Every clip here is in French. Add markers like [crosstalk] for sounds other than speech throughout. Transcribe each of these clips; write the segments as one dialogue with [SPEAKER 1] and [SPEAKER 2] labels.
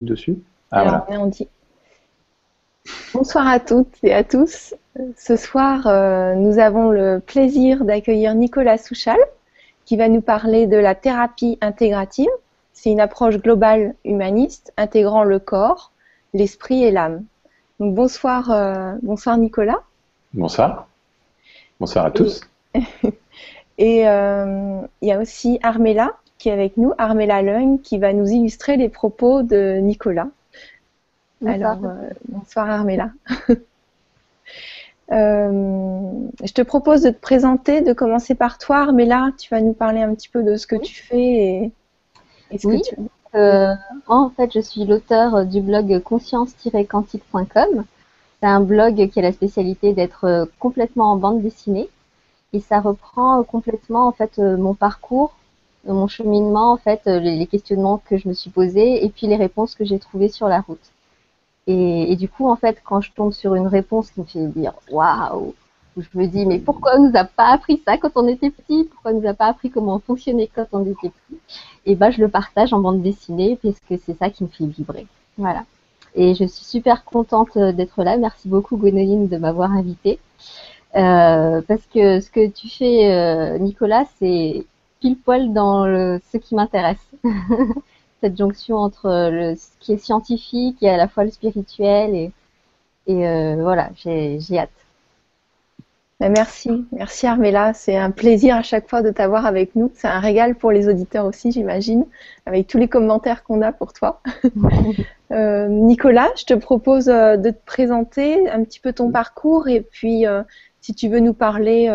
[SPEAKER 1] dessus
[SPEAKER 2] Ah, voilà. on dit. Bonsoir à toutes et à tous. Ce soir, euh, nous avons le plaisir d'accueillir Nicolas Souchal, qui va nous parler de la thérapie intégrative. C'est une approche globale humaniste intégrant le corps, l'esprit et l'âme. Donc bonsoir, euh, bonsoir Nicolas.
[SPEAKER 1] Bonsoir. Bonsoir à tous.
[SPEAKER 2] Et [laughs] euh, il y a aussi Armella qui est avec nous, Armella Lung, qui va nous illustrer les propos de Nicolas. Alors, euh, bonsoir Armella. [laughs] Euh, je te propose de te présenter, de commencer par toi, Armella. Tu vas nous parler un petit peu de ce que tu fais
[SPEAKER 3] et, ce que tu euh, en fait, je suis l'auteur du blog conscience-quantique.com. C'est un blog qui a la spécialité d'être complètement en bande dessinée et ça reprend complètement en fait mon parcours, mon cheminement en fait, les questionnements que je me suis posés et puis les réponses que j'ai trouvées sur la route. Et, du coup, en fait, quand je tombe sur une réponse qui me fait dire waouh, je me dis mais pourquoi on nous a pas appris ça quand on était petit? Pourquoi on nous a pas appris comment fonctionner quand on était petit? Et ben, je le partage en bande dessinée parce que c'est ça qui me fait vibrer. Voilà. Et je suis super contente d'être là. Merci beaucoup Gwénoline de m'avoir invitée. Euh, parce que ce que tu fais, euh, Nicolas, c'est pile poil dans ce qui m'intéresse. [laughs] cette jonction entre le, ce qui est scientifique et à la fois le spirituel. Et, et euh, voilà, j'ai hâte.
[SPEAKER 2] Ben, merci, merci Armella. C'est un plaisir à chaque fois de t'avoir avec nous. C'est un régal pour les auditeurs aussi, j'imagine, avec tous les commentaires qu'on a pour toi. [laughs] euh, Nicolas, je te propose euh, de te présenter un petit peu ton parcours et puis euh, si tu veux nous parler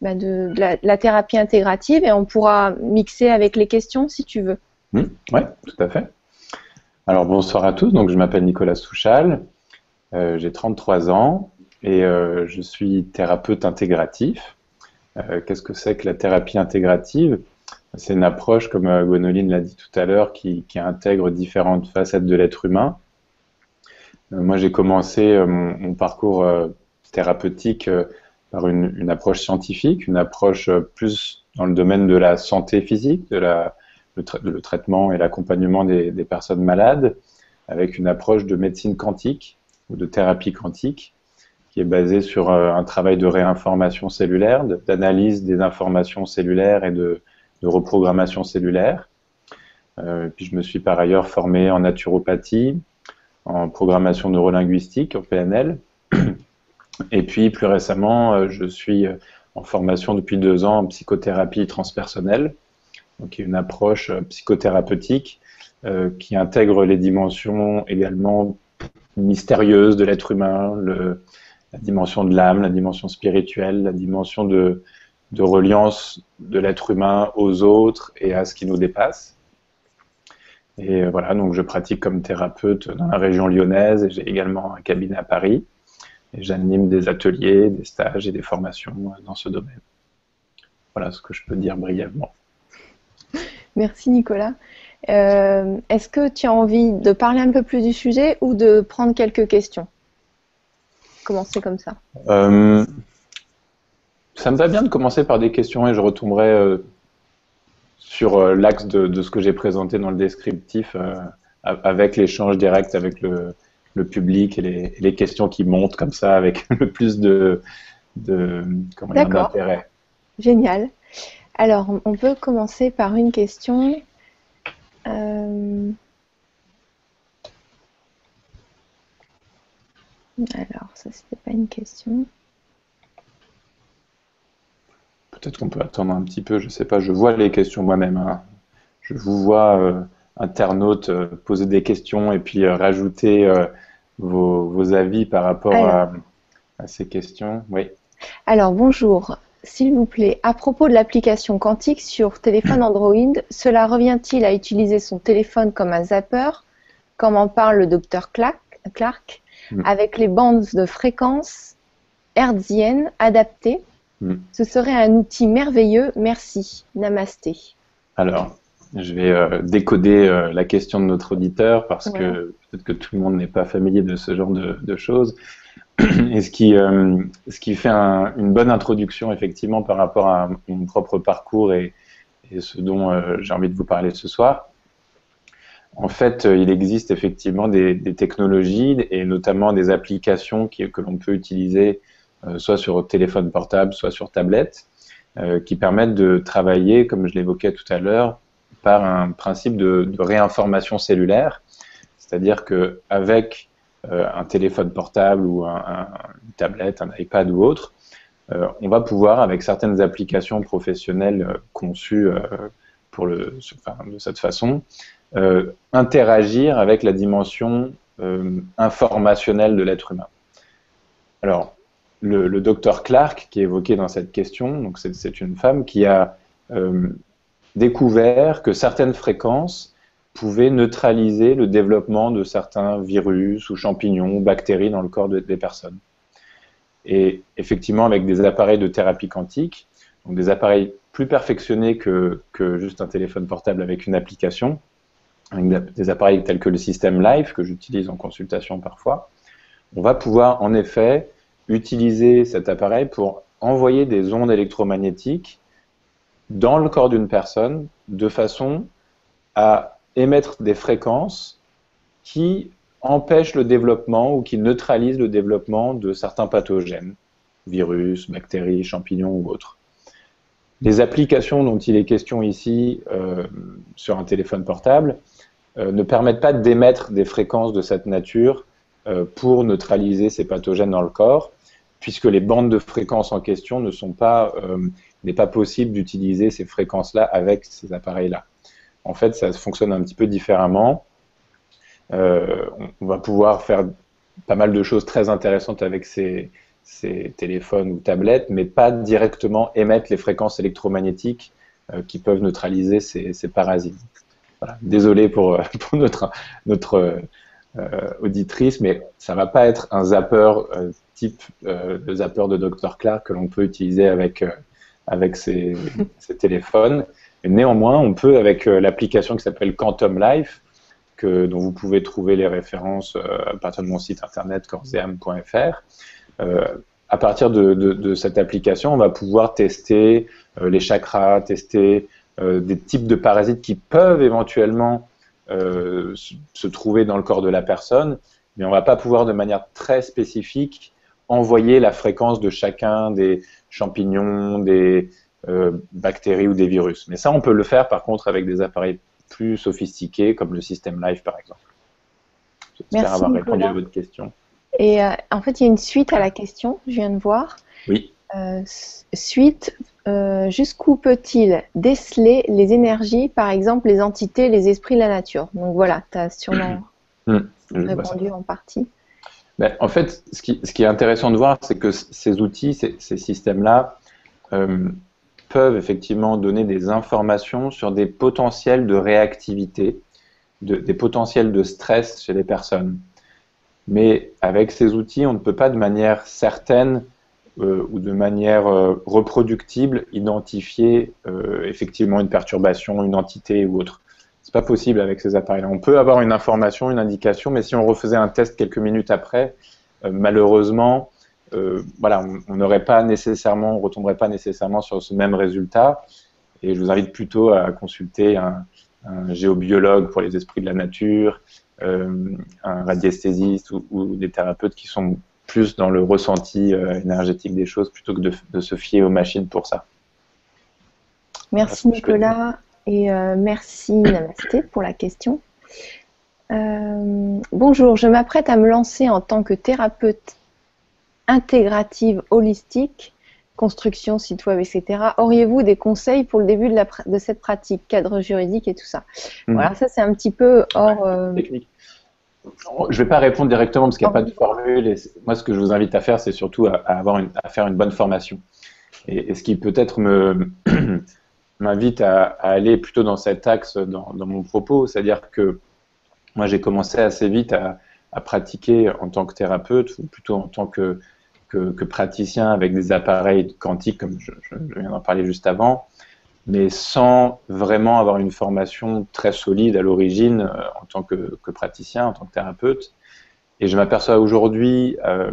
[SPEAKER 2] ben de, la, thérapie intégrative et on pourra mixer avec les questions si tu veux.
[SPEAKER 1] Mmh, oui, tout à fait. Alors bonsoir à tous, donc je m'appelle Nicolas Souchal, euh, j'ai 33 ans et euh, je suis thérapeute intégratif. Euh, Qu'est-ce que c'est que la thérapie intégrative? C'est une approche, comme Gwenoline l'a dit tout à l'heure, qui, intègre différentes facettes de l'être humain. Moi j'ai commencé mon, parcours thérapeutique par une, approche scientifique, une approche plus dans le domaine de la santé physique, de la le, tra le traitement et l'accompagnement des, des, personnes malades avec une approche de médecine quantique ou de thérapie quantique qui est basée sur euh, un travail de réinformation cellulaire, d'analyse des informations cellulaires et de, de reprogrammation cellulaire. Euh, puis je me suis par ailleurs formé en naturopathie, en programmation neurolinguistique, en PNL. Et puis plus récemment, euh, je suis en formation depuis deux ans en psychothérapie transpersonnelle, donc une approche euh, psychothérapeutique euh, qui intègre les dimensions également mystérieuses de l'être humain, la dimension de l'âme, la dimension spirituelle, la dimension de, de reliance de l'être humain aux autres et à ce qui nous dépasse. Et euh, voilà, donc je pratique comme thérapeute dans la région lyonnaise et j'ai également un cabinet à Paris. Et j'anime des ateliers, des stages et des formations dans ce domaine. Voilà ce que je peux dire brièvement.
[SPEAKER 2] Merci Nicolas. Euh, Est-ce que tu as envie de parler un peu plus du sujet ou de prendre quelques questions? Commencer comme ça.
[SPEAKER 1] Euh, ça me va bien de commencer par des questions et je retomberai euh, sur euh, l'axe de, de, ce que j'ai présenté dans le descriptif euh, avec l'échange direct avec le, le public et les, et les, questions qui montent comme ça avec [laughs] le plus de, de d'intérêt.
[SPEAKER 2] Génial. Alors, on peut commencer par une question. Euh... Alors, ça, c'était pas une question.
[SPEAKER 1] Peut-être qu'on peut attendre un petit peu, je sais pas, je vois les questions moi-même. Hein. Je vous vois, euh, internautes, euh, poser des questions et puis euh, rajouter euh, vos, vos, avis par rapport à, à, ces questions. Oui.
[SPEAKER 2] Alors, bonjour s'il vous plaît, à propos de l'application quantique sur téléphone Android, cela revient-il à utiliser son téléphone comme un zapper, comme en parle le docteur Clark, Clark mm. avec les bandes de fréquences hertziennes adaptées? Mm. Ce serait un outil merveilleux. Merci. Namasté.
[SPEAKER 1] Alors, je vais euh, décoder euh, la question de notre auditeur parce ouais. que peut-être que tout le monde n'est pas familier de ce genre de, de choses. [clears throat] et ce qui, euh, ce qui fait un, une bonne introduction effectivement par rapport à mon propre parcours et, et ce dont j'ai envie de vous parler ce soir. En fait, il existe effectivement des, technologies et notamment des applications que l'on peut utiliser soit sur téléphone portable, soit sur tablette, qui permettent de travailler, comme je l'évoquais tout à l'heure, par un principe de, réinformation cellulaire, c'est-à-dire qu'avec euh, un téléphone portable ou un, une tablette, un iPad ou autre, euh, on va pouvoir, avec certaines applications professionnelles euh, conçues pour de cette façon, interagir avec la dimension informationnelle de l'être humain. Alors, le, docteur Clark, qui est évoqué dans cette question, c'est une femme qui a découvert que certaines fréquences pouvaient neutraliser le développement de certains virus ou champignons ou bactéries dans le corps des personnes. Et effectivement, avec des appareils de thérapie quantique, des appareils plus perfectionnés que, juste un téléphone portable avec une application, avec des appareils tels que le système Live, que j'utilise en consultation parfois, on va pouvoir en effet utiliser cet appareil pour envoyer des ondes électromagnétiques dans le corps d'une personne de façon à émettre des fréquences qui empêchent le développement ou qui neutralisent le développement de certains pathogènes, virus, bactéries, champignons ou autres. Les applications dont il est question ici euh, sur un téléphone portable euh, ne permettent pas d'émettre des fréquences de cette nature euh, pour neutraliser ces pathogènes dans le corps, puisque les bandes de fréquences en question ne sont pas n'est pas possible d'utiliser ces fréquences-là avec ces appareils-là. En fait, ça fonctionne un petit peu différemment. Euh, on, va pouvoir faire pas mal de choses très intéressantes avec ces, téléphones ou tablettes, mais pas directement émettre les fréquences électromagnétiques euh, qui peuvent neutraliser ces, parasites. Désolé [laughs] pour, notre, notre euh, auditrice, mais ça va pas être un zapper type de zapper de Dr Clark que l'on peut utiliser avec avec ces, téléphones. néanmoins, on peut, avec euh, l'application qui s'appelle Quantum Life, que, dont vous pouvez trouver les références euh, à partir de mon site internet corseam.fr, euh, à partir de, cette application, on va pouvoir tester les chakras, tester des types de parasites qui peuvent éventuellement se trouver dans le corps de la personne, mais on ne va pas pouvoir de manière très spécifique envoyer la fréquence de chacun des, champignons, des euh, bactéries ou des virus. Mais ça, on peut le faire par contre avec des appareils plus sophistiqués comme le système Live par exemple.
[SPEAKER 2] J'espère avoir répondu à votre question. Et euh, en fait, il y a une suite à la question, je viens de voir.
[SPEAKER 1] Oui.
[SPEAKER 2] Euh, suite, jusqu'où peut-il déceler les énergies, par exemple les entités, les esprits la nature? Donc voilà, tu as sûrement hum, répondu en partie.
[SPEAKER 1] En fait, ce qui, est intéressant de voir, c'est que ces outils, ces, systèmes-là, euh, peuvent effectivement donner des informations sur des potentiels de réactivité, des potentiels de stress chez les personnes. Mais avec ces outils, on ne peut pas de manière certaine euh, ou de manière euh, reproductible identifier effectivement une perturbation, une entité ou autre. C'est pas possible avec ces appareils-là. On peut avoir une information, une indication, mais si on refaisait un test quelques minutes après, euh, malheureusement, euh, voilà, on n'aurait pas nécessairement, on retomberait pas nécessairement sur ce même résultat. Et je vous invite plutôt à consulter un, géobiologue pour les esprits de la nature, euh, un radiesthésiste ou, des thérapeutes qui sont plus dans le ressenti énergétique des choses plutôt que de, de, se fier aux machines pour ça.
[SPEAKER 2] Merci Nicolas. Et euh, merci Namasté pour la question. Euh, bonjour, je m'apprête à me lancer en tant que thérapeute intégrative holistique, construction, site web, etc. Auriez-vous des conseils pour le début de, cette pratique, cadre juridique et tout ça? Hmm. Voilà, ça c'est un petit peu hors. Euh, Technique.
[SPEAKER 1] Je ne vais pas répondre directement parce qu'il n'y a pas de formule. moi, ce que je vous invite à faire, c'est surtout à, avoir à faire une bonne formation. Et, et ce qui peut-être me, [clears throat] m'invite à, aller plutôt dans cet axe dans, mon propos, c'est-à-dire que moi j'ai commencé assez vite à, pratiquer en tant que thérapeute ou plutôt en tant que, praticien avec des appareils quantiques comme je, viens d'en parler juste avant, mais sans vraiment avoir une formation très solide à l'origine euh, en tant que, praticien, en tant que thérapeute. Et je m'aperçois aujourd'hui, euh,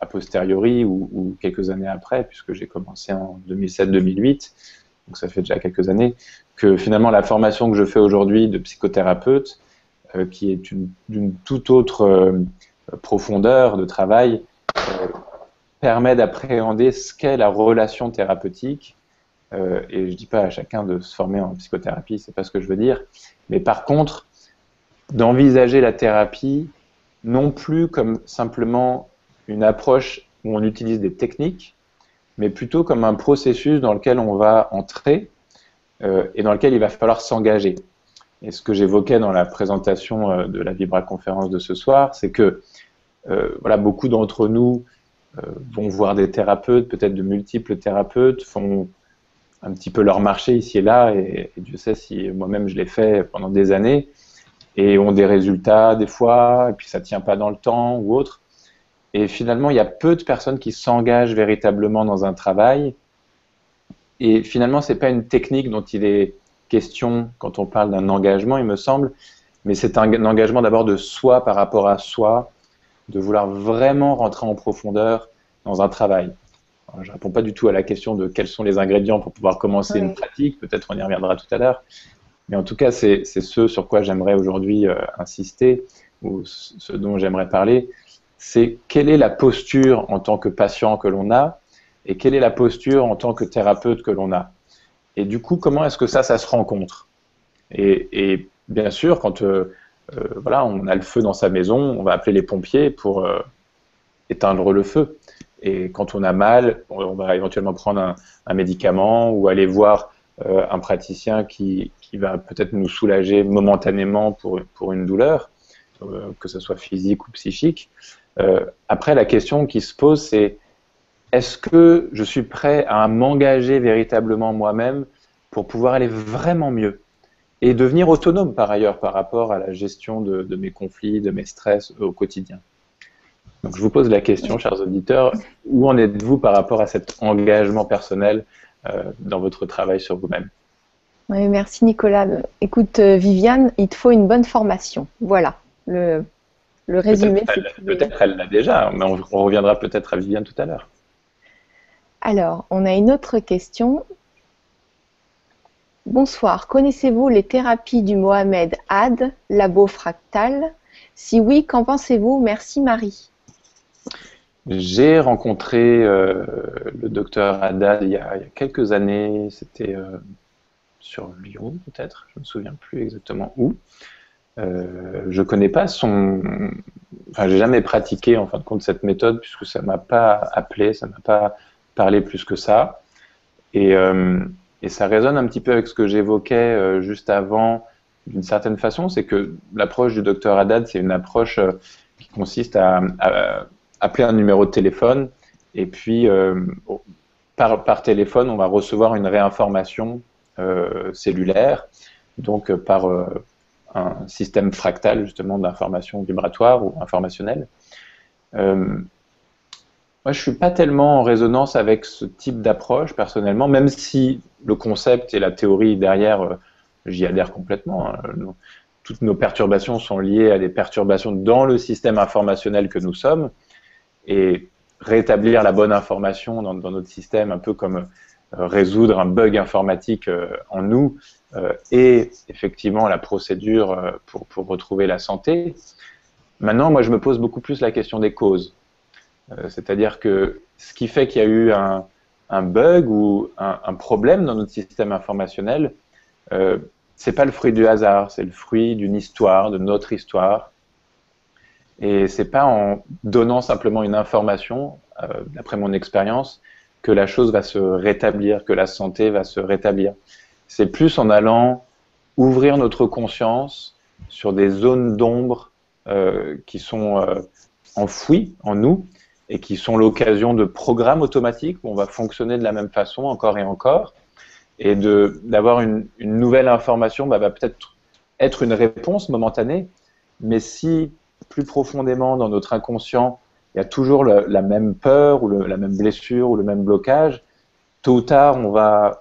[SPEAKER 1] a posteriori ou, quelques années après, puisque j'ai commencé en 2007-2008, donc ça fait déjà quelques années, que finalement la formation que je fais aujourd'hui de psychothérapeute qui est d'une toute autre profondeur de travail, permet d'appréhender ce qu'est la relation thérapeutique. et je ne dis pas à chacun de se former en psychothérapie, c'est pas ce que je veux dire. Mais par contre, d'envisager la thérapie non plus comme simplement une approche où on utilise des techniques, mais plutôt comme un processus dans lequel on va entrer euh, et dans lequel il va falloir s'engager. Et ce que j'évoquais dans la présentation euh, de la Vibra conférence de ce soir, c'est que euh, voilà, beaucoup d'entre nous vont voir des thérapeutes, peut-être de multiples thérapeutes, font un petit peu leur marché ici et là, et, Dieu sait si moi-même je l'ai fait pendant des années, et ont des résultats des fois, et puis ça tient pas dans le temps ou autre. Et finalement, il y a peu de personnes qui s'engagent véritablement dans un travail. Et finalement, c'est pas une technique dont il est question quand on parle d'un engagement, il me semble, mais c'est un, engagement d'abord de soi par rapport à soi, de vouloir vraiment rentrer en profondeur dans un travail. je ne réponds pas du tout à la question de quels sont les ingrédients pour pouvoir commencer une pratique, peut-être on y reviendra tout à l'heure, mais en tout cas, c'est ce sur quoi j'aimerais aujourd'hui euh, insister, ou ce dont j'aimerais parler, c'est quelle est la posture en tant que patient que l'on a, et quelle est la posture en tant que thérapeute que l'on a. Et du coup, comment est-ce que ça, ça se rencontre? Et, bien sûr, quand euh, euh, on a le feu dans sa maison, on va appeler les pompiers pour éteindre le feu. Et quand on a mal, on va éventuellement prendre un, médicament ou aller voir un praticien qui, va peut-être nous soulager momentanément pour, pour une douleur, euh, que ce soit physique ou psychique. Euh, après, la question qui se pose, c'est est-ce que je suis prêt à m'engager véritablement moi-même pour pouvoir aller vraiment mieux et devenir autonome par ailleurs par rapport à la gestion de, mes conflits, de mes stress au quotidien? Donc je vous pose la question, chers auditeurs, où en êtes-vous par rapport à cet engagement personnel euh, dans votre travail sur vous-même?
[SPEAKER 2] Merci Nicolas. Écoute, euh, Viviane, il te faut une bonne formation. Voilà, résumé.
[SPEAKER 1] Peut-être elle l'a déjà, mais on, reviendra peut-être à Viviane tout à l'heure.
[SPEAKER 2] Alors, on a une autre question. Bonsoir, connaissez-vous les thérapies du Mohamed Had, labo fractal Si oui, qu'en pensez-vous? Merci Marie.
[SPEAKER 1] J'ai rencontré euh, le docteur Haddad il y, a, quelques années, c'était euh, sur Lyon peut-être, je ne me souviens plus exactement où. Euh, je connais pas son, enfin j'ai jamais pratiqué en fin de compte cette méthode puisque ça m'a pas appelé, ça m'a pas parlé plus que ça. Et, euh, ça résonne un petit peu avec ce que j'évoquais euh, juste avant d'une certaine façon, c'est que l'approche du docteur Haddad, c'est une approche euh, qui consiste à, appeler un numéro de téléphone et puis par, par téléphone, on va recevoir une réinformation cellulaire, donc par un système fractal justement d'information vibratoire ou informationnelle. moi, je suis pas tellement en résonance avec ce type d'approche personnellement, même si le concept et la théorie derrière, j'y adhère complètement. Hein. Toutes nos perturbations sont liées à des perturbations dans le système informationnel que nous sommes, et rétablir la bonne information dans, notre système, un peu comme euh, résoudre un bug informatique euh, en nous euh, et effectivement la procédure pour, pour, retrouver la santé. Maintenant, moi, je me pose beaucoup plus la question des causes. C'est-à-dire que ce qui fait qu'il y a eu un, bug ou un, problème dans notre système informationnel, euh, c'est pas le fruit du hasard, c'est le fruit d'une histoire, de notre histoire. Et c'est pas en donnant simplement une information, euh, d'après mon expérience, que la chose va se rétablir, que la santé va se rétablir. C'est plus en allant ouvrir notre conscience sur des zones d'ombre euh, qui sont euh, enfouies en nous et qui sont l'occasion de programmes automatiques où on va fonctionner de la même façon encore et encore. Et d'avoir une, nouvelle information bah, va peut-être être une réponse momentanée, mais si plus profondément dans notre inconscient, il y a toujours la même peur ou la même blessure ou le même blocage. Tôt ou tard, on va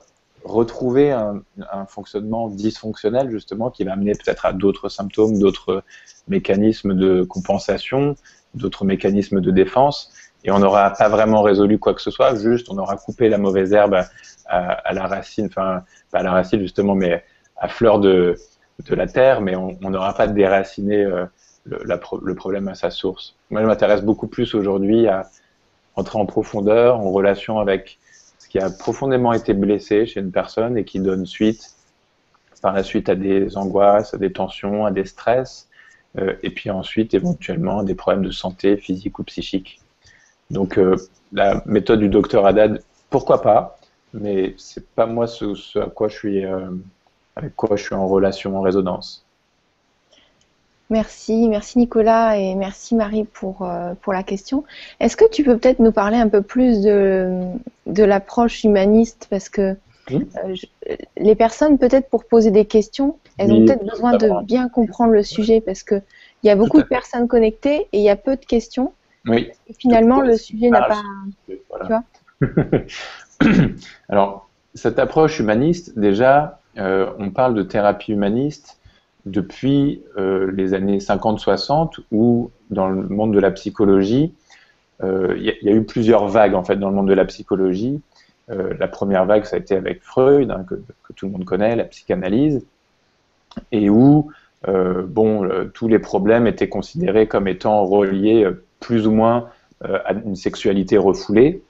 [SPEAKER 1] retrouver un, fonctionnement dysfonctionnel justement qui va amener peut-être à d'autres symptômes, d'autres mécanismes de compensation, d'autres mécanismes de défense, et on n'aura pas vraiment résolu quoi que ce soit, juste on aura coupé la mauvaise herbe à, la racine, enfin pas à la racine justement, mais à fleur de, de la terre, mais on n'aura pas déraciné le, le, problème à sa source. Moi, je m'intéresse beaucoup plus aujourd'hui à entrer en profondeur, en relation avec qui a profondément été blessé chez une personne et qui donne suite par la suite à des angoisses, à des tensions, à des stress, euh, et puis ensuite éventuellement à des problèmes de santé physique ou psychique. Donc euh, la méthode du docteur Haddad, pourquoi pas, mais c'est pas moi ce, à quoi je suis, euh, avec quoi je suis en relation, en résonance.
[SPEAKER 2] Merci, merci Nicolas et merci Marie pour, euh, pour la question. Est-ce que tu peux peut-être nous parler un peu plus de, de l'approche humaniste? Parce que euh, les personnes, peut-être pour poser des questions, elles ont peut-être besoin de bien comprendre le sujet parce qu'il y a beaucoup de personnes connectées et il y a peu de questions.
[SPEAKER 1] Oui.
[SPEAKER 2] Et finalement, le sujet n'a pas. Tu vois? [coughs]
[SPEAKER 1] Alors, cette approche humaniste, déjà, euh, on parle de thérapie humaniste depuis euh, les années 50-60 où dans le monde de la psychologie, euh, il y, a eu plusieurs vagues en fait dans le monde de la psychologie. Euh, la première vague, ça a été avec Freud, hein, que, tout le monde connaît, la psychanalyse, et où bon, tous les problèmes étaient considérés comme étant reliés plus ou moins à une sexualité refoulée.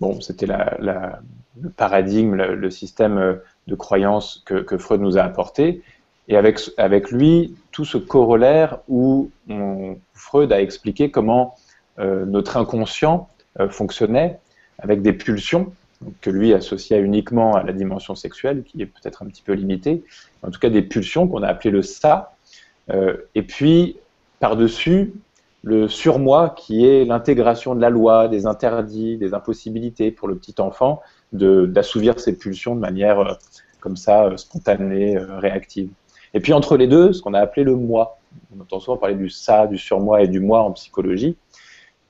[SPEAKER 1] Bon, c'était le paradigme, le, système de croyance que Freud nous a apporté. Et avec, lui, tout ce corollaire où Freud a expliqué comment euh, notre inconscient euh, fonctionnait avec des pulsions que lui associait uniquement à la dimension sexuelle, qui est peut-être un petit peu limitée, en tout cas des pulsions qu'on a appelées le ça, euh, et puis par-dessus le surmoi qui est l'intégration de la loi, des interdits, des impossibilités pour le petit enfant d'assouvir ses pulsions de manière comme ça spontanée, réactive. Et puis entre les deux, ce qu'on a appelé le moi. On entend souvent parler du ça, du surmoi et du moi en psychologie.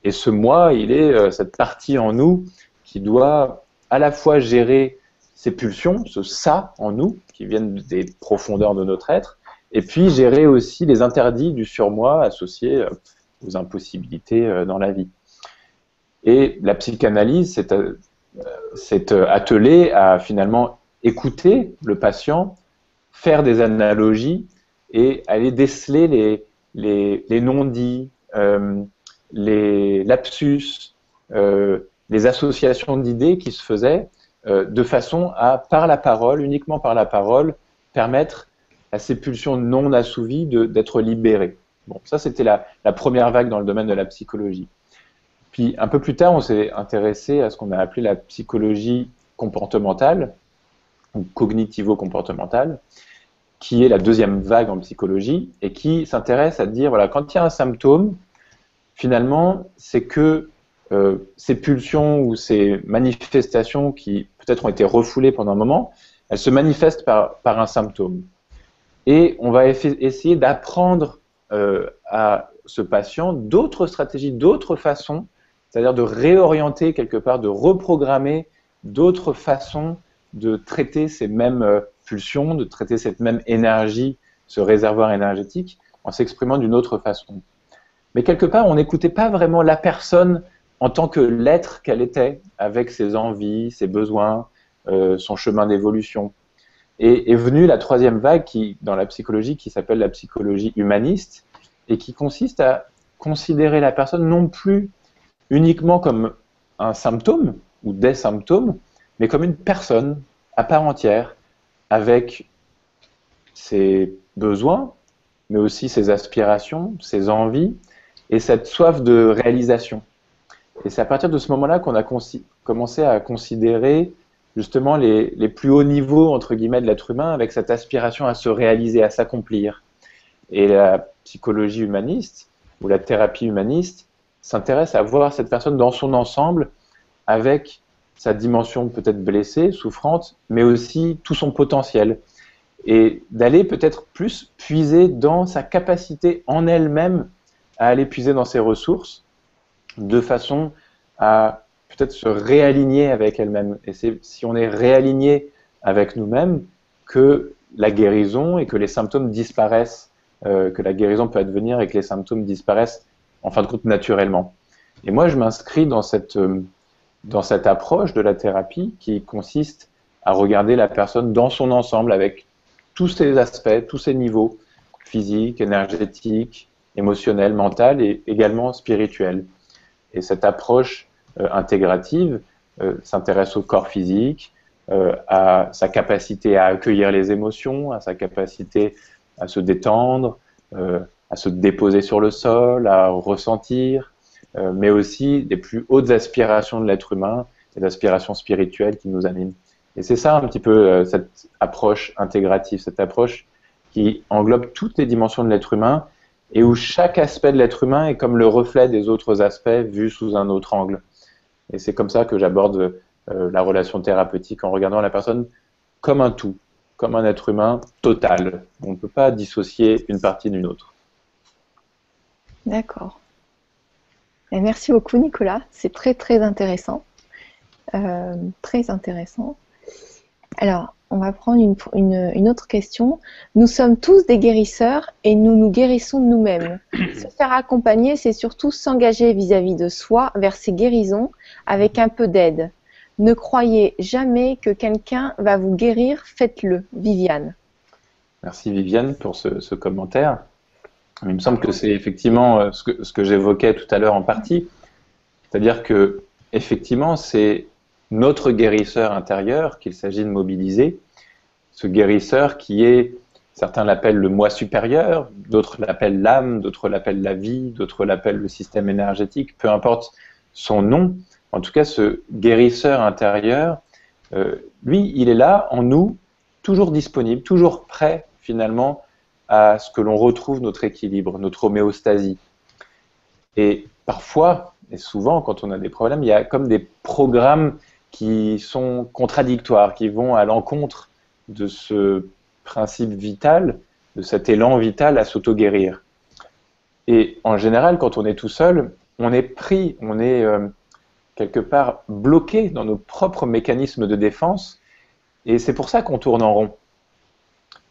[SPEAKER 1] Et ce moi, il est euh, cette partie en nous qui doit à la fois gérer ces pulsions, ce ça en nous, qui viennent des profondeurs de notre être, et puis gérer aussi les interdits du surmoi associés euh, aux impossibilités euh, dans la vie. Et la psychanalyse s'est attelée à finalement écouter le patient faire des analogies et aller déceler les, les, non-dits, euh, les lapsus, euh, les associations d'idées qui se faisaient euh, de façon à, par la parole, uniquement par la parole, permettre à ces pulsions non assouvies d'être libérées. Bon, ça c'était la, la, première vague dans le domaine de la psychologie. Puis un peu plus tard, on s'est intéressé à ce qu'on a appelé la psychologie comportementale, ou cognitivo-comportementale, qui est la deuxième vague en psychologie et qui s'intéresse à dire voilà, quand il y a un symptôme, finalement, c'est que euh, ces pulsions ou ces manifestations qui peut-être ont été refoulées pendant un moment, elles se manifestent par, par un symptôme. Et on va essayer d'apprendre euh, à ce patient d'autres stratégies, d'autres façons, c'est-à-dire de réorienter quelque part, de reprogrammer d'autres façons de traiter ces mêmes euh, pulsions, de traiter cette même énergie, ce réservoir énergétique, en s'exprimant d'une autre façon. Mais quelque part, on n'écoutait pas vraiment la personne en tant que l'être qu'elle était, avec ses envies, ses besoins, euh, son chemin d'évolution. Et est venue la troisième vague qui, dans la psychologie qui s'appelle la psychologie humaniste et qui consiste à considérer la personne non plus uniquement comme un symptôme ou des symptômes, mais comme une personne à part entière, avec ses besoins, mais aussi ses aspirations, ses envies et cette soif de réalisation. Et c'est à partir de ce moment-là qu'on a commencé à considérer justement les, les, plus hauts niveaux, entre guillemets, de l'être humain avec cette aspiration à se réaliser, à s'accomplir. Et la psychologie humaniste ou la thérapie humaniste s'intéresse à voir cette personne dans son ensemble avec sa dimension peut-être blessée, souffrante, mais aussi tout son potentiel. Et d'aller peut-être plus puiser dans sa capacité en elle-même à aller puiser dans ses ressources, de façon à peut-être se réaligner avec elle-même. Et c'est si on est réaligné avec nous-mêmes que la guérison et que les symptômes disparaissent, euh, que la guérison peut advenir et que les symptômes disparaissent en fin de compte naturellement. Et moi, je m'inscris dans cette euh, dans cette approche de la thérapie qui consiste à regarder la personne dans son ensemble avec tous ces aspects, tous ces niveaux, physique, énergétique, émotionnel, mental et également spirituel. Et cette approche euh, intégrative euh, s'intéresse au corps physique, euh, à sa capacité à accueillir les émotions, à sa capacité à se détendre, à se déposer sur le sol, à ressentir, mais aussi des plus hautes aspirations de l'être humain, des aspirations spirituelles qui nous animent. Et c'est ça un petit peu cette approche intégrative, cette approche qui englobe toutes les dimensions de l'être humain et où chaque aspect de l'être humain est comme le reflet des autres aspects vus sous un autre angle. Et c'est comme ça que j'aborde euh, la relation thérapeutique en regardant la personne comme un tout, comme un être humain total. On ne peut pas dissocier une partie d'une autre.
[SPEAKER 2] D'accord. Merci beaucoup Nicolas, c'est très très intéressant. Euh, très intéressant. Alors, on va prendre une, autre question. Nous sommes tous des guérisseurs et nous nous guérissons nous-mêmes. [coughs] Se faire accompagner, c'est surtout s'engager vis-à-vis de soi vers ces guérisons avec un peu d'aide. Ne croyez jamais que quelqu'un va vous guérir, faites-le. Viviane.
[SPEAKER 1] Merci Viviane pour ce, commentaire. Il me semble que c'est effectivement euh, ce que, ce que j'évoquais tout à l'heure en partie. C'est-à-dire que, effectivement, c'est notre guérisseur intérieur qu'il s'agit de mobiliser, ce guérisseur qui est, certains l'appellent le moi supérieur, d'autres l'appellent l'âme, d'autres l'appellent la vie, d'autres l'appellent le système énergétique, peu importe son nom, en tout cas ce guérisseur intérieur, euh, lui, il est là en nous, toujours disponible, toujours prêt finalement à ce que l'on retrouve notre équilibre, notre homéostasie. Et parfois, et souvent quand on a des problèmes, il y a comme des programmes qui sont contradictoires, qui vont à l'encontre de ce principe vital, de cet élan vital à s'auto-guérir. Et en général, quand on est tout seul, on est pris, on est euh, quelque part bloqué dans nos propres mécanismes de défense, et c'est pour ça qu'on tourne en rond.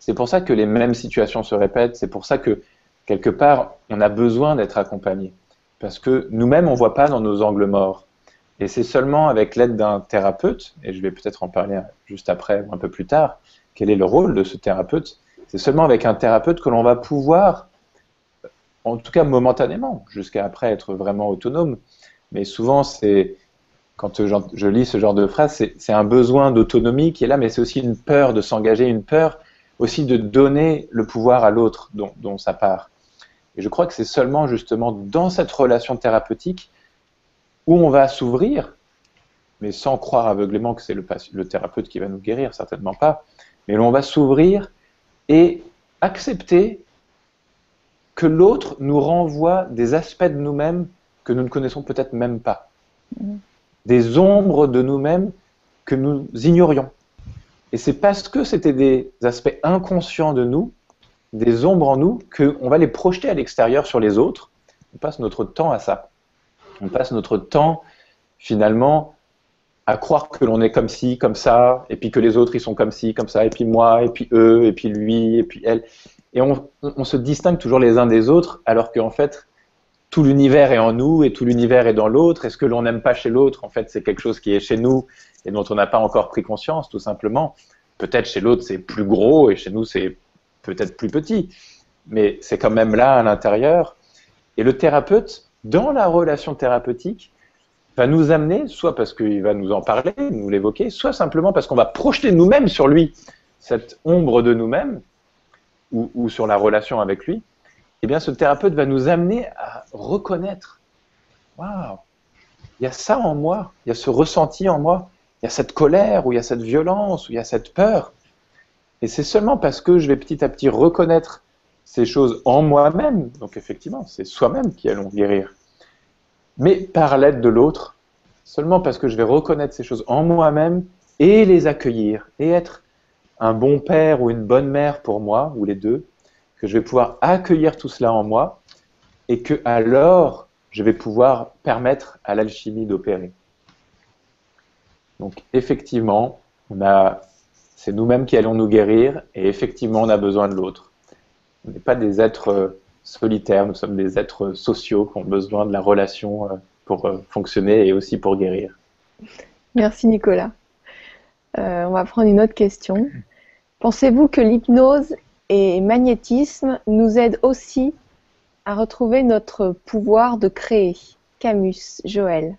[SPEAKER 1] C'est pour ça que les mêmes situations se répètent, c'est pour ça que quelque part, on a besoin d'être accompagné. Parce que nous-mêmes, on ne voit pas dans nos angles morts. Et c'est seulement avec l'aide d'un thérapeute, et je vais peut-être en parler juste après ou un peu plus tard, quel est le rôle de ce thérapeute, c'est seulement avec un thérapeute que l'on va pouvoir, en tout cas momentanément, jusqu'à après être vraiment autonome, mais souvent c'est, quand je lis ce genre de phrase, c'est un besoin d'autonomie qui est là, mais c'est aussi une peur de s'engager, une peur aussi de donner le pouvoir à l'autre dont, dont ça part. Et je crois que c'est seulement justement dans cette relation thérapeutique où on va s'ouvrir, mais sans croire aveuglément que c'est le, le, thérapeute qui va nous guérir, certainement pas, mais on va s'ouvrir et accepter que l'autre nous renvoie des aspects de nous-mêmes que nous ne connaissons peut-être même pas, mm. des ombres de nous-mêmes que nous ignorions. Et c'est parce que c'était des aspects inconscients de nous, des ombres en nous, qu'on va les projeter à l'extérieur sur les autres. On passe notre temps à ça on passe notre temps finalement à croire que l'on est comme ci, comme ça, et puis que les autres ils sont comme ci, comme ça, et puis moi, et puis eux, et puis lui, et puis elle. Et on, se distingue toujours les uns des autres, alors qu'en fait, tout l'univers est en nous et tout l'univers est dans l'autre. Et ce que l'on n'aime pas chez l'autre, en fait, c'est quelque chose qui est chez nous et dont on n'a pas encore pris conscience, tout simplement. Peut-être chez l'autre c'est plus gros et chez nous c'est peut-être plus petit, mais c'est quand même là à l'intérieur. Et le thérapeute, dans la relation thérapeutique va nous amener, soit parce qu'il va nous en parler, nous l'évoquer, soit simplement parce qu'on va projeter nous-mêmes sur lui, cette ombre de nous-mêmes, ou, sur la relation avec lui, eh bien ce thérapeute va nous amener à reconnaître, waouh, il y a ça en moi, il y a ce ressenti en moi, il y a cette colère, ou il y a cette violence, ou il y a cette peur. Et c'est seulement parce que je vais petit à petit reconnaître ces choses en moi-même, donc effectivement, c'est soi-même qui allons guérir, mais par l'aide de l'autre, seulement parce que je vais reconnaître ces choses en moi-même et les accueillir, et être un bon père ou une bonne mère pour moi, ou les deux, que je vais pouvoir accueillir tout cela en moi, et que alors je vais pouvoir permettre à l'alchimie d'opérer. Donc effectivement, c'est nous-mêmes qui allons nous guérir, et effectivement, on a besoin de l'autre. On n'est pas des êtres euh, solitaires, nous sommes des êtres sociaux qui ont besoin de la relation euh, pour euh, fonctionner et aussi pour guérir.
[SPEAKER 2] Merci Nicolas. on va prendre une autre question. Pensez-vous que l'hypnose et magnétisme nous aident aussi à retrouver notre pouvoir de créer? Camus, Joël.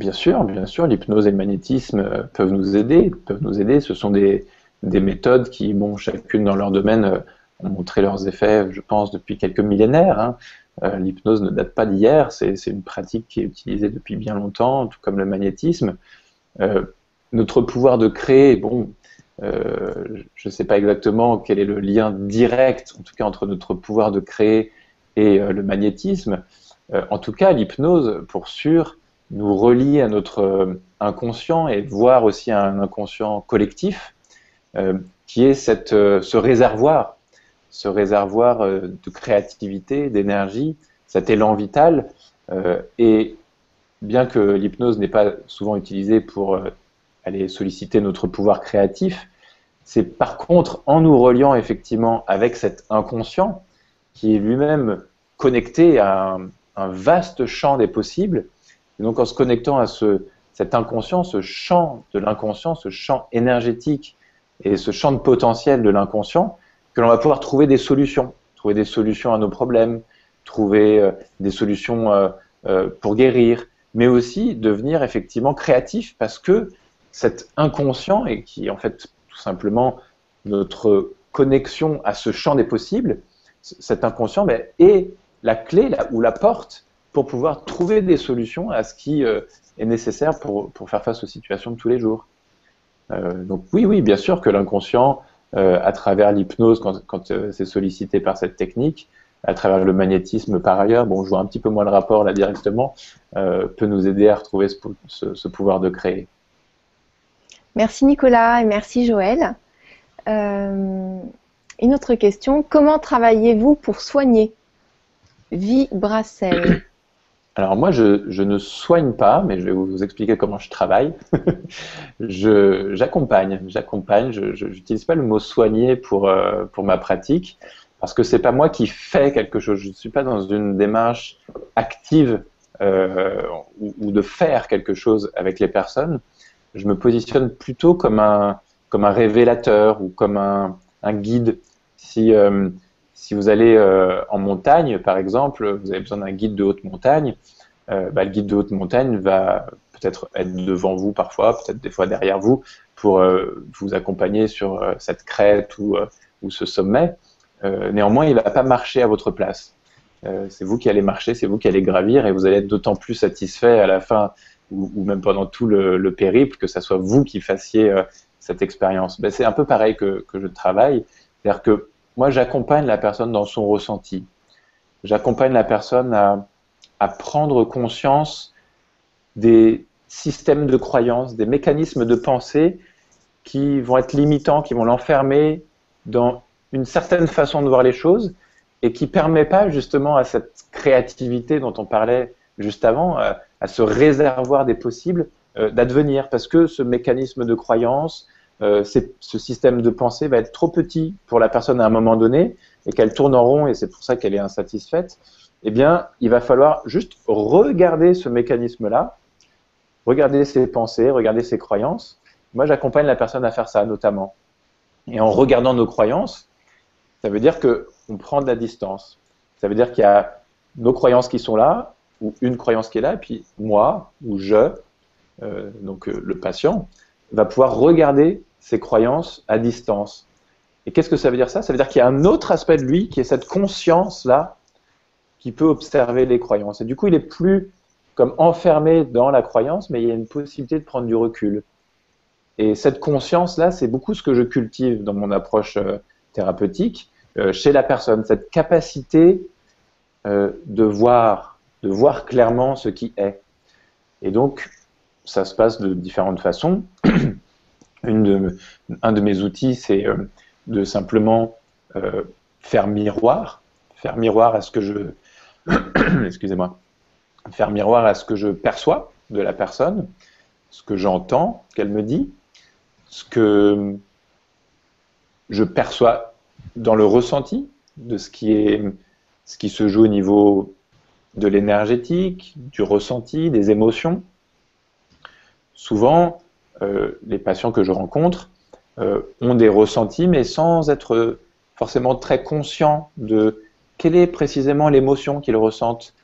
[SPEAKER 1] Bien sûr, bien sûr, l'hypnose et le magnétisme peuvent nous aider, peuvent nous aider. Ce sont des, méthodes qui, bon, chacune dans leur domaine, ont montré leurs effets, je pense, depuis quelques millénaires. Hein. Euh, l'hypnose ne date pas d'hier, c'est une pratique qui est utilisée depuis bien longtemps, tout comme le magnétisme. Euh, notre pouvoir de créer, bon, euh, je ne sais pas exactement quel est le lien direct, en tout cas entre notre pouvoir de créer et euh, le magnétisme. Euh, en tout cas, l'hypnose, pour sûr, nous relie à notre inconscient et voire aussi à un inconscient collectif, qui est cette, ce réservoir, ce réservoir de créativité, d'énergie, cet élan vital. et bien que l'hypnose n'est pas souvent utilisée pour aller solliciter notre pouvoir créatif, c'est par contre en nous reliant effectivement avec cet inconscient qui est lui-même connecté à un, vaste champ des possibles. Et donc en se connectant à ce, cet inconscient, ce champ de l'inconscient, ce champ énergétique et ce champ de potentiel de l'inconscient, que l'on va pouvoir trouver des solutions, trouver des solutions à nos problèmes, trouver euh, des solutions euh, euh, pour guérir, mais aussi devenir effectivement créatif parce que cet inconscient et qui en fait simplement notre connexion à ce champ des possibles, cet inconscient ben, est la clé ou la porte pour pouvoir trouver des solutions à ce qui euh, est nécessaire pour, faire face aux situations de tous les jours. Euh, donc oui, oui, bien sûr que l'inconscient, euh, à travers l'hypnose, quand, c'est sollicité par cette technique, à travers le magnétisme par ailleurs, bon, je vois un petit peu moins le rapport là directement, peut nous aider à retrouver ce pouvoir de créer.
[SPEAKER 2] Merci Nicolas et merci Joël. Une autre question, comment travaillez-vous pour soigner? Vie Brassel.
[SPEAKER 1] Alors moi, je, ne soigne pas, mais je vais vous expliquer comment je travaille. [laughs] j'accompagne, j'accompagne. Je n'utilise pas le mot soigner pour, euh, pour ma pratique, parce que c'est pas moi qui fais quelque chose. Je ne suis pas dans une démarche active euh, ou, de faire quelque chose avec les personnes je me positionne plutôt comme un, comme un révélateur ou comme un, guide. Euh, si vous allez euh, en montagne, par exemple, vous avez besoin d'un guide de haute montagne, euh, bah, le guide de haute montagne va peut-être être devant vous parfois, peut-être des fois derrière vous, pour vous accompagner sur cette crête ou, ce sommet. néanmoins, il ne va pas marcher à votre place. c'est vous qui allez marcher, c'est vous qui allez gravir, et vous allez être d'autant plus satisfait à la fin ou, même pendant tout le, périple, que ce soit vous qui fassiez euh, cette expérience. Ben, c'est un peu pareil que, je travaille. C'est-à-dire que moi, j'accompagne la personne dans son ressenti. J'accompagne la personne à, prendre conscience des systèmes de croyance, des mécanismes de pensée qui vont être limitants, qui vont l'enfermer dans une certaine façon de voir les choses et qui ne permet pas justement à cette créativité dont on parlait juste avant, euh, à ce réservoir des possibles euh, d'advenir, parce que ce mécanisme de croyance, euh, ce système de pensée va être trop petit pour la personne à un moment donné, et qu'elle tourne en rond, et c'est pour ça qu'elle est insatisfaite, eh bien, il va falloir juste regarder ce mécanisme-là, regarder ses pensées, regarder ses croyances. Moi, j'accompagne la personne à faire ça, notamment. Et en regardant nos croyances, ça veut dire qu'on prend de la distance. Ça veut dire qu'il y a nos croyances qui sont là, ou une croyance qui est là, et puis moi ou je, euh, donc euh, le patient, va pouvoir regarder ses croyances à distance. Et qu'est-ce que ça veut dire ça? Ça veut dire qu'il y a un autre aspect de lui qui est cette conscience-là qui peut observer les croyances. Et du coup, il est plus comme enfermé dans la croyance, mais il y a une possibilité de prendre du recul. Et cette conscience-là, c'est beaucoup ce que je cultive dans mon approche euh, thérapeutique chez la personne, cette capacité de voir de voir clairement ce qui est. Et donc, ça se passe de différentes façons. Une de, un de mes outils, c'est euh, de simplement euh, faire miroir, faire miroir à ce que je, [coughs] excusez-moi, faire miroir à ce que je perçois de la personne, ce que j'entends qu'elle me dit, ce que je perçois dans le ressenti de ce qui est, ce qui se joue au niveau de l'énergétique, du ressenti, des émotions. Souvent, les patients que je rencontre ont des ressentis, mais sans être forcément très conscients de quelle est précisément l'émotion qu'ils ressentent.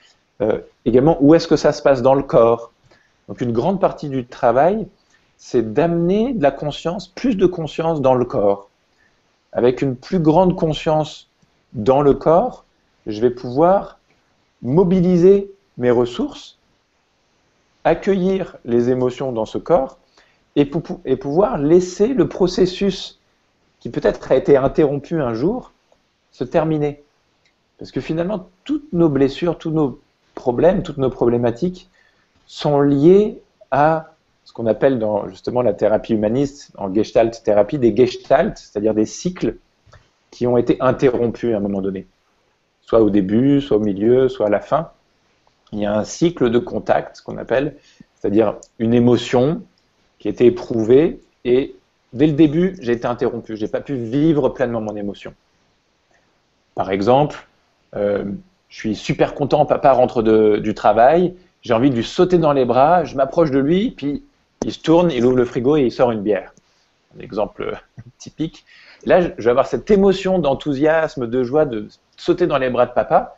[SPEAKER 1] également, où est-ce que ça se passe dans le corps. Donc une grande partie du travail, c'est d'amener de la conscience, plus de conscience dans le corps. Avec une plus grande conscience dans le corps, je vais pouvoir mobiliser mes ressources, accueillir les émotions dans ce corps et, pouvoir laisser le processus qui peut-être a été interrompu un jour se terminer. Parce que finalement, toutes nos blessures, tous nos problèmes, toutes nos problématiques sont liées à ce qu'on appelle dans justement la thérapie humaniste, en gestalt thérapie, des gestalt, c'est-à-dire des cycles qui ont été interrompus à un moment donné, soit au début, soit au milieu, soit à la fin. Il y a un cycle de contact, qu'on appelle, c'est-à-dire une émotion qui été éprouvée et dès le début, j'ai été interrompu, j'ai pas pu vivre pleinement mon émotion. Par exemple, euh, je suis super content, papa rentre du travail, j'ai envie de lui sauter dans les bras, je m'approche de lui, puis il se tourne, il ouvre le frigo et il sort une bière. Un exemple euh, [laughs] typique. Là, je vais avoir cette émotion d'enthousiasme, de joie, de sauter dans les bras de papa,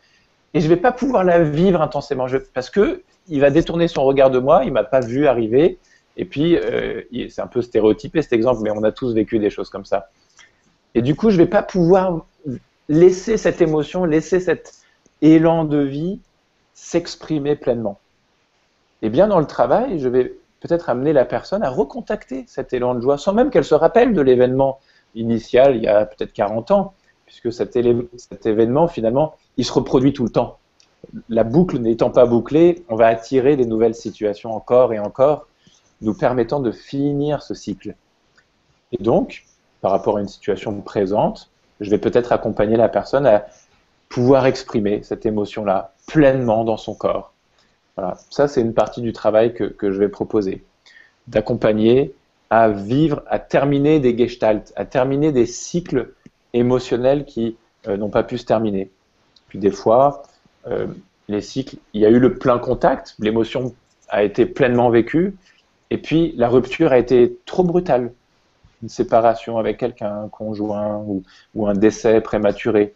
[SPEAKER 1] et je ne vais pas pouvoir la vivre intensément, parce que il va détourner son regard de moi, il m'a pas vu arriver, et puis euh, c'est un peu stéréotypé cet exemple, mais on a tous vécu des choses comme ça. Et du coup, je ne vais pas pouvoir laisser cette émotion, laisser cet élan de vie s'exprimer pleinement. Et bien dans le travail, je vais peut-être amener la personne à recontacter cet élan de joie, sans même qu'elle se rappelle de l'événement initial il y a peut-être 40 ans, puisque cet, événement, finalement, il se reproduit tout le temps. La boucle n'étant pas bouclée, on va attirer des nouvelles situations encore et encore, nous permettant de finir ce cycle. Et donc, par rapport à une situation présente, je vais peut-être accompagner la personne à pouvoir exprimer cette émotion-là pleinement dans son corps voilà. Ça, c'est une partie du travail que, je vais proposer. D'accompagner à vivre, à terminer des gestalts, à terminer des cycles émotionnels qui euh, n'ont pas pu se terminer. Puis des fois, euh, les cycles, il y a eu le plein contact, l'émotion a été pleinement vécue, et puis la rupture a été trop brutale. Une séparation avec quelqu'un, un conjoint ou, un décès prématuré.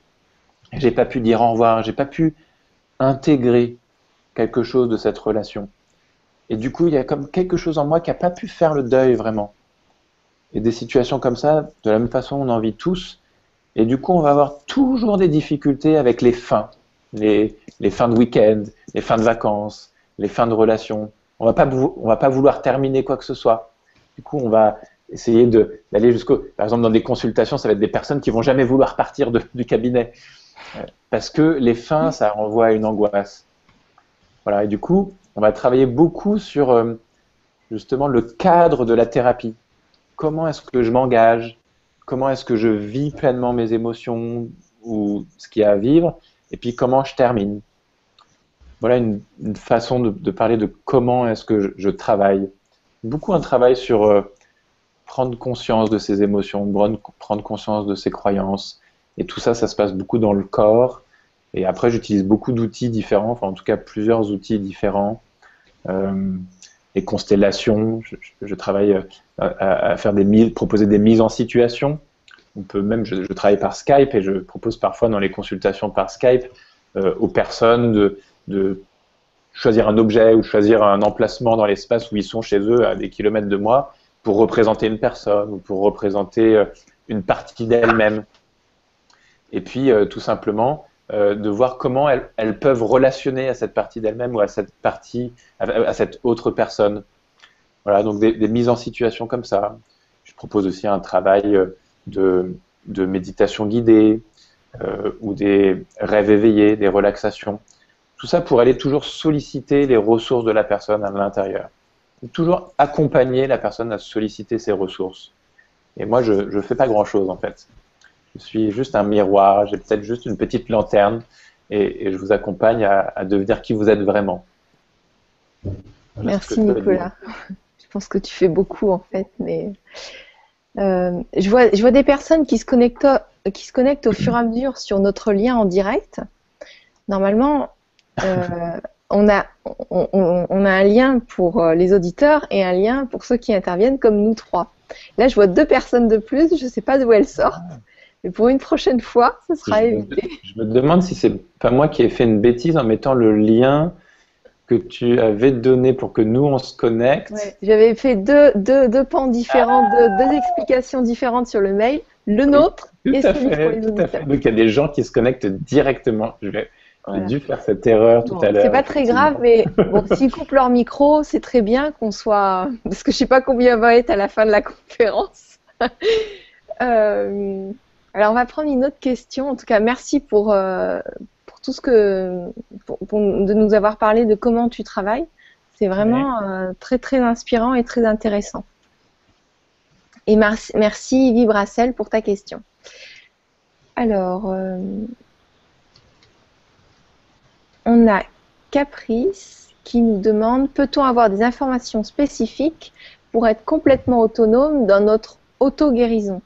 [SPEAKER 1] J'ai pas pu dire au revoir, j'ai pas pu intégrer quelque chose de cette relation. Et du coup, il y a comme quelque chose en moi qui n'a pas pu faire le deuil vraiment. Et des situations comme ça, de la même façon, on en vit tous. Et du coup, on va avoir toujours des difficultés avec les fins, les fins de week-end, les fins de vacances, les fins de relations. On va pas, on va pas vouloir terminer quoi que ce soit. Du coup, on va essayer d'aller jusqu'au. Par exemple, dans des consultations, ça va être des personnes qui vont jamais vouloir partir du cabinet euh, parce que les fins, ça renvoie à une angoisse. Voilà, et du coup, on va travailler beaucoup sur euh, justement le cadre de la thérapie. Comment est-ce que je m'engage? Comment est-ce que je vis pleinement mes émotions ou ce qu'il y a à vivre? Et puis comment je termine? Voilà une, façon de, parler de comment est-ce que je, travaille. Beaucoup un travail sur euh, prendre conscience de ses émotions, prendre conscience de ses croyances. Et tout ça, ça se passe beaucoup dans le corps et après, j'utilise beaucoup d'outils différents, enfin en tout cas plusieurs outils différents. Euh, les constellations, je, travaille euh, à, faire des proposer des mises en situation. On peut même, je, travaille par Skype et je propose parfois dans les consultations par Skype aux personnes de, de, choisir un objet ou choisir un emplacement dans l'espace où ils sont chez eux à des kilomètres de moi pour représenter une personne ou pour représenter euh, une partie d'elle-même. Et puis, tout simplement, euh, de voir comment elles, peuvent relationner à cette partie d'elles-mêmes ou à cette partie, à, cette autre personne. Voilà, donc des, mises en situation comme ça. Je propose aussi un travail euh, de, méditation guidée euh, ou des rêves éveillés, des relaxations. Tout ça pour aller toujours solliciter les ressources de la personne à l'intérieur. Toujours accompagner la personne à solliciter ses ressources. Et moi, je ne fais pas grand-chose en fait. Je suis juste un miroir, j'ai peut-être juste une petite lanterne et, je vous accompagne à, devenir qui vous êtes vraiment.
[SPEAKER 2] Merci Nicolas. Je pense que tu fais beaucoup en fait, mais euh, je, vois, je vois des personnes qui se, connectent, qui se connectent au fur et à mesure sur notre lien en direct. Normalement, on, a, on, a un lien pour euh, les auditeurs et un lien pour ceux qui interviennent comme nous trois. Là, je vois deux personnes de plus, je ne sais pas d'où elles sortent. Mais pour une prochaine fois, ce sera
[SPEAKER 1] je
[SPEAKER 2] évité.
[SPEAKER 1] Me, je me demande si c'est pas moi qui ai fait une bêtise en mettant le lien que tu avais donné pour que nous on se connecte.
[SPEAKER 2] Ouais, J'avais fait deux, deux, deux pans différents, deux, deux explications différentes sur le mail. Le nôtre et celui pour
[SPEAKER 1] fait,
[SPEAKER 2] les
[SPEAKER 1] tout à fait. Donc il y a des gens qui se connectent directement. Je vais- J'ai
[SPEAKER 2] Voilà.
[SPEAKER 1] dû faire cette erreur tout
[SPEAKER 2] Bon,
[SPEAKER 1] à l'heure.
[SPEAKER 2] c'est pas très grave, mais bon, s'ils coupent leur micro, c'est très bien qu'on soit. Parce que je sais pas combien va être à la fin de la conférence. [laughs] Euh, Alors, on va prendre une autre question. En tout cas, merci pour, euh, pour tout ce que. Pour, pour- de nous avoir parlé de comment tu travailles. C'est vraiment euh, très, très inspirant et très intéressant. Et merci, merci Yves Brassel pour ta question. Alors. On a Caprice qui nous demande peut-on avoir des informations spécifiques pour être complètement autonome dans notre auto-guérison?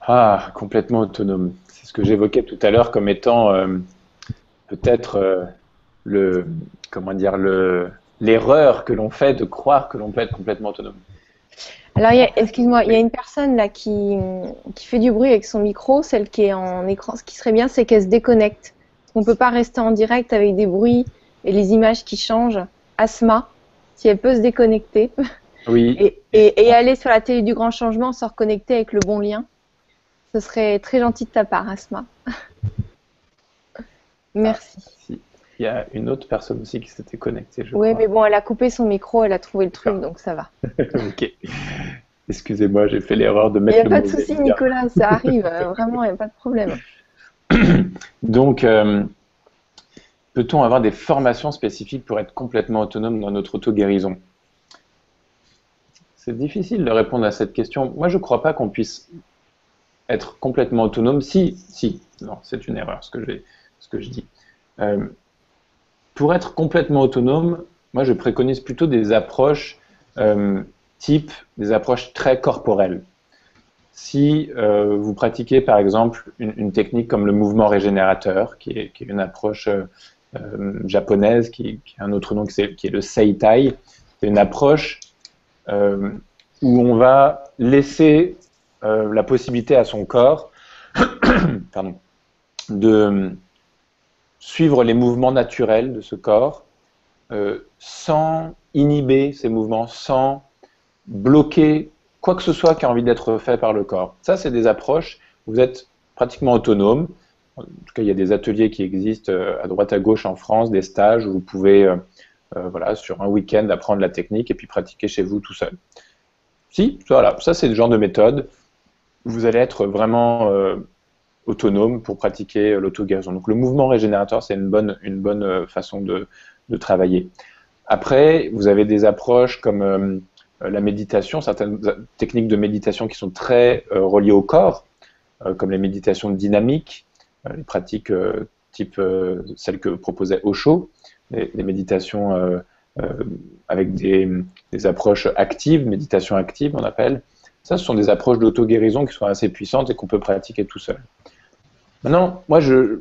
[SPEAKER 1] Ah, complètement autonome. C'est ce que j'évoquais tout à l'heure comme étant euh, peut-être euh, le comment dire le l'erreur que l'on fait de croire que l'on peut être complètement autonome.
[SPEAKER 2] Alors, excuse-moi, il y a une personne là qui, qui fait du bruit avec son micro, celle qui est en écran. Ce qui serait bien, c'est qu'elle se déconnecte. On ne peut pas rester en direct avec des bruits et les images qui changent. Asma, si elle peut se déconnecter
[SPEAKER 1] Oui, [laughs]
[SPEAKER 2] et, et, et aller sur la télé du grand changement, se reconnecter avec le bon lien, ce serait très gentil de ta part, Asma. [laughs] Merci.
[SPEAKER 1] si. il y a une autre personne aussi qui s'était connectée,
[SPEAKER 2] Oui, mais bon, elle a coupé son micro, elle a trouvé le truc,
[SPEAKER 1] D'accord.
[SPEAKER 2] donc ça va. [laughs]
[SPEAKER 1] ok. Excusez-moi, j'ai fait l'erreur de
[SPEAKER 2] Il
[SPEAKER 1] mettre
[SPEAKER 2] n'y a
[SPEAKER 1] le
[SPEAKER 2] pas de souci. Nicolas, ça arrive. Vraiment, il n'y a pas de problème. [clears throat]
[SPEAKER 1] Donc, euh, peut-on avoir des formations spécifiques pour être complètement autonome dans notre auto-guérison? C'est difficile de répondre à cette question. Moi, je ne crois pas qu'on puisse être complètement autonome. Si, si, non, c'est une erreur ce que, je dis. Euh, pour être complètement autonome, moi, je préconise plutôt des approches euh, type des approches très corporelles. Si euh, vous pratiquez par exemple une, technique comme le mouvement régénérateur, qui est, une approche euh, euh, japonaise, qui, a un autre nom qui, est- qui est le Seitai, c'est une approche où on va laisser la possibilité à son corps [coughs] de suivre les mouvements naturels de ce corps sans inhiber ces mouvements, sans bloquer quoi que ce soit qui a envie d'être fait par le corps. Ça, c'est des approches vous êtes pratiquement autonome. En tout cas, il y a des ateliers qui existent euh, à droite à gauche en France, des stages où vous pouvez, euh, euh, voilà, sur un week-end, apprendre la technique et puis pratiquer chez vous tout seul. Si, voilà, ça c'est le genre de méthode où vous allez être vraiment autonome pour pratiquer l'auto-guérison. Donc le mouvement régénérateur, c'est une bonne, une bonne façon de, travailler. Après, vous avez des approches comme la méditation, certaines techniques de méditation qui sont très euh, reliées au corps, euh, comme les méditations dynamiques, euh, les pratiques euh, type euh, celles que proposait Osho, les, méditations euh, euh, avec des, approches actives, méditation active on appelle. Ça, ce sont des approches d'auto-guérison qui sont assez puissantes et qu'on peut pratiquer tout seul. Maintenant, moi, je,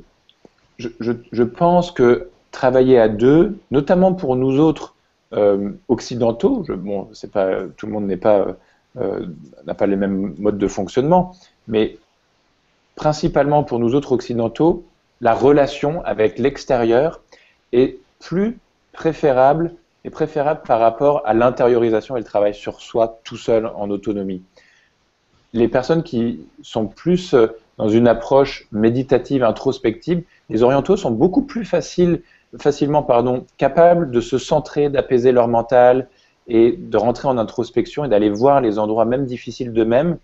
[SPEAKER 1] je pense que travailler à deux, notamment pour nous autres euh, occidentaux, je, bon, pas tout le monde euh, n'a pas les mêmes modes de fonctionnement, mais principalement pour nous autres occidentaux, la relation avec l'extérieur est plus préférable préférable par rapport à l'intériorisation et le travail sur soi tout seul en autonomie. Les personnes qui sont plus euh, dans une approche méditative, introspective, les orientaux sont beaucoup plus faciles, facilement pardon, capables de se centrer, d'apaiser leur mental et de rentrer en introspection et d'aller voir les endroits même difficiles d'eux-mêmes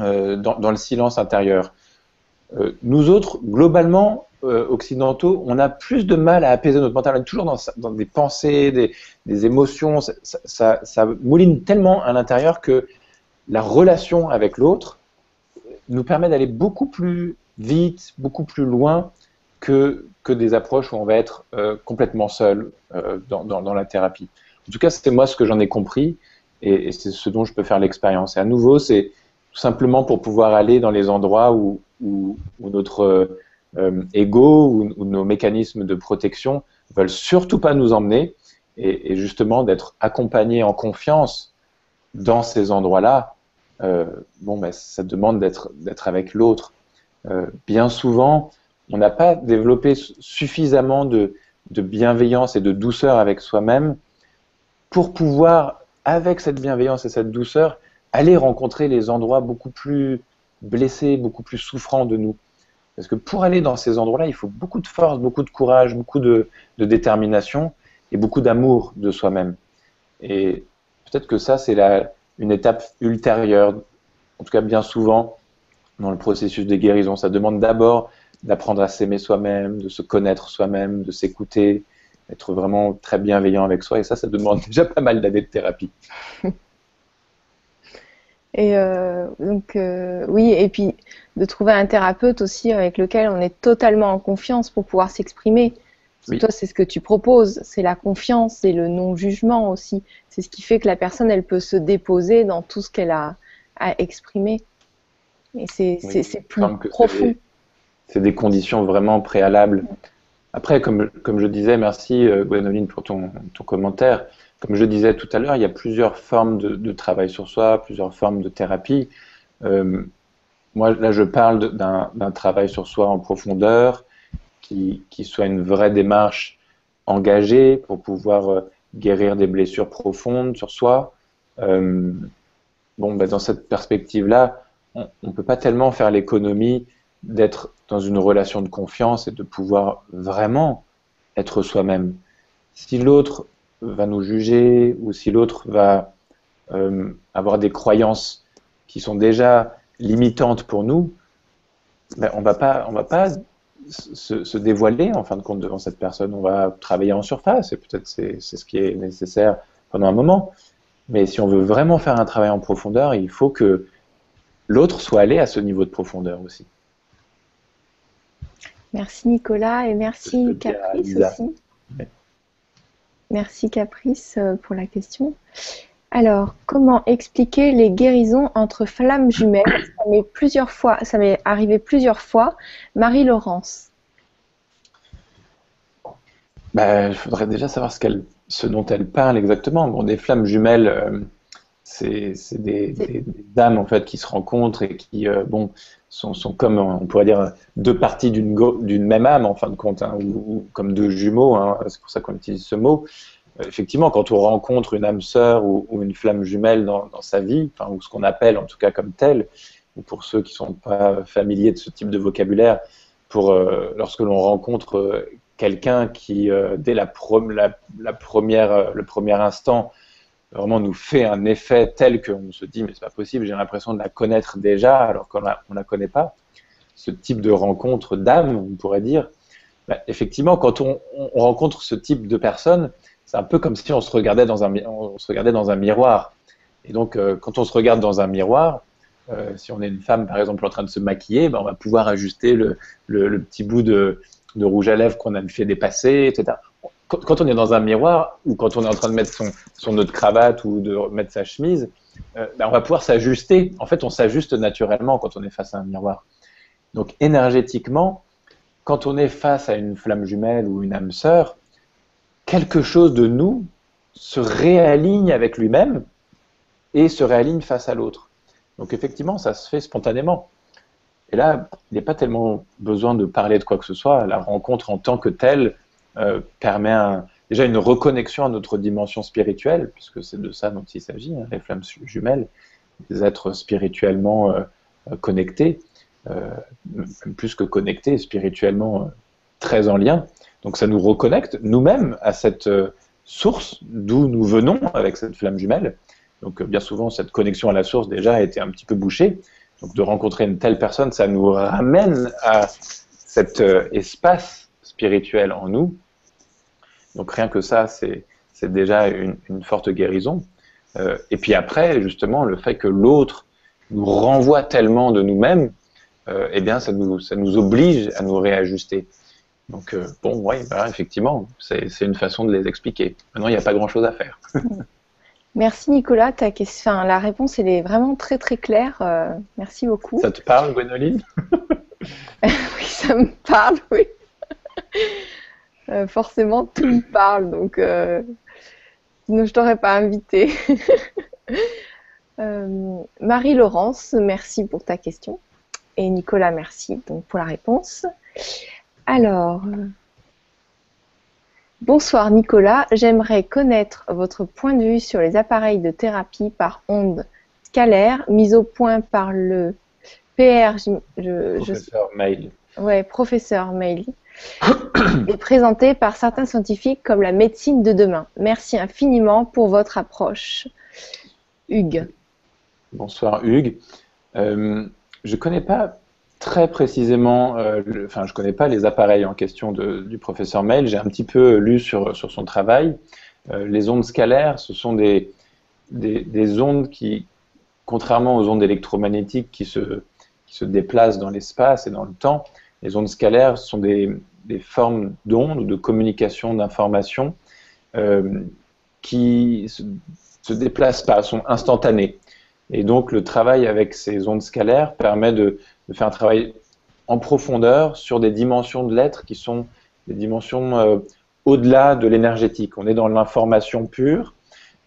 [SPEAKER 1] euh, dans, le silence intérieur. Euh, nous autres, globalement, euh, occidentaux, on a plus de mal à apaiser notre mental. On est toujours dans, des pensées, des, émotions. Ça, mouline tellement à l'intérieur que la relation avec l'autre nous permet d'aller beaucoup plus vite, beaucoup plus loin que, que des approches où on va être euh, complètement seul euh, dans, la thérapie. En tout cas, c'était moi ce que j'en ai compris et, c'est ce dont je peux faire l'expérience. Et à nouveau, c'est tout simplement pour pouvoir aller dans les endroits où, notre euh, ego ou, nos mécanismes de protection veulent surtout pas nous emmener et, et justement d'être accompagnés en confiance dans ces endroits-là, bon, ben, ça demande d'être avec l'autre. Bien souvent, on n'a pas développé suffisamment de, bienveillance et de douceur avec soi-même pour pouvoir, avec cette bienveillance et cette douceur, aller rencontrer les endroits beaucoup plus blessés, beaucoup plus souffrants de nous. Parce que pour aller dans ces endroits-là, il faut beaucoup de force, beaucoup de courage, beaucoup de, de détermination et beaucoup d'amour de soi-même. Et peut-être que ça, c'est une étape ultérieure, en tout cas bien souvent, dans le processus de guérison. Ça demande d'abord d'apprendre à s'aimer soi-même, de se connaître soi-même, de s'écouter, d'être vraiment très bienveillant avec soi. Et ça, ça demande [laughs] déjà pas mal d'années de thérapie. [laughs]
[SPEAKER 2] Et euh, donc, euh, oui, et puis de trouver un thérapeute aussi avec lequel on est totalement en confiance pour pouvoir s'exprimer. Toi, c'est ce que tu proposes, c'est la confiance, c'est le non-jugement aussi. C'est ce qui fait que la personne, elle peut se déposer dans tout ce qu'elle a à exprimer. Et c'est plus profond.
[SPEAKER 1] C'est des, conditions vraiment préalables. Après, comme, comme je disais, merci euh, Gwénoline pour ton, ton, commentaire. Comme je disais tout à l'heure, il y a plusieurs formes de, travail sur soi, plusieurs formes de thérapie. Euh, moi, là, je parle d'un travail sur soi en profondeur, qui, qui, soit une vraie démarche engagée pour pouvoir euh, guérir des blessures profondes sur soi. Euh, bon, ben, dans cette perspective-là, on ne peut pas tellement faire l'économie d'être dans une relation de confiance et de pouvoir vraiment être soi-même. Si l'autre va nous juger ou si l'autre va euh, avoir des croyances qui sont déjà limitantes pour nous, ben on on va pas se, se, dévoiler en fin de compte devant cette personne. On va travailler en surface et peut-être c'est ce qui est nécessaire pendant un moment. Mais si on veut vraiment faire un travail en profondeur, il faut que l'autre soit allé à ce niveau de profondeur aussi.
[SPEAKER 2] Merci Nicolas et merci Caprice aussi. Merci Caprice euh, pour la question. Alors, comment expliquer les guérisons entre flammes jumelles? Ça m'est plusieurs fois, ça m'est arrivé plusieurs fois. Marie-Laurence.
[SPEAKER 1] Ben, il faudrait déjà savoir ce, ce, dont elle parle exactement. Bon, des flammes jumelles, euh, c'est des, des, dames en fait qui se rencontrent et qui, euh, bon, sont, sont, comme on pourrait dire deux parties d'une même âme en fin de compte, hein, ou, comme deux jumeaux. Hein, c'est pour ça qu'on utilise ce mot. Euh, effectivement, quand on rencontre une âme sœur ou, une flamme jumelle dans, sa vie, enfin, ou ce qu'on appelle en tout cas comme tel, ou pour ceux qui ne sont pas familiers de ce type de vocabulaire, pour euh, lorsque l'on rencontre quelqu'un qui, dès la, la, première, le premier instant, vraiment nous fait un effet tel qu'on se dit mais c'est pas possible, j'ai l'impression de la connaître déjà alors qu'on ne la connaît pas. Ce type de rencontre d'âme, on pourrait dire, bah, effectivement, quand on, on, rencontre ce type de personne, c'est un peu comme si on se regardait dans un, on se regardait dans un miroir. Et donc, euh, quand on se regarde dans un miroir, euh, si on est une femme, par exemple, en train de se maquiller, ben, on va pouvoir ajuster le, le, petit bout de, de, rouge à lèvres qu'on a fait dépasser, etc. Quand, on est dans un miroir ou quand on est en train de mettre son, son nœud de cravate ou de mettre sa chemise, euh, ben, on va pouvoir s'ajuster. En fait, on s'ajuste naturellement quand on est face à un miroir. Donc, énergétiquement, quand on est face à une flamme jumelle ou une âme sœur, quelque chose de nous se réaligne avec lui-même et se réaligne face à l'autre. Donc effectivement, ça se fait spontanément. Et là, il n'est pas tellement besoin de parler de quoi que ce soit. La rencontre en tant que telle euh, permet déjà une reconnexion à notre dimension spirituelle, puisque c'est de ça dont il s'agit, hein, les flammes jumelles, des êtres spirituellement euh, connectés, euh, même plus que connectés, spirituellement très en lien. Donc ça nous reconnecte nous-mêmes à cette source d'où nous venons avec cette flamme jumelle. Donc bien souvent, cette connexion à la source déjà a été un petit peu bouchée. Donc de rencontrer une telle personne, ça nous ramène à cet espace spirituel en nous. Donc rien que ça, c'est déjà une, forte guérison. et puis après, justement, le fait que l'autre nous renvoie tellement de nous-mêmes, eh bien, ça nous, ça nous oblige à nous réajuster. Donc, euh, bon, oui, bah, effectivement, c'est une façon de les expliquer. Maintenant, il n'y a pas grand-chose à faire. [laughs]
[SPEAKER 2] merci Nicolas, ta question, la réponse elle est vraiment très très claire. Euh, merci beaucoup.
[SPEAKER 1] Ça te parle, Gwénoline [laughs]
[SPEAKER 2] Oui, ça me parle, oui. Euh, forcément, tout me parle, donc sinon je t'aurais pas invité. [laughs] Euh, Marie-Laurence, merci pour ta question. Et Nicolas, merci donc pour la réponse. Alors, bonsoir Nicolas, j'aimerais connaître votre point de vue sur les appareils de thérapie par ondes scalaires mis au point par le PR.
[SPEAKER 1] professeur Mail.
[SPEAKER 2] Ouais, professeur Mail. Et présenté par certains scientifiques comme la médecine de demain. Merci infiniment pour votre approche. Hugues.
[SPEAKER 1] Bonsoir Hugues. Euh, je ne connais pas très précisément, euh, enfin je connais pas les appareils en question du professeur Mail, j'ai un petit peu lu sur, son travail. Euh, les ondes scalaires, ce sont des, des, ondes qui, contrairement aux ondes électromagnétiques qui se déplacent dans l'espace et dans le temps, les ondes scalaires sont des, formes d'ondes de communication d'informations qui se, se déplacent pas, sont instantanées. Et donc le travail avec ces ondes scalaires permet de, faire un travail en profondeur sur des dimensions de l'être qui sont des dimensions euh, au-delà de l'énergétique. On est dans l'information pure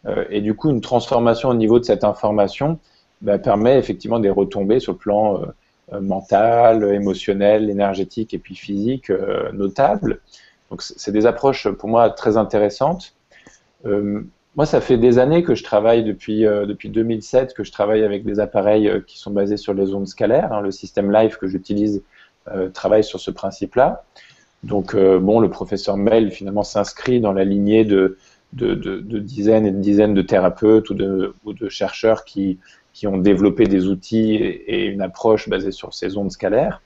[SPEAKER 1] euh, et du coup une transformation au niveau de cette information bah, permet effectivement des retombées sur le plan euh, mental, émotionnel, énergétique et puis physique notables. Donc c'est des approches pour moi très intéressantes. Moi, ça fait des années que je travaille, depuis, euh, depuis 2007, que je travaille avec des appareils euh, qui sont basés sur les ondes scalaires. Hein. le système Live que j'utilise euh, travaille sur ce principe-là. Donc, bon, le professeur Mel, finalement, s'inscrit dans la lignée de, de, dizaines et de dizaines de thérapeutes ou de, ou de chercheurs qui, qui ont développé des outils et, une approche basée sur ces ondes scalaires.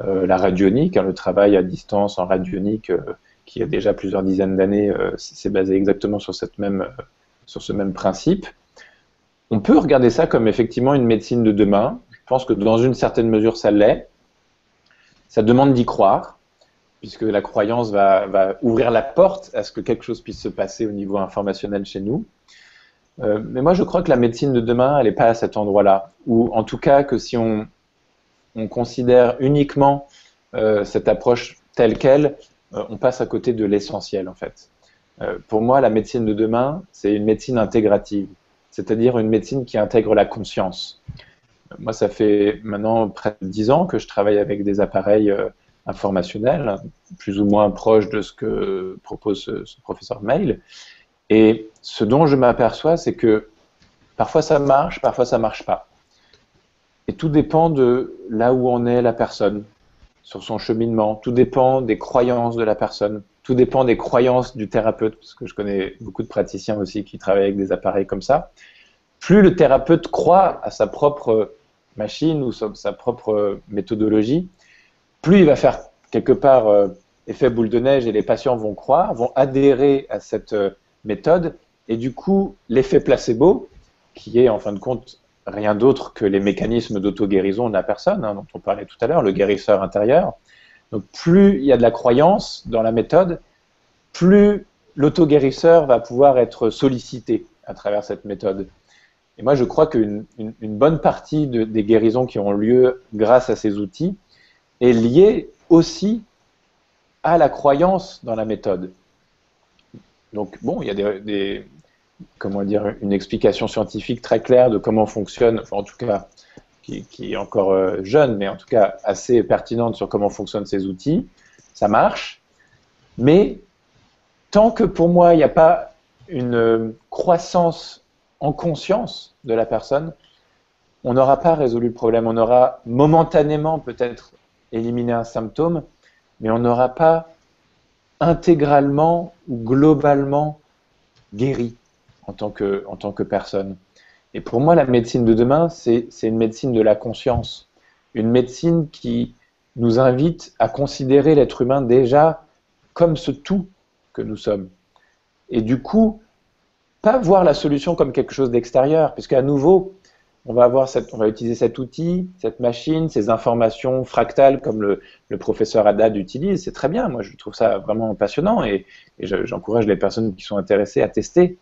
[SPEAKER 1] la radionique, hein, le travail à distance en radionique qui a déjà plusieurs dizaines d'années, euh, c'est basé exactement sur, cette même, euh, sur ce même principe. On peut regarder ça comme effectivement une médecine de demain. Je pense que dans une certaine mesure, ça l'est. Ça demande d'y croire, puisque la croyance va, ouvrir la porte à ce que quelque chose puisse se passer au niveau informationnel chez nous. Euh, mais moi, je crois que la médecine de demain, elle n'est pas à cet endroit-là. Ou en tout cas, que si on, on considère uniquement cette approche telle qu'elle, euh, on passe à côté de l'essentiel en fait. Euh, pour moi, la médecine de demain, c'est une médecine intégrative, c'est-à-dire une médecine qui intègre la conscience. Moi, ça fait maintenant près de dix ans que je travaille avec des appareils euh, informationnels, plus ou moins proches de ce que propose ce, professeur Mail. Et ce dont je m'aperçois, c'est que parfois ça marche, parfois ça marche pas. Et tout dépend de là où en est la personne sur son cheminement. Tout dépend des croyances de la personne. Tout dépend des croyances du thérapeute, parce que je connais beaucoup de praticiens aussi qui travaillent avec des appareils comme ça. Plus le thérapeute croit à sa propre machine ou sa propre méthodologie, plus il va faire quelque part euh, effet boule de neige et les patients vont croire, vont adhérer à cette euh, méthode et du coup l'effet placebo, qui est en fin de compte rien d'autre que les mécanismes d'auto-guérison de la personne, hein, dont on parlait tout à l'heure, le guérisseur intérieur. Donc plus il y a de la croyance dans la méthode, plus l'auto-guérisseur va pouvoir être sollicité à travers cette méthode. Et moi, je crois qu'une bonne partie des guérisons qui ont lieu grâce à ces outils est liée aussi à la croyance dans la méthode. Donc, bon, il y a des, comment dire, une explication scientifique très claire de comment fonctionne, en tout cas, qui, est encore euh, jeune, mais en tout cas assez pertinente sur comment fonctionnent ces outils. Ça marche, mais tant que pour moi, il n'y a pas une euh, croissance en conscience de la personne, on n'aura pas résolu le problème. On aura momentanément peut-être éliminé un symptôme, mais on n'aura pas intégralement ou globalement guéri en tant que, en tant que personne. Et pour moi, la médecine de demain, c'est une médecine de la conscience, une médecine qui nous invite à considérer l'être humain déjà comme ce tout que nous sommes. Et du coup, pas voir la solution comme quelque chose d'extérieur, puisqu'à nouveau, on va, va utiliser cet outil, cette machine, ces informations fractales comme le, professeur Haddad utilise. C'est très bien, moi je trouve ça vraiment passionnant et, et j'encourage les personnes qui sont intéressées à tester.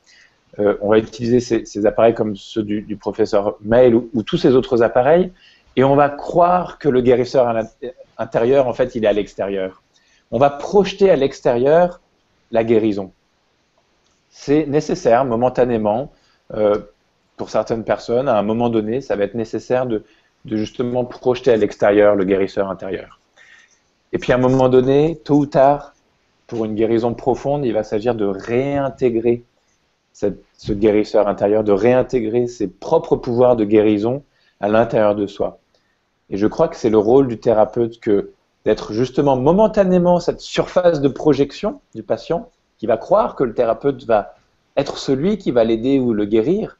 [SPEAKER 1] Euh, on va utiliser ces, appareils comme ceux du, professeur Mail ou, tous ces autres appareils, et on va croire que le guérisseur intérieur, en fait, il est à l'extérieur. On va projeter à l'extérieur la guérison. C'est nécessaire momentanément. Euh, pour certaines personnes, à un moment donné, ça va être nécessaire de, justement projeter à l'extérieur le guérisseur intérieur. Et puis à un moment donné, tôt ou tard, pour une guérison profonde, il va s'agir de réintégrer ce guérisseur intérieur, de réintégrer ses propres pouvoirs de guérison à l'intérieur de soi. Et je crois que c'est le rôle du thérapeute que d'être justement momentanément cette surface de projection du patient qui va croire que le thérapeute va être celui qui va l'aider ou le guérir.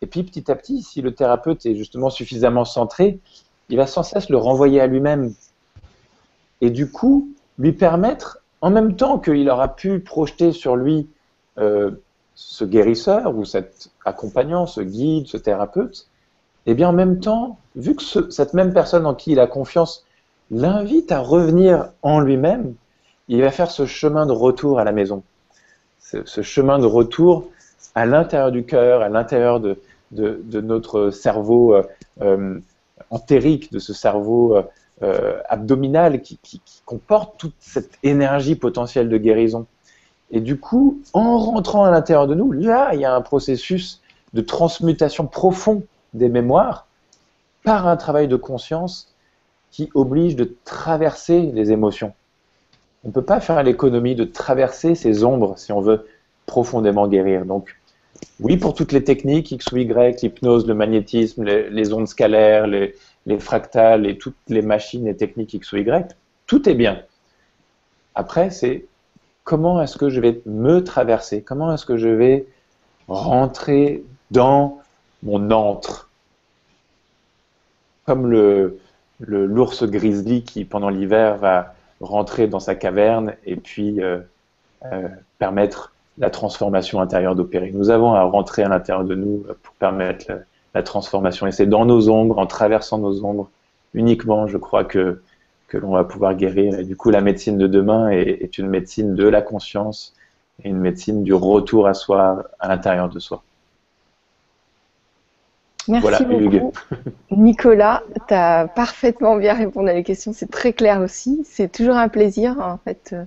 [SPEAKER 1] Et puis petit à petit, si le thérapeute est justement suffisamment centré, il va sans cesse le renvoyer à lui-même. Et du coup, lui permettre, en même temps qu'il aura pu projeter sur lui euh, ce guérisseur ou cet accompagnant, ce guide, ce thérapeute, et eh bien en même temps, vu que cette même personne en qui il a confiance l'invite à revenir en lui-même, il va faire ce chemin de retour à la maison, ce, chemin de retour à l'intérieur du cœur, à l'intérieur de, de, notre cerveau euh, euh, entérique, de ce cerveau euh, abdominal qui, qui, comporte toute cette énergie potentielle de guérison. Et du coup, en rentrant à l'intérieur de nous, là, il y a un processus de transmutation profond des mémoires par un travail de conscience qui oblige de traverser les émotions. On ne peut pas faire l'économie de traverser ces ombres si on veut profondément guérir. Donc, oui, pour toutes les techniques, X ou Y, l'hypnose, le magnétisme, les, ondes scalaires, les, les, fractales et toutes les machines et techniques X ou Y, tout est bien. Après, c'est comment est-ce que je vais me traverser? Comment est-ce que je vais rentrer dans mon antre? Comme le l'ours grizzly qui, pendant l'hiver, va rentrer dans sa caverne et puis euh, euh, permettre la transformation intérieure d'opérer. Nous avons à rentrer à l'intérieur de nous pour permettre la, transformation. Et c'est dans nos ombres, en traversant nos ombres, uniquement, je crois, que, que l'on va pouvoir guérir. Et du coup, la médecine de demain est, une médecine de la conscience et une médecine du retour à soi, à l'intérieur de soi.
[SPEAKER 2] Merci beaucoup. [laughs] Nicolas, tu as parfaitement bien répondu à les questions, c'est très clair aussi. C'est toujours un plaisir en fait euh,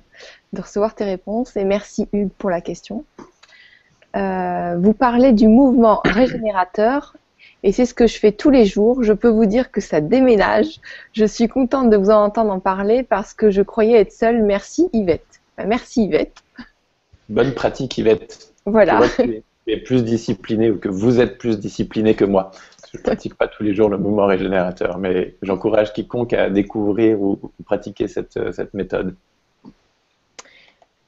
[SPEAKER 2] de recevoir tes réponses et merci Hugues pour la question. Euh, vous parlez du mouvement [coughs] régénérateur et c'est ce que je fais tous les jours. Je peux vous dire que ça déménage. Je suis contente de vous en entendre en parler parce que je croyais être seule. Merci Yvette. merci Yvette.
[SPEAKER 1] Bonne pratique Yvette.
[SPEAKER 2] Voilà.
[SPEAKER 1] Es, plus disciplinée ou que vous êtes plus discipliné que moi. Je [laughs] ne pratique pas tous les jours le mouvement régénérateur, mais j'encourage quiconque à découvrir ou, pratiquer cette, cette méthode.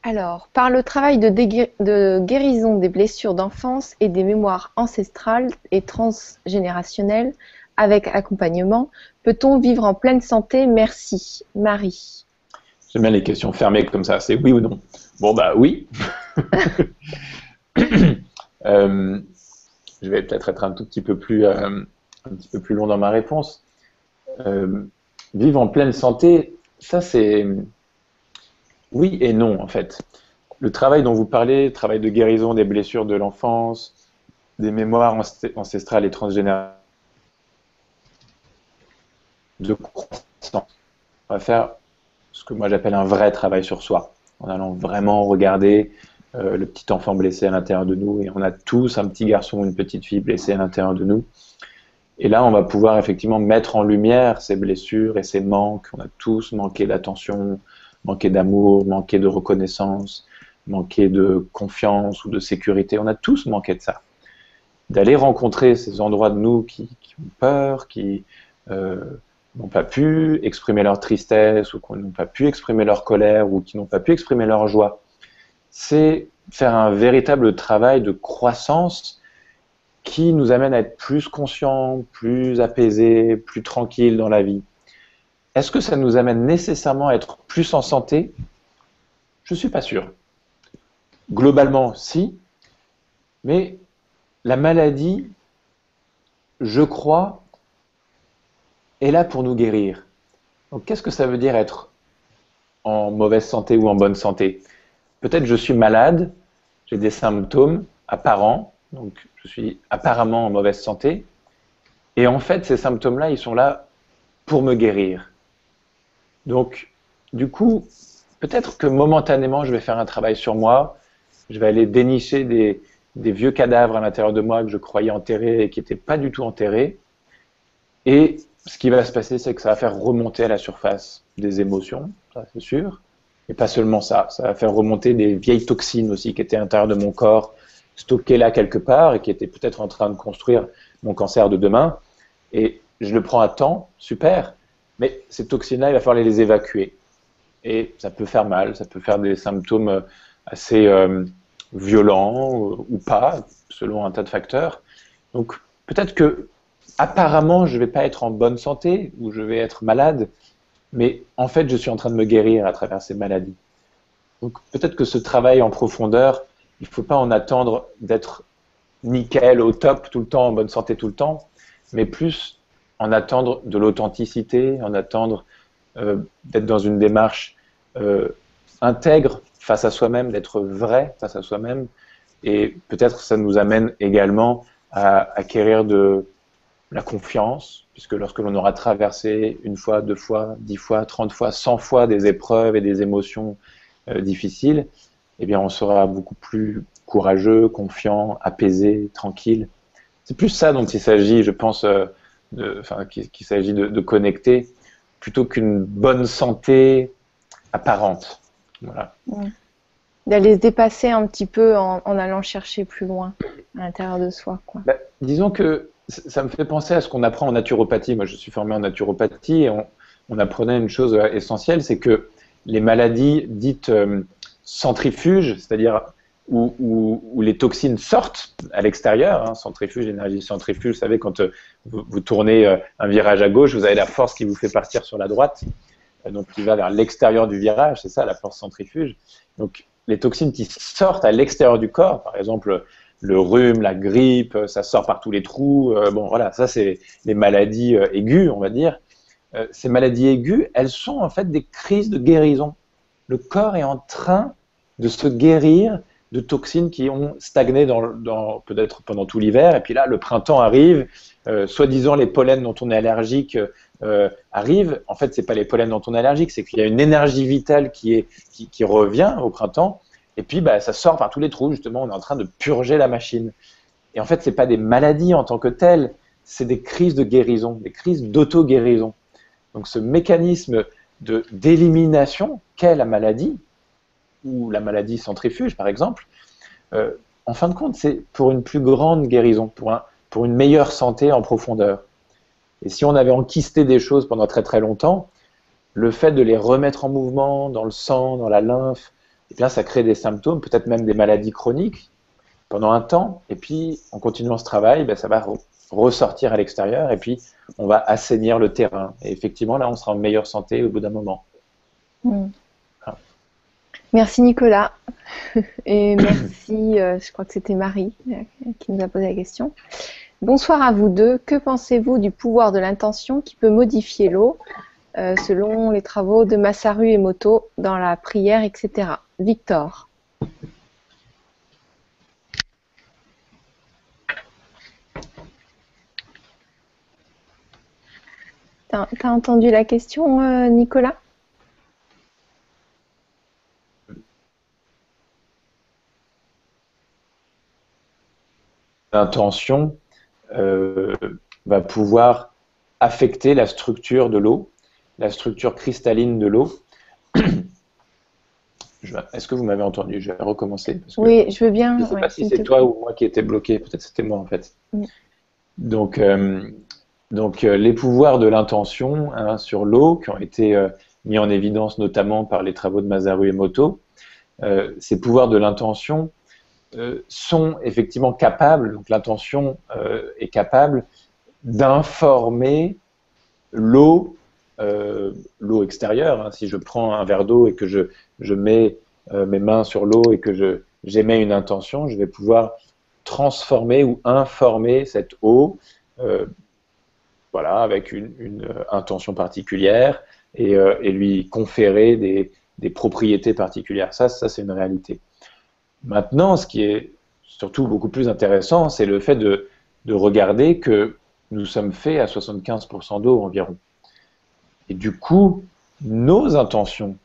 [SPEAKER 2] Alors, par le travail de, guérison des blessures d'enfance et des mémoires ancestrales et transgénérationnelles avec accompagnement, peut-on vivre en pleine santé? Merci. Marie.
[SPEAKER 1] J'aime bien les questions fermées comme ça, c'est oui ou non. Bon, bah oui. [laughs] [laughs] Euh, je vais peut-être être un tout petit peu plus, euh, un petit peu plus long dans ma réponse. Euh, vivre en pleine santé, ça c'est oui et non, en fait. Le travail dont vous parlez, le travail de guérison des blessures de l'enfance, des mémoires ancestrales et transgénérationnelles, de croissance. On va faire ce que moi j'appelle un vrai travail sur soi, en allant vraiment regarder euh, le petit enfant blessé à l'intérieur de nous, et on a tous un petit garçon ou une petite fille blessée à l'intérieur de nous. Et là, on va pouvoir effectivement mettre en lumière ces blessures et ces manques. On a tous manqué d'attention, manquer d'amour, manquer de reconnaissance, manquer de confiance ou de sécurité. On a tous manqué de ça. D'aller rencontrer ces endroits de nous qui, ont peur, qui euh, n'ont pas pu exprimer leur tristesse ou qui n'ont pas pu exprimer leur colère ou qui n'ont pas pu exprimer leur joie. C'est faire un véritable travail de croissance qui nous amène à être plus conscients, plus apaisés, plus tranquilles dans la vie. Est-ce que ça nous amène nécessairement à être plus en santé? Je ne suis pas sûr. Globalement, si. Mais la maladie, je crois, est là pour nous guérir. Donc qu'est-ce que ça veut dire être en mauvaise santé ou en bonne santé? Peut-être je suis malade, j'ai des symptômes apparents, donc je suis apparemment en mauvaise santé, et en fait ces symptômes-là, ils sont là pour me guérir. Donc, du coup, peut-être que momentanément, je vais faire un travail sur moi, je vais aller dénicher des, des vieux cadavres à l'intérieur de moi que je croyais enterrés et qui n'étaient pas du tout enterrés. Et ce qui va se passer, c'est que ça va faire remonter à la surface des émotions, ça c'est sûr. Et pas seulement ça, ça va faire remonter des vieilles toxines aussi qui étaient à l'intérieur de mon corps, stockées là quelque part et qui étaient peut-être en train de construire mon cancer de demain. Et je le prends à temps, super. Mais ces toxines-là, il va falloir les évacuer. Et ça peut faire mal, ça peut faire des symptômes assez euh, violents ou pas, selon un tas de facteurs. Donc peut-être que apparemment je ne vais pas être en bonne santé ou je vais être malade, mais en fait je suis en train de me guérir à travers ces maladies. Donc peut-être que ce travail en profondeur, il ne faut pas en attendre d'être nickel, au top tout le temps, en bonne santé tout le temps, mais plus en attendre de l'authenticité, en attendre euh, d'être dans une démarche euh, intègre face à soi-même, d'être vrai face à soi-même. Et peut-être ça nous amène également à acquérir de la confiance, puisque lorsque l'on aura traversé une fois, deux fois, dix fois, trente fois, cent fois des épreuves et des émotions euh, difficiles, eh bien on sera beaucoup plus courageux, confiant, apaisé, tranquille. C'est plus ça dont il s'agit, je pense, enfin, qu'il s'agit de, connecter, plutôt qu'une bonne santé apparente. Voilà.
[SPEAKER 2] D'aller se dépasser un petit peu en, allant chercher plus loin à l'intérieur de soi. Quoi.
[SPEAKER 1] Bah, disons que ça me fait penser à ce qu'on apprend en naturopathie. Moi, je suis formé en naturopathie et on, apprenait une chose essentielle, c'est que les maladies dites euh, centrifuges, c'est-à-dire où, les toxines sortent à l'extérieur. Hein, centrifuge, énergie centrifuge, vous savez, quand euh, vous, tournez euh, un virage à gauche, vous avez la force qui vous fait partir sur la droite, euh, donc qui va vers l'extérieur du virage, c'est ça la force centrifuge. Donc les toxines qui sortent à l'extérieur du corps, par exemple le rhume, la grippe, ça sort par tous les trous. bon, voilà, ça c'est les maladies aiguës, on va dire. ces maladies aiguës, elles sont en fait des crises de guérison. Le corps est en train de se guérir de toxines qui ont stagné peut-être pendant tout l'hiver. Et puis là, le printemps arrive, euh, soi-disant les pollens dont on est allergique euh, arrivent. En fait, c'est pas les pollens dont on est allergique, c'est qu'il y a une énergie vitale qui, revient au printemps. Et puis, bah, ça sort par tous les trous. Justement, on est en train de purger la machine. Et en fait, c'est pas des maladies en tant que telles, c'est des crises de guérison, des crises d'auto-guérison. Donc, ce mécanisme de d'élimination qu'est la maladie, ou la maladie centrifuge, par exemple, euh, en fin de compte, c'est pour une plus grande guérison, pour, pour une meilleure santé en profondeur. Et si on avait enquisté des choses pendant très très longtemps, le fait de les remettre en mouvement dans le sang, dans la lymphe, eh bien, ça crée des symptômes, peut-être même des maladies chroniques pendant un temps. Et puis, en continuant ce travail, ben, ça va ressortir à l'extérieur et puis on va assainir le terrain. Et effectivement, là, on sera en meilleure santé au bout d'un moment.
[SPEAKER 2] Hmm. Merci Nicolas. [laughs] Et merci, euh, je crois que c'était Marie euh, qui nous a posé la question. Bonsoir à vous deux. Que pensez-vous du pouvoir de l'intention qui peut modifier l'eau euh, selon les travaux de Masaru Emoto dans la prière, etc. Victor. T'as as entendu la question, Nicolas?
[SPEAKER 1] L'intention euh, va pouvoir affecter la structure de l'eau, la structure cristalline de l'eau. Est-ce que vous m'avez entendu? Je vais recommencer.
[SPEAKER 2] oui, je veux bien.
[SPEAKER 1] Je ne sais pas si c'est toi ou moi qui étais bloqué. Peut-être c'était moi en fait. Donc, euh, donc euh, les pouvoirs de l'intention hein, sur l'eau qui ont été mis en évidence notamment par les travaux de Masaru Emoto, ces pouvoirs de l'intention euh, sont effectivement capables, donc l'intention euh, est capable d'informer l'eau, euh, l'eau extérieure. Hein. Si je prends un verre d'eau et que je, je mets mes mains sur l'eau et que je, j'émets une intention, je vais pouvoir transformer ou informer cette eau, voilà, avec une, une, intention particulière et, et lui conférer des, des, propriétés particulières. Ça, ça c'est une réalité. Maintenant, ce qui est surtout beaucoup plus intéressant, c'est le fait de, regarder que nous sommes faits à 75% d'eau environ. Et du coup, nos intentions,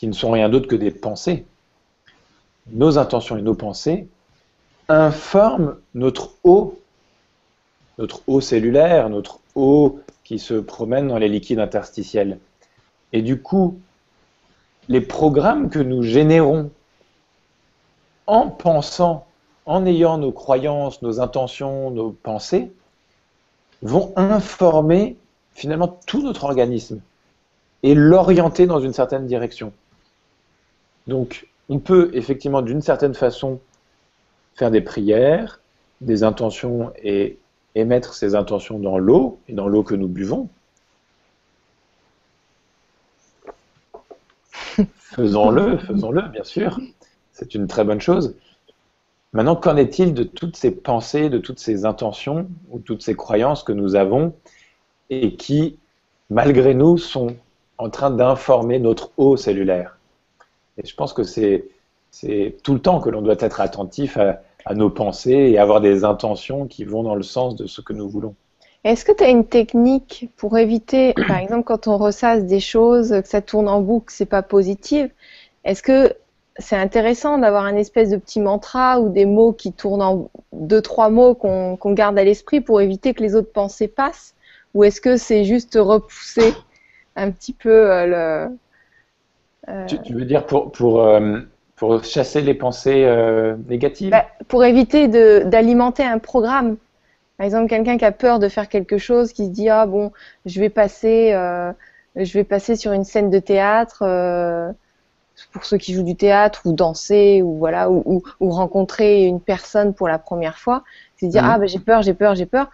[SPEAKER 1] qui ne sont rien d'autre que des pensées, nos intentions et nos pensées informe notre eau, notre eau cellulaire, notre eau qui se promène dans les liquides interstitiels. Et du coup, les programmes que nous générons en pensant, en ayant nos croyances, nos intentions, nos pensées, vont informer finalement tout notre organisme et l'orienter dans une certaine direction. Donc, on peut effectivement d'une certaine façon faire des prières, des intentions et émettre ces intentions dans l'eau et dans l'eau que nous buvons. [laughs] Faisons-le, faisons-le, bien sûr. C'est une très bonne chose. Maintenant, qu'en est-il de toutes ces pensées, de toutes ces intentions ou toutes ces croyances que nous avons et qui, malgré nous, sont en train d'informer notre eau cellulaire? Et je pense que c'est tout le temps que l'on doit être attentif à, nos pensées et avoir des intentions qui vont dans le sens de ce que nous voulons.
[SPEAKER 2] Est-ce que tu as une technique pour éviter, [clears throat] par exemple, quand on ressasse des choses, que ça tourne en boucle, c'est pas positif? Est-ce que c'est intéressant d'avoir un espèce de petit mantra ou des mots qui tournent en deux, trois mots qu'on garde à l'esprit pour éviter que les autres pensées passent? Ou est-ce que c'est juste repousser un petit peu euh, le.
[SPEAKER 1] Euh, tu, veux dire pour, pour, euh, pour chasser les pensées négatives bah,
[SPEAKER 2] Pour éviter d'alimenter un programme. Par exemple, quelqu'un qui a peur de faire quelque chose, qui se dit ah bon, je vais passer, je vais passer sur une scène de théâtre pour ceux qui jouent du théâtre ou danser ou voilà ou, rencontrer une personne pour la première fois, c'est dire mhm. ah ben j'ai peur, j'ai peur, j'ai peur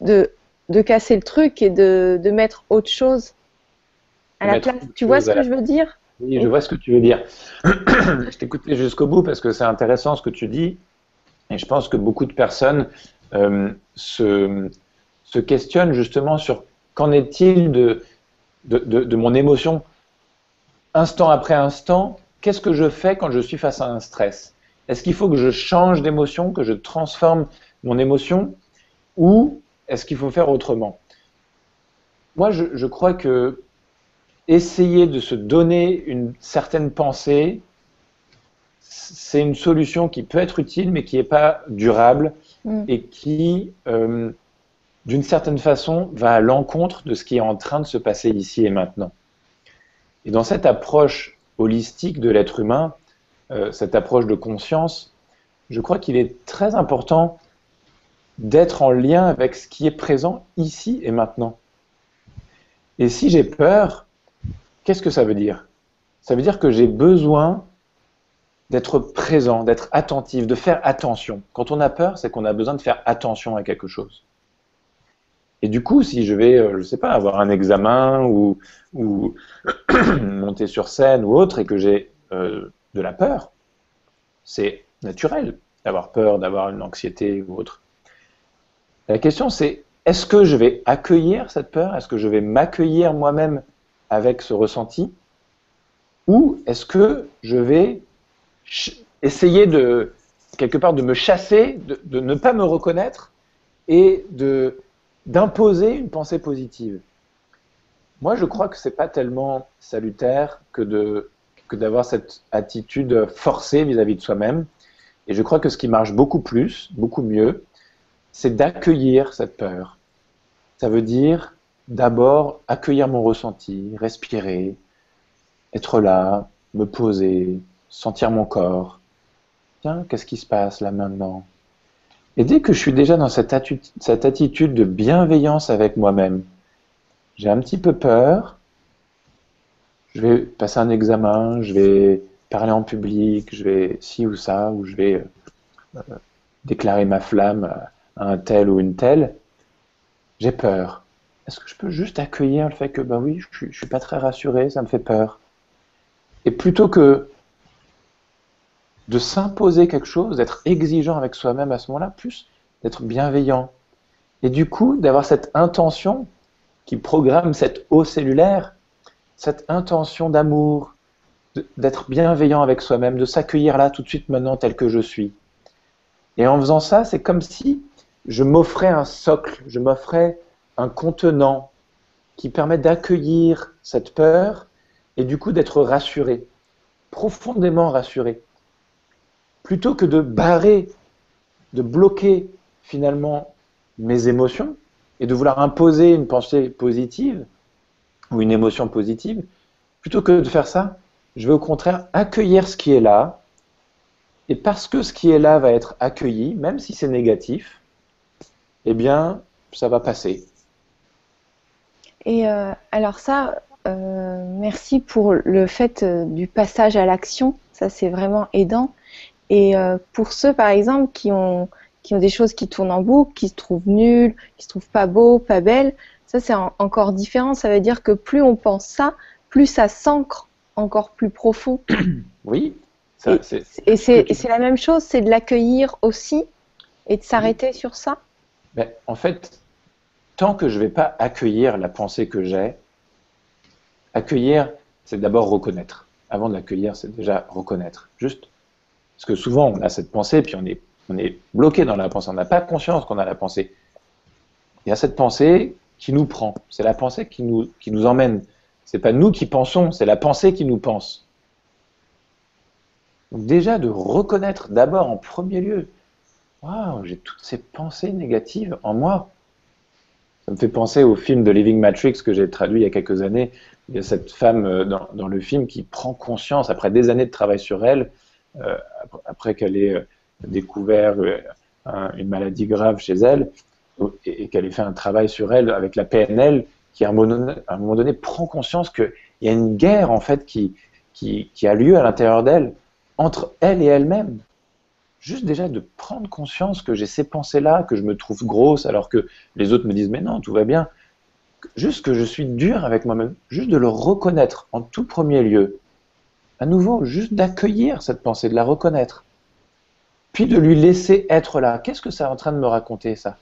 [SPEAKER 2] de, de casser le truc et de, de mettre autre chose à la place. Tu vois ce que je veux dire?
[SPEAKER 1] Oui, je vois ce que tu veux dire. [clears throat] je t'écoutais jusqu'au bout parce que c'est intéressant ce que tu dis. Et je pense que beaucoup de personnes euh, se, questionnent justement sur qu'en est-il de mon émotion. Instant après instant, qu'est-ce que je fais quand je suis face à un stress? Est-ce qu'il faut que je change d'émotion, que je transforme mon émotion, ou est-ce qu'il faut faire autrement? Moi, je, crois que essayer de se donner une certaine pensée, c'est une solution qui peut être utile, mais qui n'est pas durable mm. et qui, euh, d'une certaine façon, va à l'encontre de ce qui est en train de se passer ici et maintenant. Et dans cette approche holistique de l'être humain, euh, cette approche de conscience, je crois qu'il est très important d'être en lien avec ce qui est présent ici et maintenant. Et si j'ai peur, qu'est-ce que ça veut dire? Ça veut dire que j'ai besoin d'être présent, d'être attentif, de faire attention. Quand on a peur, c'est qu'on a besoin de faire attention à quelque chose. Et du coup, si je vais, euh, je ne sais pas, avoir un examen ou, [clears throat] monter sur scène ou autre et que j'ai euh, de la peur, c'est naturel d'avoir peur, d'avoir une anxiété ou autre. La question c'est, est-ce que je vais accueillir cette peur? Est-ce que je vais m'accueillir moi-même? Avec ce ressenti Ou est-ce que je vais essayer de, quelque part, de me chasser, de, ne pas me reconnaître et d'imposer une pensée positive? Moi, je crois que c'est pas tellement salutaire que de que d'avoir cette attitude forcée vis-à-vis de soi-même. Et je crois que ce qui marche beaucoup plus, beaucoup mieux, c'est d'accueillir cette peur. Ça veut dire d'abord accueillir mon ressenti, respirer, être là, me poser, sentir mon corps. Tiens, qu'est-ce qui se passe là maintenant? Et dès que je suis déjà dans cette, attitude, de bienveillance avec moi-même, j'ai un petit peu peur, je vais passer un examen, je vais parler en public, je vais ci ou ça, ou je vais euh, déclarer ma flamme à un tel ou une telle, j'ai peur. Est-ce que je peux juste accueillir le fait que, ben oui, je ne suis pas très rassuré, ça me fait peur. Et plutôt que de s'imposer quelque chose, d'être exigeant avec soi-même à ce moment-là, plus d'être bienveillant. Et du coup, d'avoir cette intention qui programme cette eau cellulaire, cette intention d'amour, d'être bienveillant avec soi-même, de s'accueillir là tout de suite maintenant tel que je suis. Et en faisant ça, c'est comme si je m'offrais un socle, je m'offrais un contenant qui permet d'accueillir cette peur et du coup d'être rassuré, profondément rassuré plutôt que de barrer de bloquer finalement mes émotions et de vouloir imposer une pensée positive ou une émotion positive, plutôt que de faire ça, je vais au contraire accueillir ce qui est là, et parce que ce qui est là va être accueilli, même si c'est négatif, eh bien, ça va passer.
[SPEAKER 2] Et euh, alors ça, euh, merci pour le fait euh, du passage à l'action. Ça, c'est vraiment aidant. Et pour ceux, par exemple, qui ont, qui ont des choses qui tournent en boucle, qui se trouvent nulles, qui se trouvent pas beaux, pas belles, ça, c'est encore différent. Ça veut dire que plus on pense ça, plus ça s'ancre encore plus profond. [coughs]
[SPEAKER 1] Oui.
[SPEAKER 2] et c'est la même chose, c'est de l'accueillir aussi et de s'arrêter sur ça.
[SPEAKER 1] Mais en fait, tant que je ne vais pas accueillir la pensée que j'ai, accueillir, c'est d'abord reconnaître. Avant de l'accueillir, c'est déjà reconnaître. Juste. Parce que souvent, on a cette pensée, puis on est, bloqué dans la pensée. On n'a pas conscience qu'on a la pensée. Il y a cette pensée qui nous prend. C'est la pensée qui nous, qui nous emmène. Pas nous qui pensons, c'est la pensée qui nous pense. Donc déjà de reconnaître d'abord en premier lieu, waouh, j'ai toutes ces pensées négatives en moi. Ça me fait penser au film de Living Matrix que j'ai traduit il y a quelques années. Il y a cette femme euh, dans, le film qui prend conscience, après des années de travail sur elle, euh, après qu'elle ait euh, découvert une maladie grave chez elle, et, qu'elle ait fait un travail sur elle avec la PNL, qui à un moment donné, prend conscience qu'il y a une guerre en fait qui, a lieu à l'intérieur d'elle, entre elle et elle-même juste déjà de prendre conscience que j'ai ces pensées-là, que je me trouve grosse alors que les autres me disent mais non, tout va bien. Juste que je suis dur avec moi-même, juste de le reconnaître en tout premier lieu. À nouveau, juste d'accueillir cette pensée, de la reconnaître. Puis de lui laisser être là. Qu'est-ce que ça est en train de me raconter ça?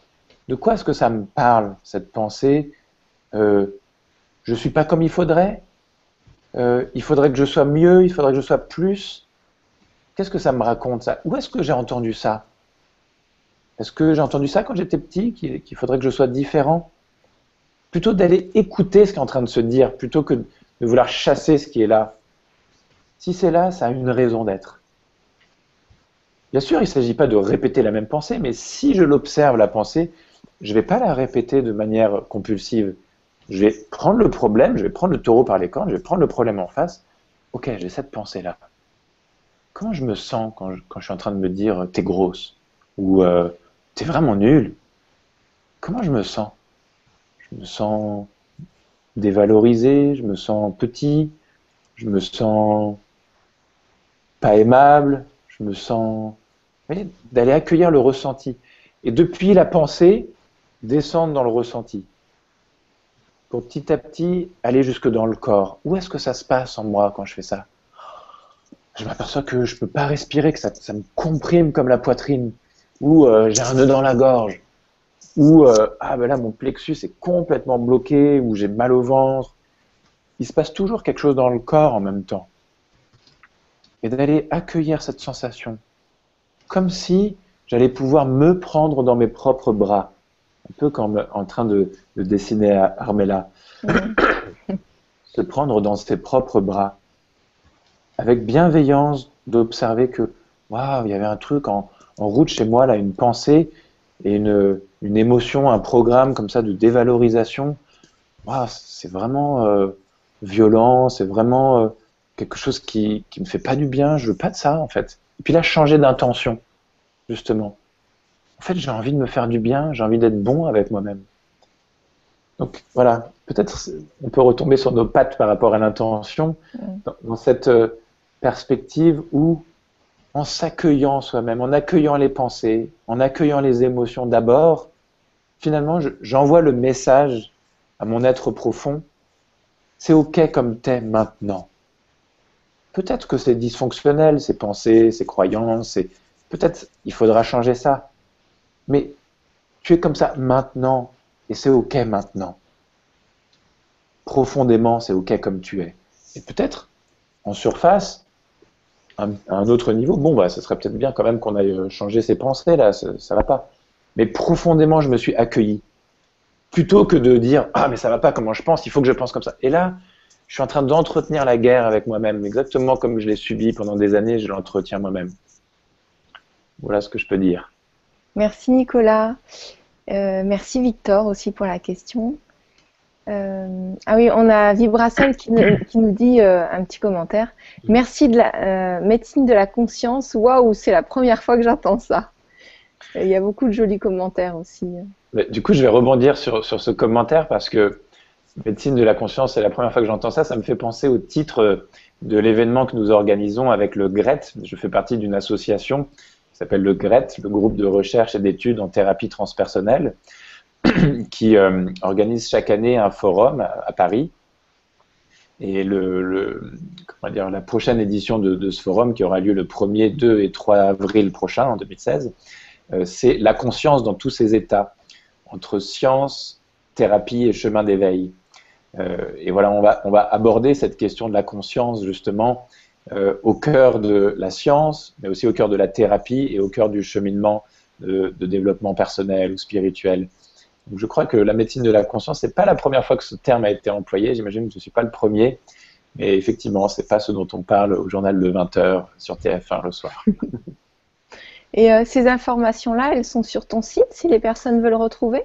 [SPEAKER 1] De quoi est-ce que ça me parle, cette pensée? Euh, Je ne suis pas comme il faudrait? Euh, Il faudrait que je sois mieux, il faudrait que je sois plus? Qu'est-ce que ça me raconte ça? Où est-ce que j'ai entendu ça? Est-ce que j'ai entendu ça quand j'étais petit, qu'il faudrait que je sois différent? Plutôt d'aller écouter ce qui est en train de se dire, plutôt que de vouloir chasser ce qui est là. Si c'est là, ça a une raison d'être. Bien sûr, il ne s'agit pas de répéter la même pensée, mais si je l'observe, la pensée, je ne vais pas la répéter de manière compulsive. Je vais prendre le problème, je vais prendre le taureau par les cornes, je vais prendre le problème en face. Ok, j'ai cette pensée-là comment je me sens quand je, suis en train de me dire t'es grosse ou euh, t'es vraiment nul Comment je me sens? Je me sens dévalorisé, je me sens petit, je me sens pas aimable, je me sens d'aller accueillir le ressenti. Et depuis la pensée descendre dans le ressenti. Pour petit à petit aller jusque dans le corps. Où est-ce que ça se passe en moi quand je fais ça? Je m'aperçois que je peux pas respirer, que ça, me comprime comme la poitrine, ou euh, j'ai un nœud dans la gorge, ou euh, ah ben là mon plexus est complètement bloqué, ou j'ai mal au ventre. Il se passe toujours quelque chose dans le corps en même temps. Et d'aller accueillir cette sensation, comme si j'allais pouvoir me prendre dans mes propres bras, un peu comme en train de, dessiner à Armella, [coughs] se prendre dans ses propres bras avec bienveillance d'observer que waouh, il y avait un truc en, route chez moi, là, une pensée et une, une, émotion, un programme comme ça de dévalorisation. Waouh, c'est vraiment euh, violent, c'est vraiment euh, quelque chose qui ne me fait pas du bien, je veux pas de ça en fait. Et puis là, changer d'intention, justement. En fait, j'ai envie de me faire du bien, j'ai envie d'être bon avec moi-même. Donc voilà, peut-être on peut retomber sur nos pattes par rapport à l'intention, dans, cette euh, perspective où, en s'accueillant soi-même, en accueillant les pensées, en accueillant les émotions d'abord, finalement, j'envoie le message à mon être profond, c'est OK comme t'es maintenant. Peut-être que c'est dysfonctionnel, ces pensées, ces croyances, et peut-être il faudra changer ça. Mais tu es comme ça maintenant, et c'est OK maintenant. Profondément, c'est OK comme tu es. Et peut-être, en surface, à un autre niveau, bon, bah, ce serait peut-être bien quand même qu'on aille euh, changer ses pensées, là, ça, ça va pas. Mais profondément, je me suis accueilli. Plutôt que de dire, ah, mais ça va pas, comment je pense, il faut que je pense comme ça. Et là, je suis en train d'entretenir la guerre avec moi-même, exactement comme je l'ai subi pendant des années, je l'entretiens moi-même. Voilà ce que je peux dire.
[SPEAKER 2] Merci Nicolas. Euh, merci Victor aussi pour la question. Euh, ah oui, on a Vibracel qui, nous dit euh, un petit commentaire. Merci de la médecine de la conscience. Waouh, c'est la première fois que j'entends ça. Il y a beaucoup de jolis commentaires aussi.
[SPEAKER 1] Du coup, je vais rebondir sur, sur ce commentaire parce que médecine de la conscience, c'est la première fois que j'entends ça. Ça me fait penser au titre de l'événement que nous organisons avec le GRET. Je fais partie d'une association qui s'appelle le GRET, le groupe de recherche et d'études en thérapie transpersonnelle. [clears throat] qui euh, organise chaque année un forum à, Paris. Et le, comment dire, la prochaine édition de, ce forum, qui aura lieu le 1er, 2 et 3 avril prochain, en 2016, euh, c'est la conscience dans tous ses états, entre science, thérapie et chemin d'éveil. Euh, et voilà, on va, aborder cette question de la conscience justement au cœur de la science, mais aussi au cœur de la thérapie et au cœur du cheminement de développement personnel ou spirituel je crois que la médecine de la conscience, c'est pas la première fois que ce terme a été employé. J'imagine que je ne suis pas le premier. Mais effectivement, c'est pas ce dont on parle au journal de 20h sur TF1 le soir. [laughs]
[SPEAKER 2] Et euh, ces informations-là, elles sont sur ton site si les personnes veulent retrouver?